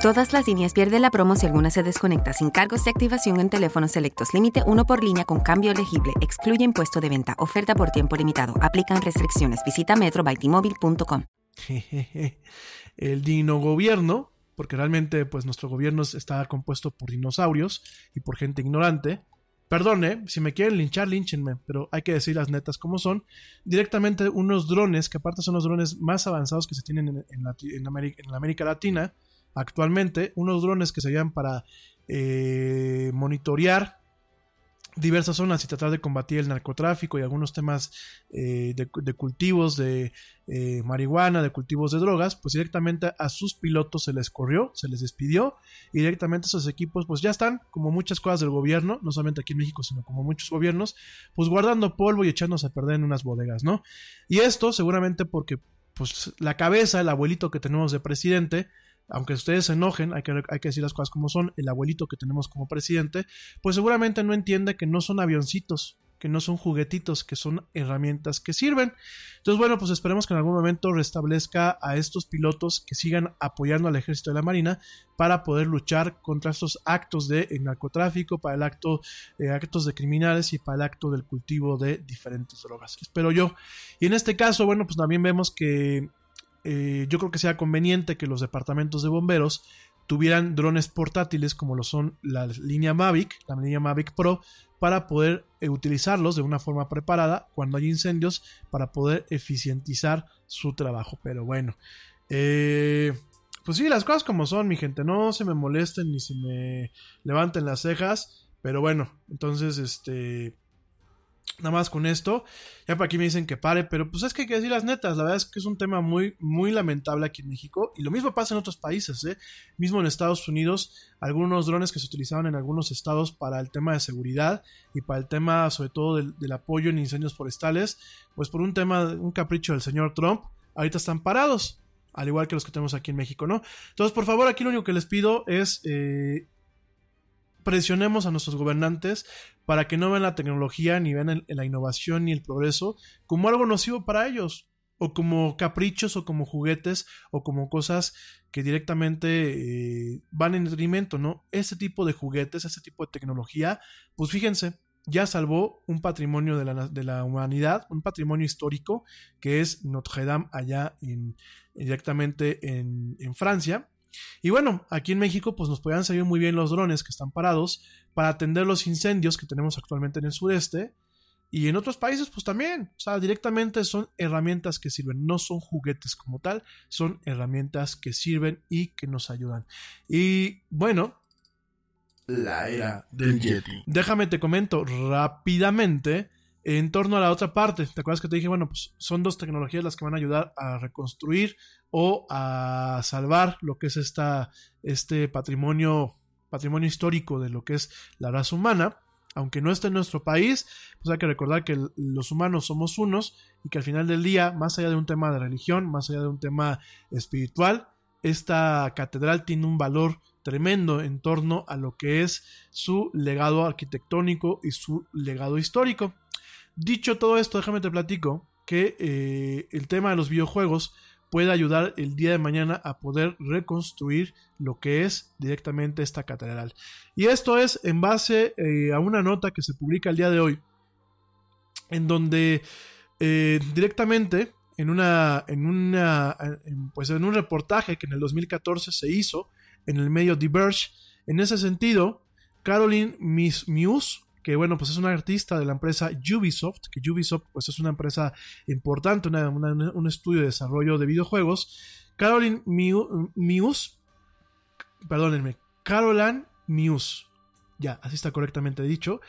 Todas las líneas pierden la promo si alguna se desconecta sin cargos de activación en teléfonos selectos. Límite uno por línea con cambio elegible. Excluye impuesto de venta. Oferta por tiempo limitado. Aplican restricciones. Visita metrobytimóvil.com. El dino gobierno, porque realmente pues nuestro gobierno está compuesto por dinosaurios y por gente ignorante. Perdone, si me quieren linchar, línchenme, pero hay que decir las netas como son. Directamente unos drones, que aparte son los drones más avanzados que se tienen en, en la América Latina, actualmente, unos drones que serían para eh, monitorear diversas zonas y tratar de combatir el narcotráfico y algunos temas eh, de, cultivos de eh, marihuana, de cultivos de drogas, pues directamente a sus pilotos se les corrió, se les despidió y directamente esos equipos pues ya están, como muchas cosas del gobierno, no solamente aquí en México, sino como muchos gobiernos, pues guardando polvo y echándose a perder en unas bodegas, ¿no? Y esto seguramente porque pues la cabeza, el abuelito que tenemos de presidente, aunque ustedes se enojen, hay que, hay que decir las cosas como son, el abuelito que tenemos como presidente, pues seguramente no entiende que no son avioncitos, que no son juguetitos, que son herramientas que sirven. Entonces, bueno, pues esperemos que en algún momento restablezca a estos pilotos que sigan apoyando al ejército de la Marina para poder luchar contra estos actos de narcotráfico, para el acto, eh, actos de criminales y para el acto del cultivo de diferentes drogas. Espero yo. Y en este caso, bueno, pues también vemos que eh, yo creo que sea conveniente que los departamentos de bomberos tuvieran drones portátiles como lo son la línea Mavic, la línea Mavic Pro, para poder eh, utilizarlos de una forma preparada cuando hay incendios para poder eficientizar su trabajo. Pero bueno, eh, pues sí, las cosas como son, mi gente, no se me molesten ni se me levanten las cejas. Pero bueno, entonces, este, Nada más con esto. Ya para aquí me dicen que pare, pero pues es que hay que decir las netas. La verdad es que es un tema muy, muy lamentable aquí en México. Y lo mismo pasa en otros países, ¿eh? Mismo en Estados Unidos, algunos drones que se utilizaban en algunos estados para el tema de seguridad y para el tema, sobre todo, del, apoyo en incendios forestales, pues por un tema, un capricho del señor Trump, ahorita están parados. Al igual que los que tenemos aquí en México, ¿no? Entonces, por favor, aquí lo único que les pido es eh, presionemos a nuestros gobernantes para que no vean la tecnología, ni vean el- la innovación, ni el progreso como algo nocivo para ellos, o como caprichos, o como juguetes, o como cosas que directamente eh, van en detrimento, ¿no? Este tipo de juguetes, este tipo de tecnología, pues fíjense, ya salvó un patrimonio de la, de la humanidad, un patrimonio histórico, que es Notre Dame allá en, directamente en, en Francia. Y bueno, aquí en México pues nos podrían salir muy bien los drones que están parados para atender los incendios que tenemos actualmente en el sureste. Y en otros países pues también, o sea, directamente son herramientas que sirven, no son juguetes como tal, son herramientas que sirven y que nos ayudan. Y bueno, La era del Yeti. Déjame te comento rápidamente en torno a la otra parte. ¿Te acuerdas que te dije, bueno, pues son dos tecnologías las que van a ayudar a reconstruir o a salvar lo que es esta, este patrimonio, patrimonio histórico de lo que es la raza humana? Aunque no esté en nuestro país, pues hay que recordar que los humanos somos unos y que al final del día, más allá de un tema de religión, más allá de un tema espiritual, esta catedral tiene un valor tremendo en torno a lo que es su legado arquitectónico y su legado histórico. Dicho todo esto, déjame te platico que eh, el tema de los videojuegos puede ayudar el día de mañana a poder reconstruir lo que es directamente esta catedral. Y esto es en base eh, a una nota que se publica el día de hoy, en donde eh, directamente en una, en una, pues en un reportaje que en el 2014 se hizo en el medio Diverge, en ese sentido, Caroline Miss Muse, que bueno, pues es una artista de la empresa Ubisoft, que Ubisoft pues es una empresa importante, una- un estudio de desarrollo de videojuegos. Caroline Mu- Muse, perdónenme, Caroline Muse, ya, así está correctamente dicho.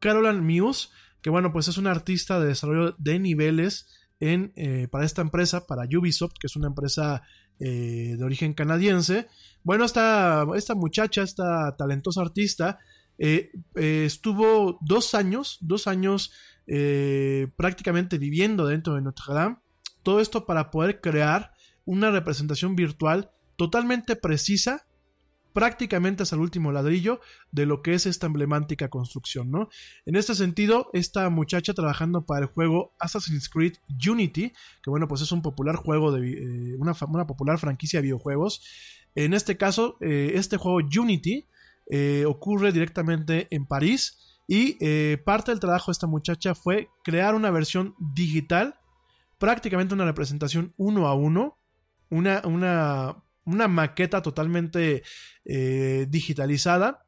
Caroline Muse, que bueno, pues es una artista de desarrollo de niveles en, eh, para esta empresa, para Ubisoft, que es una empresa eh, de origen canadiense. Bueno, esta, esta muchacha, esta talentosa artista, eh, eh, estuvo dos años, dos años eh, prácticamente viviendo dentro de Notre Dame. Todo esto para poder crear una representación virtual totalmente precisa, prácticamente hasta el último ladrillo de lo que es esta emblemática construcción, ¿no? En este sentido, esta muchacha trabajando para el juego Assassin's Creed Unity, que bueno, pues es un popular juego de una, una popular franquicia de videojuegos. En este caso, este juego Unity eh, ocurre directamente en París y eh, parte del trabajo de esta muchacha fue crear una versión digital, prácticamente una representación uno a uno, una, una, maqueta totalmente eh, digitalizada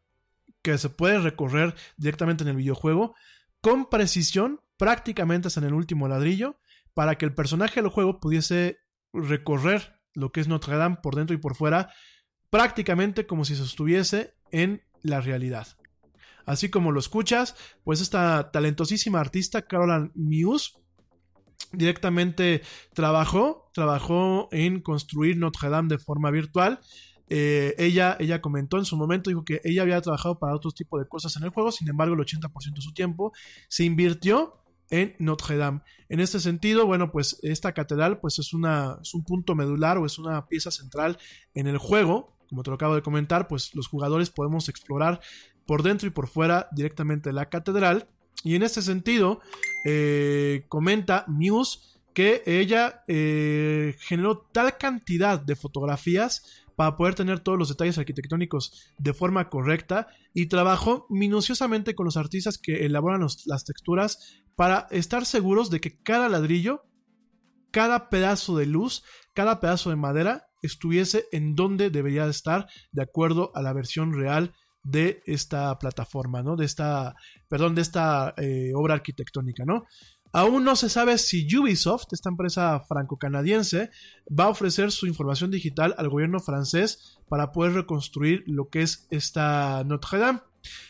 que se puede recorrer directamente en el videojuego con precisión, prácticamente hasta en el último ladrillo, para que el personaje del juego pudiese recorrer lo que es Notre Dame por dentro y por fuera, prácticamente como si se estuviese en la realidad. Así como lo escuchas, pues esta talentosísima artista, Caroline Muse, directamente trabajó, trabajó en construir Notre Dame de forma virtual. Eh, ella, ella comentó en su momento, dijo que ella había trabajado para otro tipo de cosas en el juego, sin embargo el 80% de su tiempo se invirtió en Notre Dame. En este sentido, bueno, pues esta catedral pues es, una, es un punto medular o es una pieza central en el juego. Como te lo acabo de comentar, pues los jugadores podemos explorar por dentro y por fuera directamente la catedral. Y en este sentido, eh, comenta Muse que ella eh, generó tal cantidad de fotografías para poder tener todos los detalles arquitectónicos de forma correcta y trabajó minuciosamente con los artistas que elaboran las texturas para estar seguros de que cada ladrillo, cada pedazo de luz, cada pedazo de madera estuviese en donde debería de estar de acuerdo a la versión real de esta plataforma, ¿no? De esta, perdón, de esta eh, obra arquitectónica, ¿no? Aún no se sabe si Ubisoft, esta empresa franco-canadiense, va a ofrecer su información digital al gobierno francés para poder reconstruir lo que es esta Notre Dame.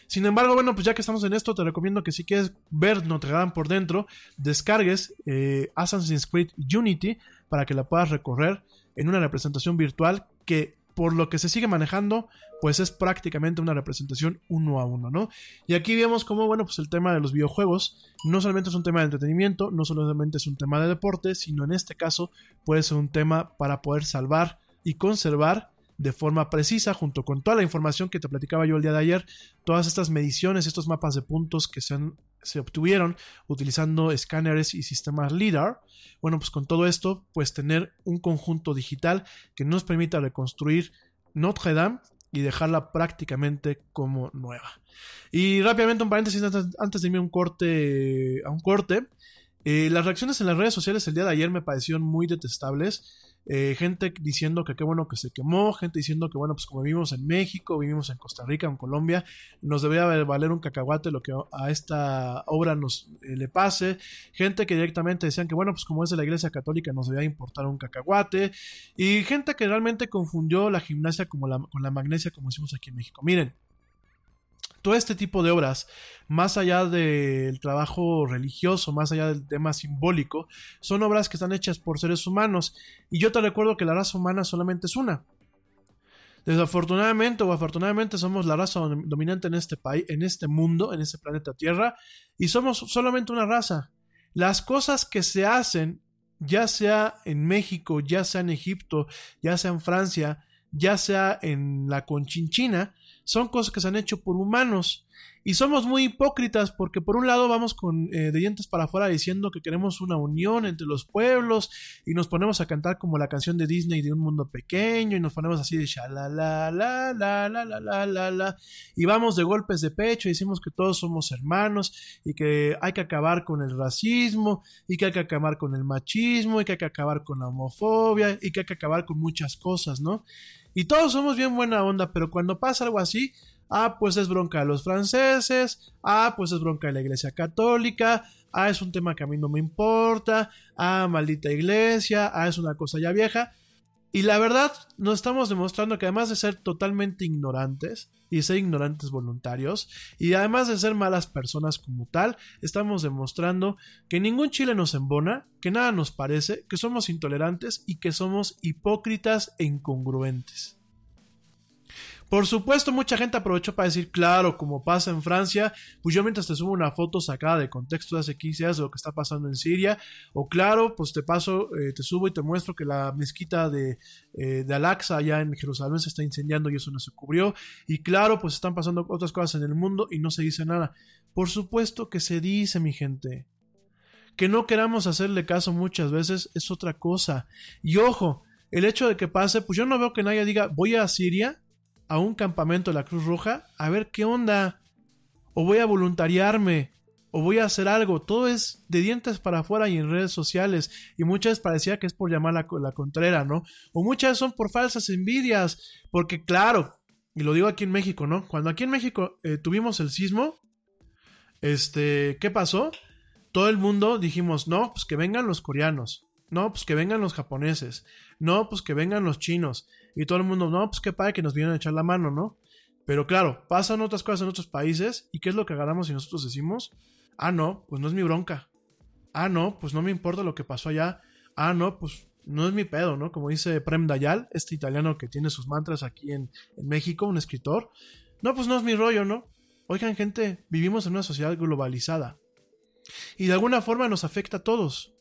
Sin embargo, bueno, pues ya que estamos en esto, te recomiendo que si quieres ver Notre Dame por dentro, descargues eh, Assassin's Creed Unity para que la puedas recorrer en una representación virtual que por lo que se sigue manejando, pues es prácticamente una representación uno a uno, ¿no? Y aquí vemos cómo, bueno, pues el tema de los videojuegos no solamente es un tema de entretenimiento, no solamente es un tema de deporte, sino en este caso puede ser un tema para poder salvar y conservar de forma precisa, junto con toda la información que te platicaba yo el día de ayer, todas estas mediciones, estos mapas de puntos que se, han- se obtuvieron utilizando escáneres y sistemas LIDAR. Bueno, pues con todo esto, pues tener un conjunto digital que nos permita reconstruir Notre Dame y dejarla prácticamente como nueva. Y rápidamente un paréntesis antes, de irme un corte, a un corte. Eh, las reacciones en las redes sociales el día de ayer me parecieron muy detestables. Eh, gente diciendo que qué bueno que se quemó, gente diciendo que bueno, pues como vivimos en México, vivimos en Costa Rica, en Colombia, nos debería valer un cacahuate lo que a esta obra nos eh, le pase, gente que directamente decían que bueno, pues como es de la iglesia católica nos debería importar un cacahuate, y gente que realmente confundió la gimnasia como con la magnesia como decimos aquí en México. Miren, todo este tipo de obras, más allá del trabajo religioso, más allá del tema simbólico, son obras que están hechas por seres humanos. Y yo te recuerdo que la raza humana solamente es una. Desafortunadamente o afortunadamente somos la raza dom- dominante en este país, en este mundo, en este planeta Tierra, y somos solamente una raza. Las cosas que se hacen, ya sea en México, ya sea en Egipto, ya sea en Francia, ya sea en la Conchinchina, son cosas que se han hecho por humanos. Y somos muy hipócritas porque por un lado vamos con eh, de dientes para afuera diciendo que queremos una unión entre los pueblos y nos ponemos a cantar como la canción de Disney de un mundo pequeño y nos ponemos así de shalala la la la la la la la y vamos de golpes de pecho y decimos que todos somos hermanos y que hay que acabar con el racismo y que hay que acabar con el machismo y que hay que acabar con la homofobia y que hay que acabar con muchas cosas, ¿no? Y todos somos bien buena onda, pero cuando pasa algo así, ah, pues es bronca de los franceses, ah, pues es bronca de la iglesia católica, ah, es un tema que a mí no me importa, ah, maldita iglesia, ah, es una cosa ya vieja. Y la verdad, nos estamos demostrando que además de ser totalmente ignorantes, y ser ignorantes voluntarios, y además de ser malas personas como tal, estamos demostrando que ningún chile nos embona, que nada nos parece, que somos intolerantes y que somos hipócritas e incongruentes. Por supuesto, mucha gente aprovechó para decir, claro, como pasa en Francia, pues yo mientras te subo una foto sacada de contexto de hace 15 días de lo que está pasando en Siria, o claro, pues te paso, eh, te subo y te muestro que la mezquita de, eh, de Al-Aqsa allá en Jerusalén se está incendiando y eso no se cubrió, y claro, pues están pasando otras cosas en el mundo y no se dice nada. Por supuesto que se dice, mi gente. Que no queramos hacerle caso muchas veces es otra cosa. Y ojo, el hecho de que pase, pues yo no veo que nadie diga, voy a Siria a un campamento de la Cruz Roja a ver qué onda. O voy a voluntariarme. O voy a hacer algo. Todo es de dientes para afuera y en redes sociales. Y muchas parecía que es por llamar la, la contrera, ¿no? O muchas son por falsas envidias. Porque claro, y lo digo aquí en México, ¿no? Cuando aquí en México eh, tuvimos el sismo, este, ¿qué pasó? Todo el mundo dijimos, no, pues que vengan los coreanos. No, pues que vengan los japoneses. No, pues que vengan los chinos. Y todo el mundo, no, pues qué padre que nos vienen a echar la mano, ¿no? Pero claro, pasan otras cosas en otros países. ¿Y qué es lo que agarramos y nosotros decimos? Ah, no, pues no es mi bronca. Ah, no, pues no me importa lo que pasó allá. Ah, no, pues no es mi pedo, ¿no? Como dice Prem Dayal, este italiano que tiene sus mantras aquí en, en México, un escritor. No, pues no es mi rollo, ¿no? Oigan, gente, vivimos en una sociedad globalizada. Y de alguna forma nos afecta a todos.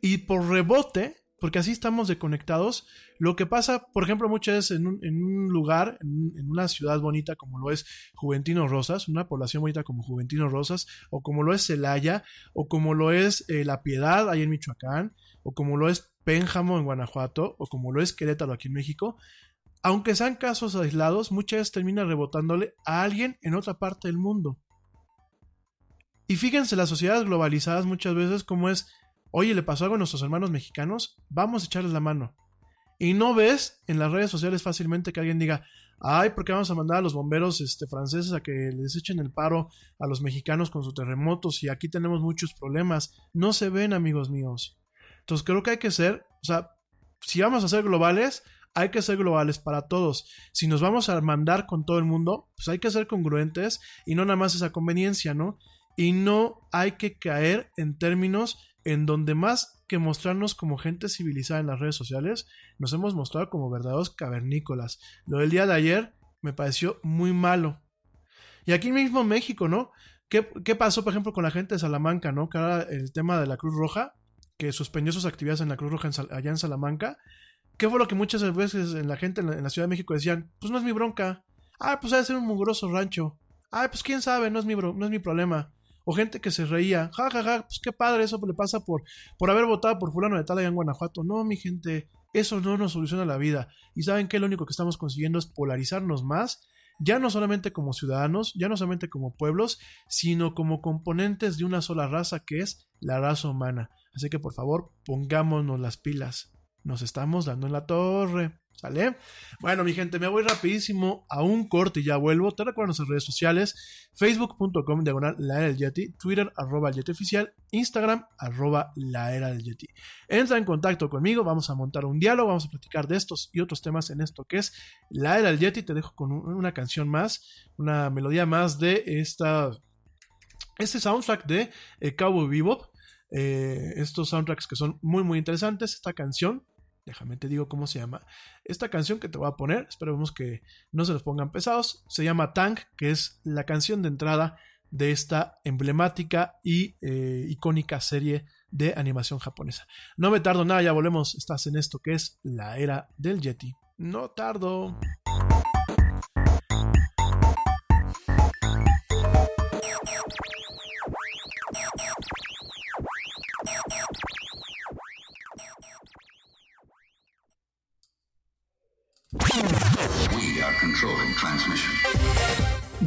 Y por rebote, porque así estamos desconectados, lo que pasa, por ejemplo, muchas veces en un, lugar, en una ciudad bonita como lo es Juventino Rosas, una población bonita como Juventino Rosas, o como lo es Celaya, o como lo es eh, La Piedad, ahí en Michoacán, o como lo es Pénjamo en Guanajuato, o como lo es Querétaro aquí en México, aunque sean casos aislados, muchas veces termina rebotándole a alguien en otra parte del mundo. Y fíjense, las sociedades globalizadas muchas veces como es, oye, le pasó algo a nuestros hermanos mexicanos, vamos a echarles la mano. Y no ves en las redes sociales fácilmente que alguien diga, ay, ¿por qué vamos a mandar a los bomberos este, franceses a que les echen el paro a los mexicanos con sus terremotos y aquí tenemos muchos problemas? No se ven, amigos míos. Entonces creo que hay que ser, o sea, si vamos a ser globales, hay que ser globales para todos. Si nos vamos a mandar con todo el mundo, pues hay que ser congruentes y no nada más esa conveniencia, ¿no? Y no hay que caer en términos en donde más que mostrarnos como gente civilizada en las redes sociales, nos hemos mostrado como verdaderos cavernícolas. Lo del día de ayer me pareció muy malo. Y aquí mismo en México, ¿no? ¿Qué, pasó, por ejemplo, con la gente de Salamanca, ¿no? Que ahora el tema de la Cruz Roja, que suspendió sus actividades en la Cruz Roja allá en Salamanca. ¿Qué fue lo que muchas veces en la gente en la, en la Ciudad de México decían? Pues no es mi bronca. Ah, pues ha de ser un mugroso rancho. Ah, pues quién sabe, no es mi, no es mi problema. O gente que se reía. Ja, ja, ja, pues qué padre, eso le pasa por, por haber votado por fulano de tal allá en Guanajuato. No, mi gente, eso no nos soluciona la vida. Y saben que lo único que estamos consiguiendo es polarizarnos más, ya no solamente como ciudadanos, ya no solamente como pueblos, sino como componentes de una sola raza que es la raza humana. Así que por favor, pongámonos las pilas. Nos estamos dando en la torre. ¿Sale? Bueno, mi gente, me voy rapidísimo a un corte y ya vuelvo. Te recuerdo nuestras redes sociales: facebook.com diagonal la era del Yeti, Twitter arroba el Yeti oficial, Instagram arroba la era del Yeti. Entra en contacto conmigo, vamos a montar un diálogo, vamos a platicar de estos y otros temas en esto que es la era del Yeti. Te dejo con un- una canción más, una melodía más de esta este soundtrack de eh, Cowboy Bebop. eh, estos soundtracks que son muy muy interesantes. Esta canción, déjame te digo cómo se llama. Esta canción que te voy a poner, esperemos que no se los pongan pesados. Se llama Tank, que es la canción de entrada de esta emblemática y eh, icónica serie de animación japonesa. No me tardo nada, ya volvemos. Estás en esto que es la era del Yeti. No tardo.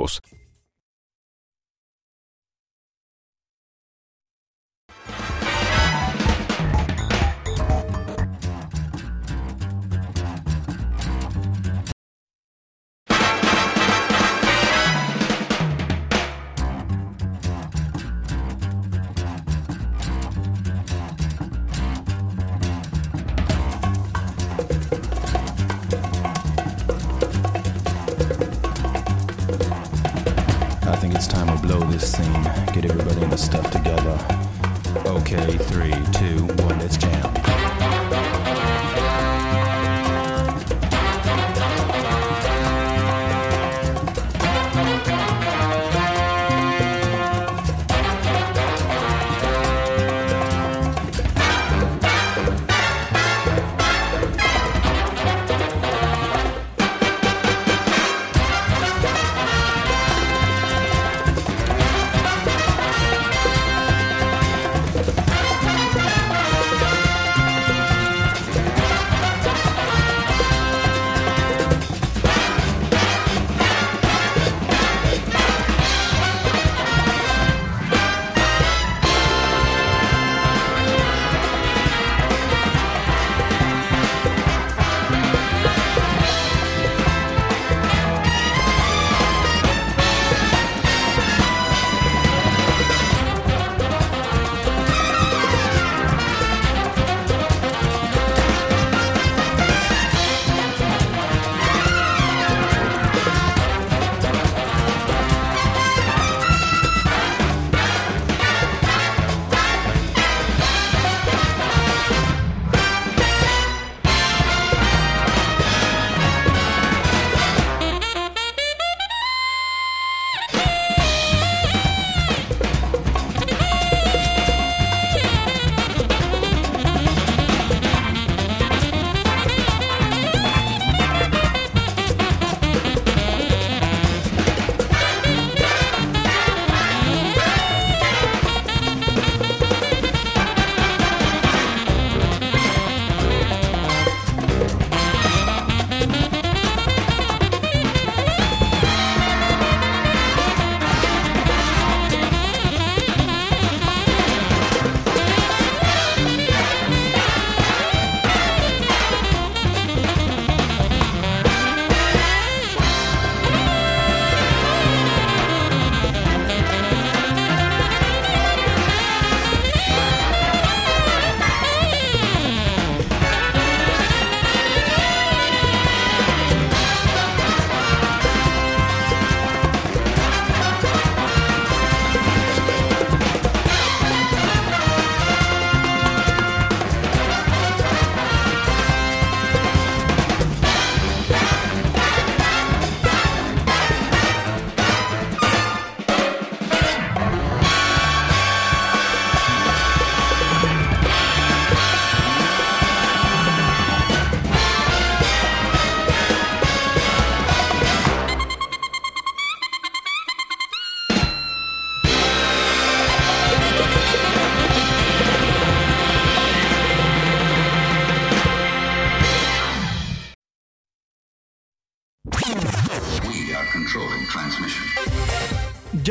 course.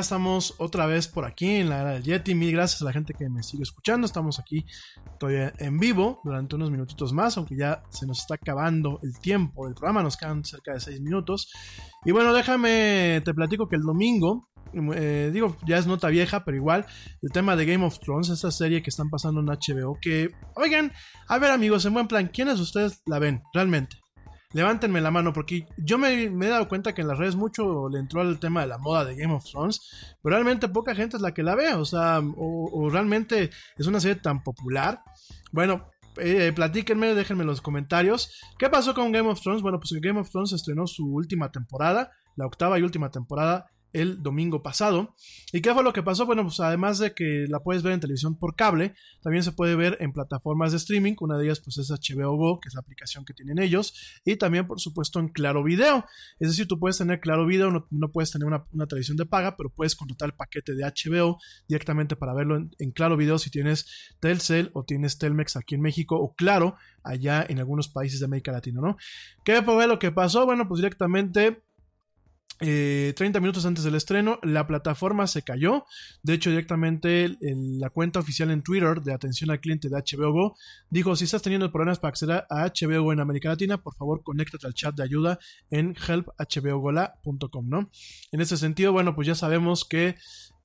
Estamos otra vez por aquí en la era del Yeti. Mil gracias a la gente que me sigue escuchando. Estamos aquí todavía en vivo durante unos minutitos más, aunque ya se nos está acabando el tiempo del programa. Nos quedan cerca de seis minutos. Y bueno, déjame, te platico que el domingo, eh, digo, ya es nota vieja, pero igual, el tema de Game of Thrones, esta serie que están pasando en HBO, que, oigan, a ver amigos, en buen plan, ¿quiénes de ustedes la ven realmente? Levántenme la mano porque yo me, he dado cuenta que en las redes mucho le entró al tema de la moda de Game of Thrones, pero realmente poca gente es la que la ve, o sea, o, o realmente es una serie tan popular. Bueno, eh, platíquenme, déjenme en los comentarios. ¿Qué pasó con Game of Thrones? Bueno, pues Game of Thrones estrenó su última temporada, la octava y última temporada el domingo pasado. ¿Y qué fue lo que pasó? Bueno, pues además de que la puedes ver en televisión por cable, también se puede ver en plataformas de streaming. Una de ellas pues es HBO Go, que es la aplicación que tienen ellos. Y también por supuesto en Claro Video. Es decir, tú puedes tener Claro Video, no, no puedes tener una, una, televisión de paga, pero puedes contratar el paquete de HBO directamente para verlo en, en Claro Video si tienes Telcel o tienes Telmex aquí en México o Claro allá en algunos países de América Latina, ¿no? ¿Qué fue lo que pasó? Bueno, pues directamente eh, 30 minutos antes del estreno, la plataforma se cayó. De hecho, directamente el, la cuenta oficial en Twitter de atención al cliente de HBO Go dijo: Si estás teniendo problemas para acceder a HBO Go en América Latina, por favor, conéctate al chat de ayuda en helphbogola.com, ¿no? En ese sentido, bueno, pues ya sabemos que.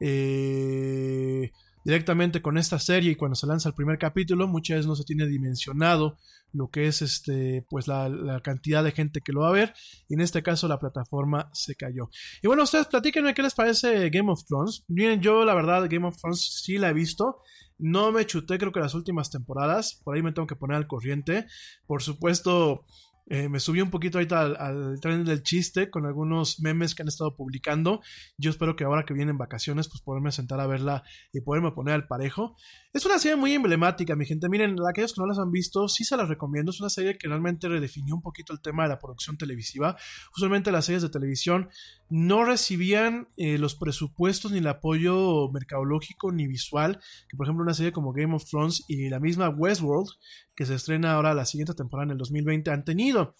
Eh, directamente con esta serie y cuando se lanza el primer capítulo, muchas veces no se tiene dimensionado lo que es este, pues la, cantidad de gente que lo va a ver. Y en este caso la plataforma se cayó. Y bueno, ustedes platíquenme qué les parece Game of Thrones. Miren, yo la verdad Game of Thrones sí la he visto. No me chuté creo que las últimas temporadas. Por ahí me tengo que poner al corriente. Por supuesto, eh, me subí un poquito ahorita al, tren del chiste con algunos memes que han estado publicando. Yo espero que ahora que vienen vacaciones, pues poderme sentar a verla y poderme poner al parejo. Es una serie muy emblemática, mi gente. Miren, aquellos que no las han visto, sí se las recomiendo. Es una serie que realmente redefinió un poquito el tema de la producción televisiva. Usualmente las series de televisión no recibían eh, los presupuestos ni el apoyo mercadológico ni visual que, por ejemplo, una serie como Game of Thrones y la misma Westworld, que se estrena ahora la siguiente temporada en el 2020, han tenido.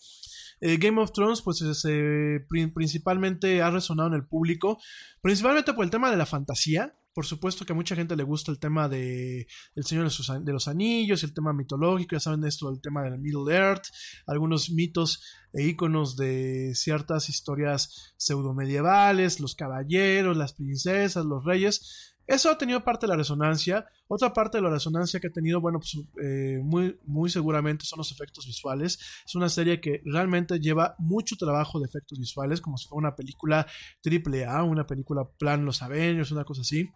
Eh, Game of Thrones, pues eh, principalmente ha resonado en el público, principalmente por el tema de la fantasía. Por supuesto que a mucha gente le gusta el tema de El Señor de, los Anillos, el tema mitológico, ya saben esto, el tema del Middle Earth, algunos mitos e íconos de ciertas historias pseudomedievales, los caballeros, las princesas, los reyes. Eso ha tenido parte de la resonancia. Otra parte de la resonancia que ha tenido, bueno, pues eh, muy, muy seguramente son los efectos visuales. Es una serie que realmente lleva mucho trabajo de efectos visuales, como si fuera una película triple A, una película plan Los Avengers, una cosa así.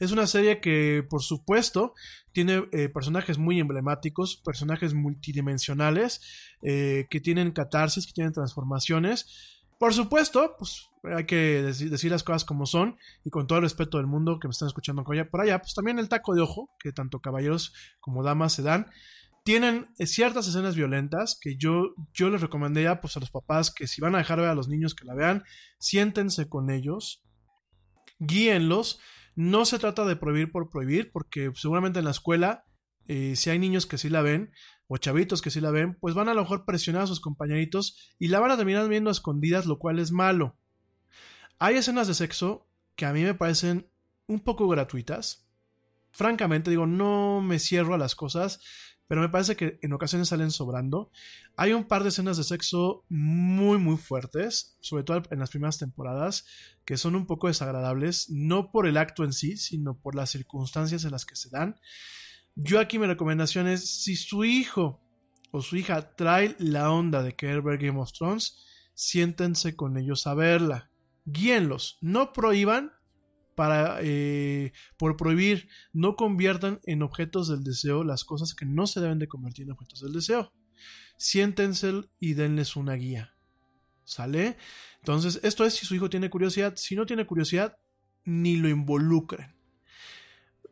Es una serie que, por supuesto, tiene eh, personajes muy emblemáticos, personajes multidimensionales, eh, que tienen catarsis, que tienen transformaciones. Por supuesto, pues hay que decir, las cosas como son y con todo el respeto del mundo que me están escuchando por allá, pues también el taco de ojo, que tanto caballeros como damas se dan, tienen ciertas escenas violentas que yo, yo les recomendaría pues a los papás que si van a dejar ver a los niños que la vean, siéntense con ellos, guíenlos, no se trata de prohibir por prohibir, porque seguramente en la escuela, eh, si hay niños que sí la ven, o chavitos que sí la ven, pues van a lo mejor presionar a sus compañeritos y la van a terminar viendo a escondidas, lo cual es malo. Hay escenas de sexo que a mí me parecen un poco gratuitas. Francamente, digo, no me cierro a las cosas. pero me parece que en ocasiones salen sobrando. Hay un par de escenas de sexo muy, muy fuertes, sobre todo en las primeras temporadas, que son un poco desagradables, no por el acto en sí, sino por las circunstancias en las que se dan. Yo aquí mi recomendación es, si su hijo o su hija trae la onda de querer ver Game of Thrones, siéntense con ellos a verla. Guíenlos, no prohíban para eh, por prohibir, no conviertan en objetos del deseo las cosas que no se deben de convertir en objetos del deseo. Siéntense y denles una guía. ¿Sale? Entonces, esto es si su hijo tiene curiosidad. Si no tiene curiosidad, ni lo involucren.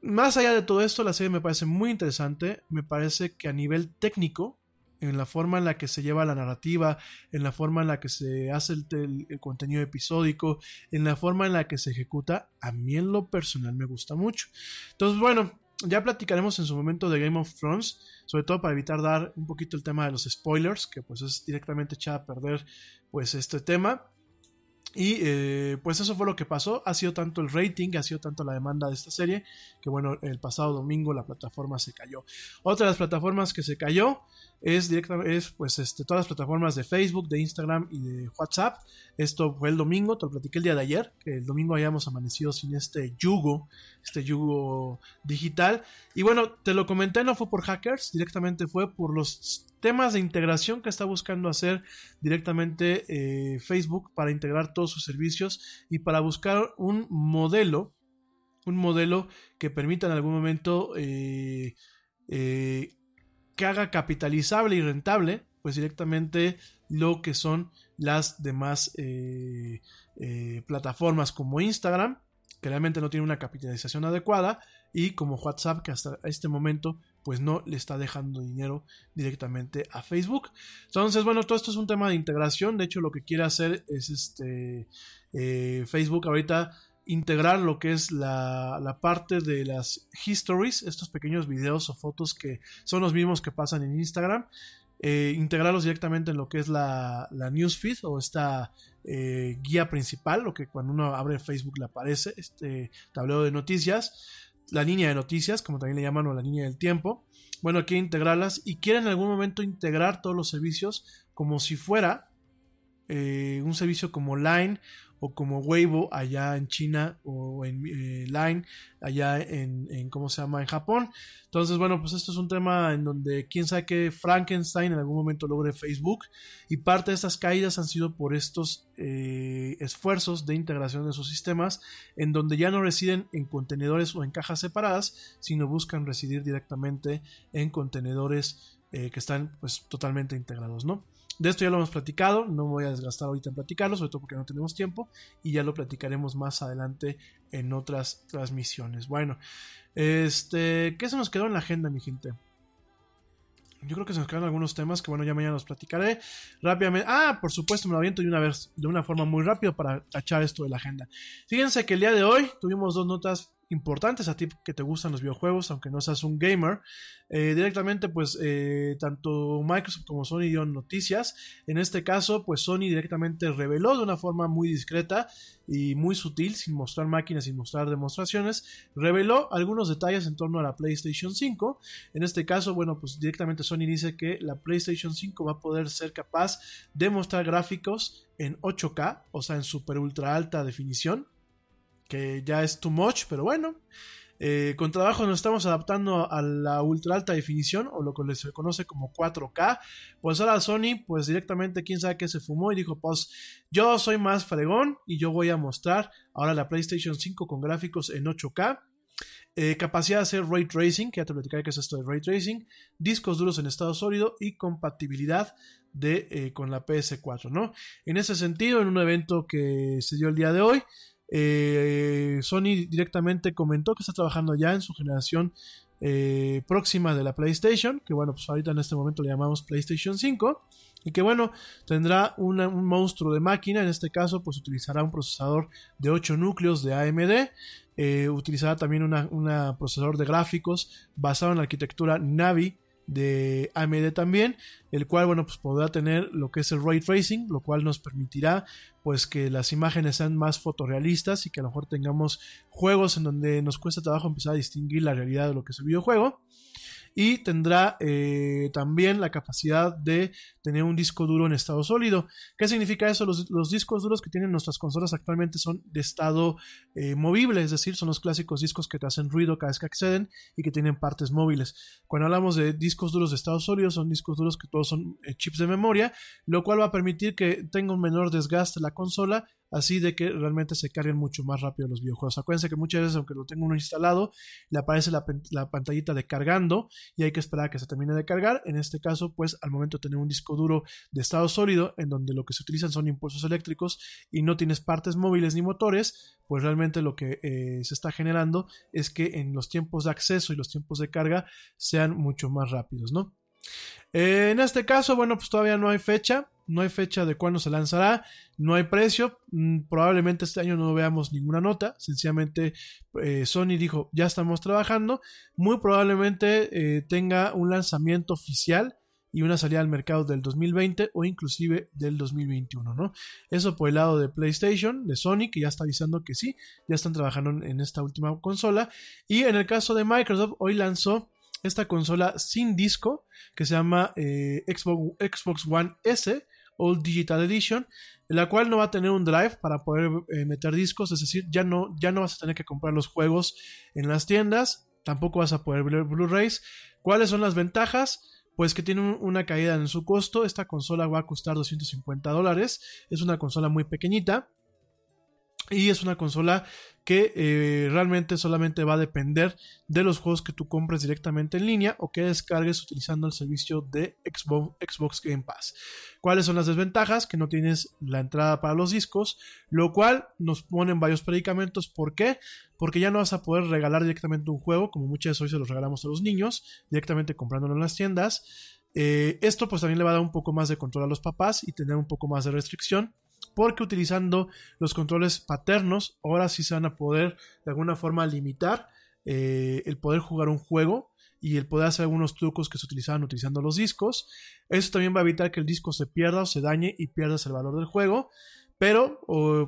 Más allá de todo esto, la serie me parece muy interesante. Me parece que a nivel técnico en la forma en la que se lleva la narrativa, en la forma en la que se hace el, contenido episódico, en la forma en la que se ejecuta, a mí en lo personal me gusta mucho. Entonces, bueno, ya platicaremos en su momento de Game of Thrones, sobre todo para evitar dar un poquito el tema de los spoilers, que pues es directamente echada a perder pues este tema. Y eh, pues eso fue lo que pasó. Ha sido tanto el rating, ha sido tanto la demanda de esta serie, que bueno, el pasado domingo la plataforma se cayó. Otra de las plataformas que se cayó es directamente, es pues este, todas las plataformas de Facebook, de Instagram y de WhatsApp. Esto fue el domingo, te lo platiqué el día de ayer, que el domingo hayamos amanecido sin este yugo, este yugo digital. Y bueno, te lo comenté, no fue por hackers, directamente fue por los temas de integración que está buscando hacer directamente eh, Facebook para integrar todos sus servicios y para buscar un modelo, un modelo que permita en algún momento eh, eh, que haga capitalizable y rentable, pues directamente lo que son las demás plataformas como Instagram, que realmente no tiene una capitalización adecuada, y como WhatsApp, que hasta este momento pues no le está dejando dinero directamente a Facebook. Entonces, bueno, todo esto es un tema de integración. De hecho, lo que quiere hacer es este eh, Facebook ahorita integrar lo que es la, la, parte de las histories, estos pequeños videos o fotos que son los mismos que pasan en Instagram, eh, integrarlos directamente en lo que es la, la newsfeed o esta eh, guía principal, lo que cuando uno abre Facebook le aparece, este tablero de noticias la línea de noticias, como también le llaman, o la línea del tiempo. Bueno, quiere integrarlas y quiere en algún momento integrar todos los servicios como si fuera eh, un servicio como Line o como Weibo allá en China o en eh, Line allá en, en, ¿cómo se llama? En Japón. Entonces, bueno, pues esto es un tema en donde quién sabe que Frankenstein en algún momento logre Facebook y parte de estas caídas han sido por estos eh, esfuerzos de integración de sus sistemas en donde ya no residen en contenedores o en cajas separadas, sino buscan residir directamente en contenedores eh, que están pues totalmente integrados, ¿no? De esto ya lo hemos platicado, no me voy a desgastar ahorita en platicarlo, sobre todo porque no tenemos tiempo y ya lo platicaremos más adelante en otras transmisiones. Bueno, este, ¿qué se nos quedó en la agenda, mi gente? Yo creo que se nos quedan algunos temas que bueno, ya mañana los platicaré rápidamente. Ah, por supuesto, me lo aviento de una de una forma muy rápida para tachar esto de la agenda. Fíjense que el día de hoy tuvimos dos notas importantes a ti que te gustan los videojuegos, aunque no seas un gamer. Eh, directamente, pues, eh, tanto Microsoft como Sony dieron noticias. En este caso, pues Sony directamente reveló de una forma muy discreta y muy sutil, sin mostrar máquinas, sin mostrar demostraciones, reveló algunos detalles en torno a la PlayStation 5. En este caso, bueno, pues directamente Sony dice que la PlayStation 5 va a poder ser capaz de mostrar gráficos en 8K, o sea, en super ultra alta definición que ya es too much, pero bueno. Eh, con trabajo nos estamos adaptando a la ultra alta definición o lo que se conoce como 4K. Pues ahora Sony, pues directamente quién sabe qué se fumó y dijo, pues yo soy más fregón y yo voy a mostrar ahora la PlayStation 5 con gráficos en 8K. Eh, capacidad de hacer ray tracing, que ya te platicaré qué es esto de ray tracing, discos duros en estado sólido y compatibilidad de, eh, con la PS4, ¿no? En ese sentido, en un evento que se dio el día de hoy, eh, Sony directamente comentó que está trabajando ya en su generación eh, próxima de la PlayStation, que bueno, pues ahorita en este momento le llamamos PlayStation 5, y que bueno, tendrá un monstruo de máquina, en este caso pues utilizará un procesador de 8 núcleos de AMD, eh, utilizará también un procesador de gráficos basado en la arquitectura Navi de AMD también, el cual, bueno, pues podrá tener lo que es el ray tracing, lo cual nos permitirá, pues, que las imágenes sean más fotorrealistas y que a lo mejor tengamos juegos en donde nos cuesta trabajo empezar a distinguir la realidad de lo que es el videojuego. Y tendrá eh, también la capacidad de tener un disco duro en estado sólido. ¿Qué significa eso? Los, los discos duros que tienen nuestras consolas actualmente son de estado eh, movible, es decir, son los clásicos discos que te hacen ruido cada vez que acceden y que tienen partes móviles. Cuando hablamos de discos duros de estado sólido, son discos duros que todos son eh, chips de memoria, lo cual va a permitir que tenga un menor desgaste la consola así de que realmente se carguen mucho más rápido los videojuegos. Acuérdense que muchas veces, aunque lo tenga uno instalado, le aparece la, pantallita de cargando y hay que esperar a que se termine de cargar. En este caso, pues al momento de tener un disco duro de estado sólido, en donde lo que se utilizan son impulsos eléctricos y no tienes partes móviles ni motores, pues realmente lo que eh, se está generando es que en los tiempos de acceso y los tiempos de carga sean mucho más rápidos, ¿no? En este caso, bueno, pues todavía no hay fecha no hay fecha de cuándo se lanzará, no hay precio, mm, probablemente este año no veamos ninguna nota, sencillamente eh, Sony dijo ya estamos trabajando, muy probablemente eh, tenga un lanzamiento oficial y una salida al mercado del 2020 o inclusive del 2021, ¿no? Eso por el lado de PlayStation, de Sony, que ya está avisando que sí, ya están trabajando en esta última consola. Y en el caso de Microsoft, hoy lanzó esta consola sin disco que se llama eh, Xbox, Xbox One S All Digital Edition, en la cual no va a tener un drive para poder eh, meter discos, es decir, ya no, ya no vas a tener que comprar los juegos en las tiendas, tampoco vas a poder ver Blu-rays. ¿Cuáles son las ventajas? Pues que tiene una caída en su costo, esta consola va a costar 250 dólares, es una consola muy pequeñita, y es una consola que eh, realmente solamente va a depender de los juegos que tú compres directamente en línea o que descargues utilizando el servicio de Xbox, Xbox Game Pass. ¿Cuáles son las desventajas? Que no tienes la entrada para los discos, lo cual nos pone en varios predicamentos. ¿Por qué? Porque ya no vas a poder regalar directamente un juego, como muchas veces hoy se los regalamos a los niños, directamente comprándolo en las tiendas. Eh, esto pues también le va a dar un poco más de control a los papás y tener un poco más de restricción porque utilizando los controles paternos ahora sí se van a poder de alguna forma limitar eh, el poder jugar un juego y el poder hacer algunos trucos que se utilizaban utilizando los discos. Eso también va a evitar que el disco se pierda o se dañe y pierdas el valor del juego. Pero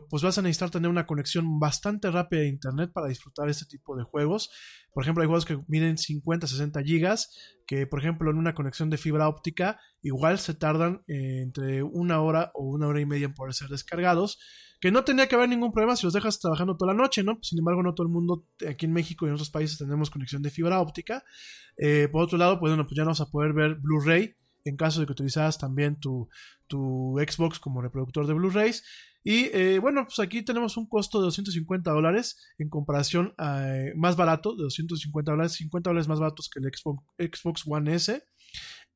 pues vas a necesitar tener una conexión bastante rápida de internet para disfrutar este tipo de juegos. Por ejemplo, hay juegos que miden 50, 60 gigas, que por ejemplo en una conexión de fibra óptica igual se tardan eh, entre una hora o una hora y media en poder ser descargados. Que no tendría que haber ningún problema si los dejas trabajando toda la noche, ¿no? Sin embargo, no todo el mundo aquí en México y en otros países tenemos conexión de fibra óptica. Eh, por otro lado, pues bueno, pues ya no vas a poder ver Blu-ray en caso de que utilizaras también tu, tu Xbox como reproductor de Blu-rays. Y eh, bueno, pues aquí tenemos un costo de 250 dólares en comparación a, eh, más barato, de 250 dólares, 50 dólares más baratos que el Xbox, Xbox One S.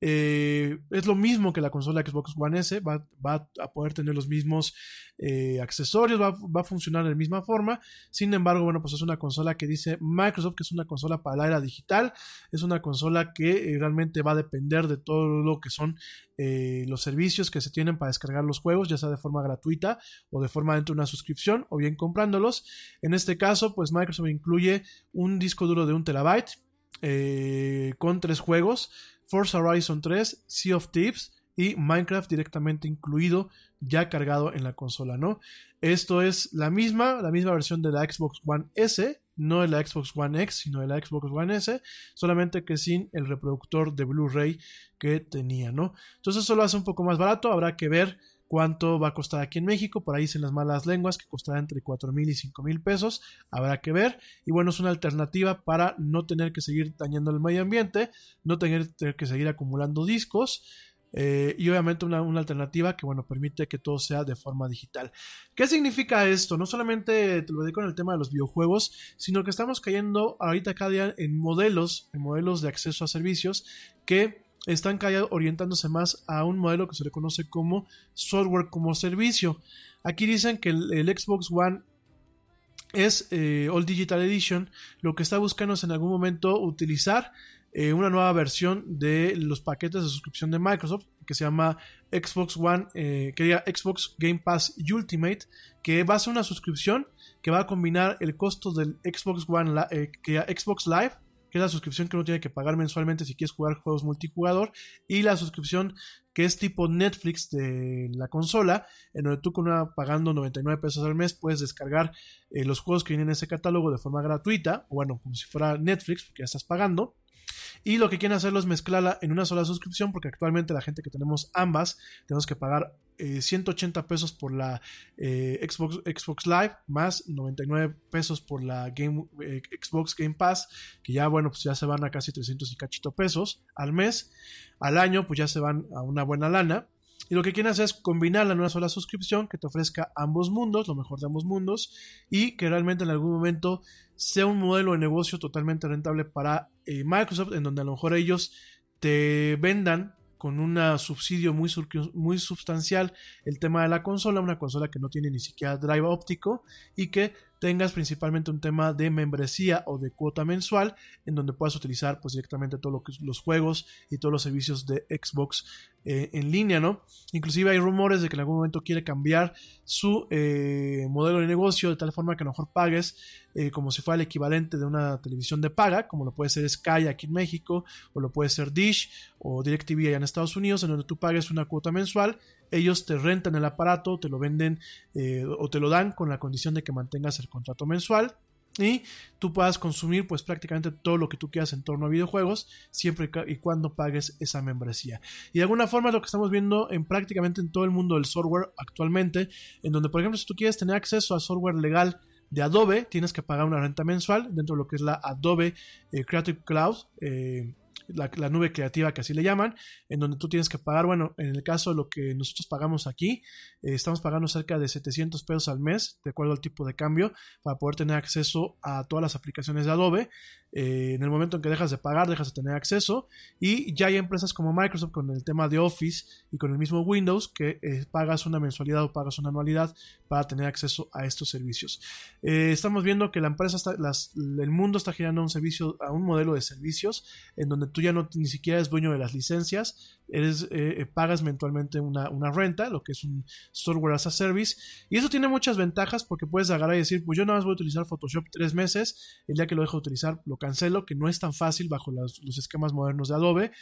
Eh, es lo mismo que la consola Xbox One S, va, a poder tener los mismos eh, accesorios, va, a funcionar de la misma forma. Sin embargo, bueno, pues es una consola que dice Microsoft que es una consola para la era digital, es una consola que eh, realmente va a depender de todo lo que son los servicios que se tienen para descargar los juegos, ya sea de forma gratuita o de forma dentro de una suscripción o bien comprándolos. En este caso, pues Microsoft incluye un disco duro de un terabyte con tres juegos Forza Horizon 3, Sea of Thieves y Minecraft directamente incluido ya cargado en la consola, ¿no? Esto es la misma, la misma versión de la Xbox One S, no de la Xbox One X, sino de la Xbox One S, solamente que sin el reproductor de Blu-ray que tenía, ¿no? Entonces eso lo hace un poco más barato, habrá que ver cuánto va a costar aquí en México, por ahí dicen las malas lenguas que costará entre 4 mil y 5 mil pesos, habrá que ver, y bueno, es una alternativa para no tener que seguir dañando el medio ambiente, no tener, que seguir acumulando discos, eh, y obviamente una, alternativa que bueno permite que todo sea de forma digital. ¿Qué significa esto? No solamente te lo digo en el tema de los videojuegos, sino que estamos cayendo ahorita cada día en modelos, en modelos de acceso a servicios que están orientándose más a un modelo que se le conoce como software como servicio. Aquí dicen que el, Xbox One es eh, All Digital Edition, lo que está buscando es en algún momento utilizar eh, una nueva versión de los paquetes de suscripción de Microsoft que se llama Xbox One, eh, que diga Xbox Game Pass Ultimate, que va a ser una suscripción que va a combinar el costo del Xbox One, que Xbox Live que es la suscripción que uno tiene que pagar mensualmente si quieres jugar juegos multijugador, y la suscripción que es tipo Netflix de la consola, en donde tú con una pagando 99 pesos al mes puedes descargar eh, los juegos que vienen en ese catálogo de forma gratuita, bueno, como si fuera Netflix, porque ya estás pagando. Y lo que quieren hacerlo es mezclarla en una sola suscripción, porque actualmente la gente que tenemos ambas tenemos que pagar eh, 180 pesos por la eh, Xbox, Xbox Live, más 99 pesos por la Game, eh, Xbox Game Pass, que ya, bueno, pues ya se van a casi 300 y cachito pesos al mes. Al año, pues ya se van a una buena lana. Y lo que quieren hacer es combinarla en una sola suscripción que te ofrezca ambos mundos, lo mejor de ambos mundos, y que realmente en algún momento sea un modelo de negocio totalmente rentable para eh, Microsoft, en donde a lo mejor ellos te vendan con un subsidio muy, muy sustancial el tema de la consola, una consola que no tiene ni siquiera drive óptico y que tengas principalmente un tema de membresía o de cuota mensual en donde puedas utilizar pues directamente todos lo los juegos y todos los servicios de Xbox eh, en línea, ¿no? Inclusive hay rumores de que en algún momento quiere cambiar su eh, modelo de negocio de tal forma que a lo mejor pagues eh, como si fuera el equivalente de una televisión de paga, como lo puede ser Sky aquí en México, o lo puede ser Dish o DirecTV allá en Estados Unidos, en donde tú pagues una cuota mensual ellos te rentan el aparato, te lo venden o te lo dan con la condición de que mantengas el contrato mensual y tú puedas consumir pues prácticamente todo lo que tú quieras en torno a videojuegos siempre y cuando pagues esa membresía. Y de alguna forma lo que estamos viendo en prácticamente en todo el mundo del software actualmente en donde por ejemplo si tú quieres tener acceso a software legal de Adobe tienes que pagar una renta mensual dentro de lo que es la Adobe eh, Creative Cloud eh, la, nube creativa que así le llaman, en donde tú tienes que pagar, bueno, en el caso de lo que nosotros pagamos aquí, eh, estamos pagando cerca de 700 pesos al mes, de acuerdo al tipo de cambio, para poder tener acceso a todas las aplicaciones de Adobe. Eh, en el momento en que dejas de pagar, dejas de tener acceso. Y ya hay empresas como Microsoft con el tema de Office y con el mismo Windows que eh, pagas una mensualidad o pagas una anualidad para tener acceso a estos servicios. estamos viendo que la empresa está, el mundo está girando un servicio, a un modelo de servicios en donde tú ya no ni siquiera eres dueño de las licencias, eres, eh, eh, pagas mensualmente una, una, renta, lo que es un software as a service, y eso tiene muchas ventajas porque puedes agarrar y decir, pues yo nada más voy a utilizar Photoshop tres meses, el día que lo dejo de utilizar lo cancelo, que no es tan fácil bajo los esquemas modernos de Adobe,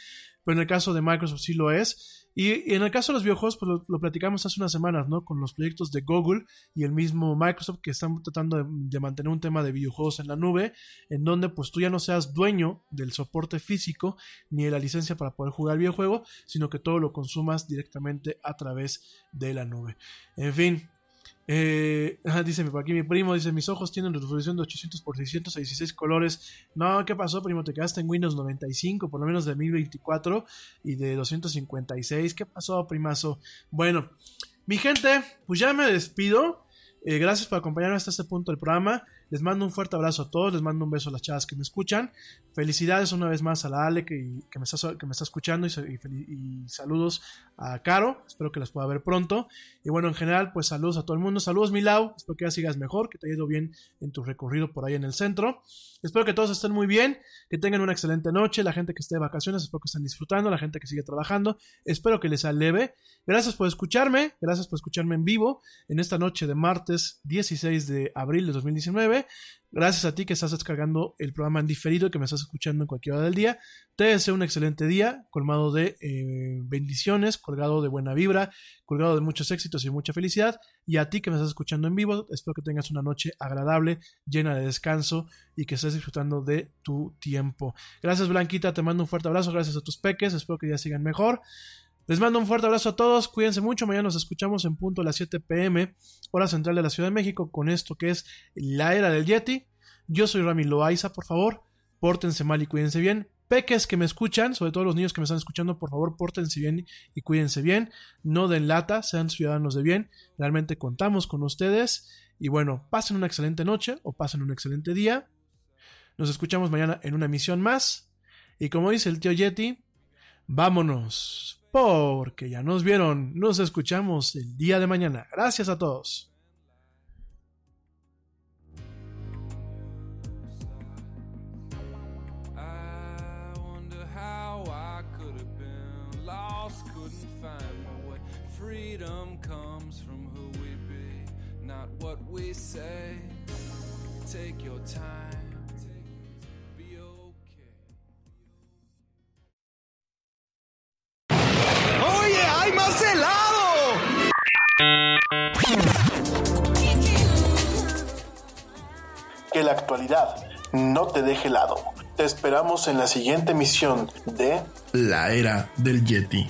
pero en el caso de Microsoft sí lo es. Y, en el caso de los videojuegos, pues lo, platicamos hace unas semanas, ¿no? Con los proyectos de Google y el mismo Microsoft que están tratando de, mantener un tema de videojuegos en la nube, en donde pues tú ya no seas dueño del soporte físico ni de la licencia para poder jugar videojuego, sino que todo lo consumas directamente a través de la nube. En fin, eh, dice por aquí mi primo, dice, mis ojos tienen resolución de 800 por 616 colores. No, ¿qué pasó, primo? Te quedaste en Windows 95, por lo menos de 1024 y de 256. ¿Qué pasó, primazo? Bueno, mi gente, pues ya me despido. Eh, gracias por acompañarme hasta este punto del programa. Les mando un fuerte abrazo a todos, les mando un beso a las chavas que me escuchan. Felicidades una vez más a la Ale que, me, está, escuchando y, saludos a Caro, espero que las pueda ver pronto. Y bueno, en general, pues saludos a todo el mundo. Saludos Milau, espero que ya sigas mejor, que te haya ido bien en tu recorrido por ahí en el centro. Espero que todos estén muy bien, que tengan una excelente noche. La gente que esté de vacaciones, espero que estén disfrutando. La gente que sigue trabajando, espero que les sea leve. Gracias por escucharme, gracias por escucharme en vivo en esta noche de martes 16 de abril de 2019. Gracias a ti que estás descargando el programa en diferido, que me estás escuchando en cualquier hora del día. Te deseo un excelente día, colmado de eh, bendiciones, colgado de buena vibra, colgado de muchos éxitos y mucha felicidad. Y a ti que me estás escuchando en vivo, espero que tengas una noche agradable, llena de descanso y que estés disfrutando de tu tiempo. Gracias Blanquita, te mando un fuerte abrazo, gracias a tus peques, espero que ya sigan mejor. Les mando un fuerte abrazo a todos, cuídense mucho, mañana nos escuchamos en punto a las 7 pm, hora central de la Ciudad de México, con esto que es la era del Yeti. Yo soy Rami Loaiza, por favor, pórtense mal y cuídense bien. Peques que me escuchan, sobre todo los niños que me están escuchando, por favor, pórtense bien y cuídense bien. No den lata, sean ciudadanos de bien. Realmente contamos con ustedes. Y bueno, pasen una excelente noche o pasen un excelente día. Nos escuchamos mañana en una emisión más. Y como dice el tío Yeti, vámonos porque ya nos vieron. Nos escuchamos el día de mañana. Gracias a todos. Freedom comes from who we be, not what we say. Take your time. Que la actualidad no te deje helado. Te esperamos en la siguiente emisión de La Era del Yeti.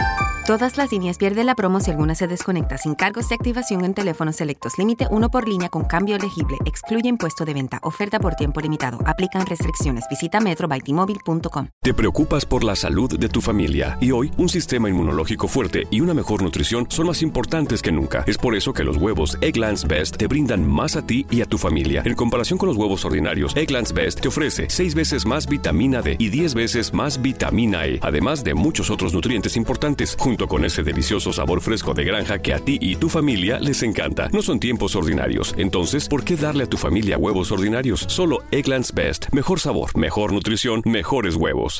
Todas las líneas pierden la promo si alguna se desconecta sin cargos de activación en teléfonos selectos. Límite uno por línea con cambio elegible. Excluye impuesto de venta. Oferta por tiempo limitado. Aplican restricciones. Visita metrobytimóvil.com. Te preocupas por la salud de tu familia y hoy un sistema inmunológico fuerte y una mejor nutrición son más importantes que nunca. Es por eso que los huevos Egglands Best te brindan más a ti y a tu familia. En comparación con los huevos ordinarios, Egglands Best te ofrece 6 veces más vitamina D y 10 veces más vitamina E, además de muchos otros nutrientes importantes, junto con ese delicioso sabor fresco de granja que a ti y tu familia les encanta. No son tiempos ordinarios, entonces, ¿por qué darle a tu familia huevos ordinarios? Solo Egglands Best. Mejor sabor, mejor nutrición, mejores huevos.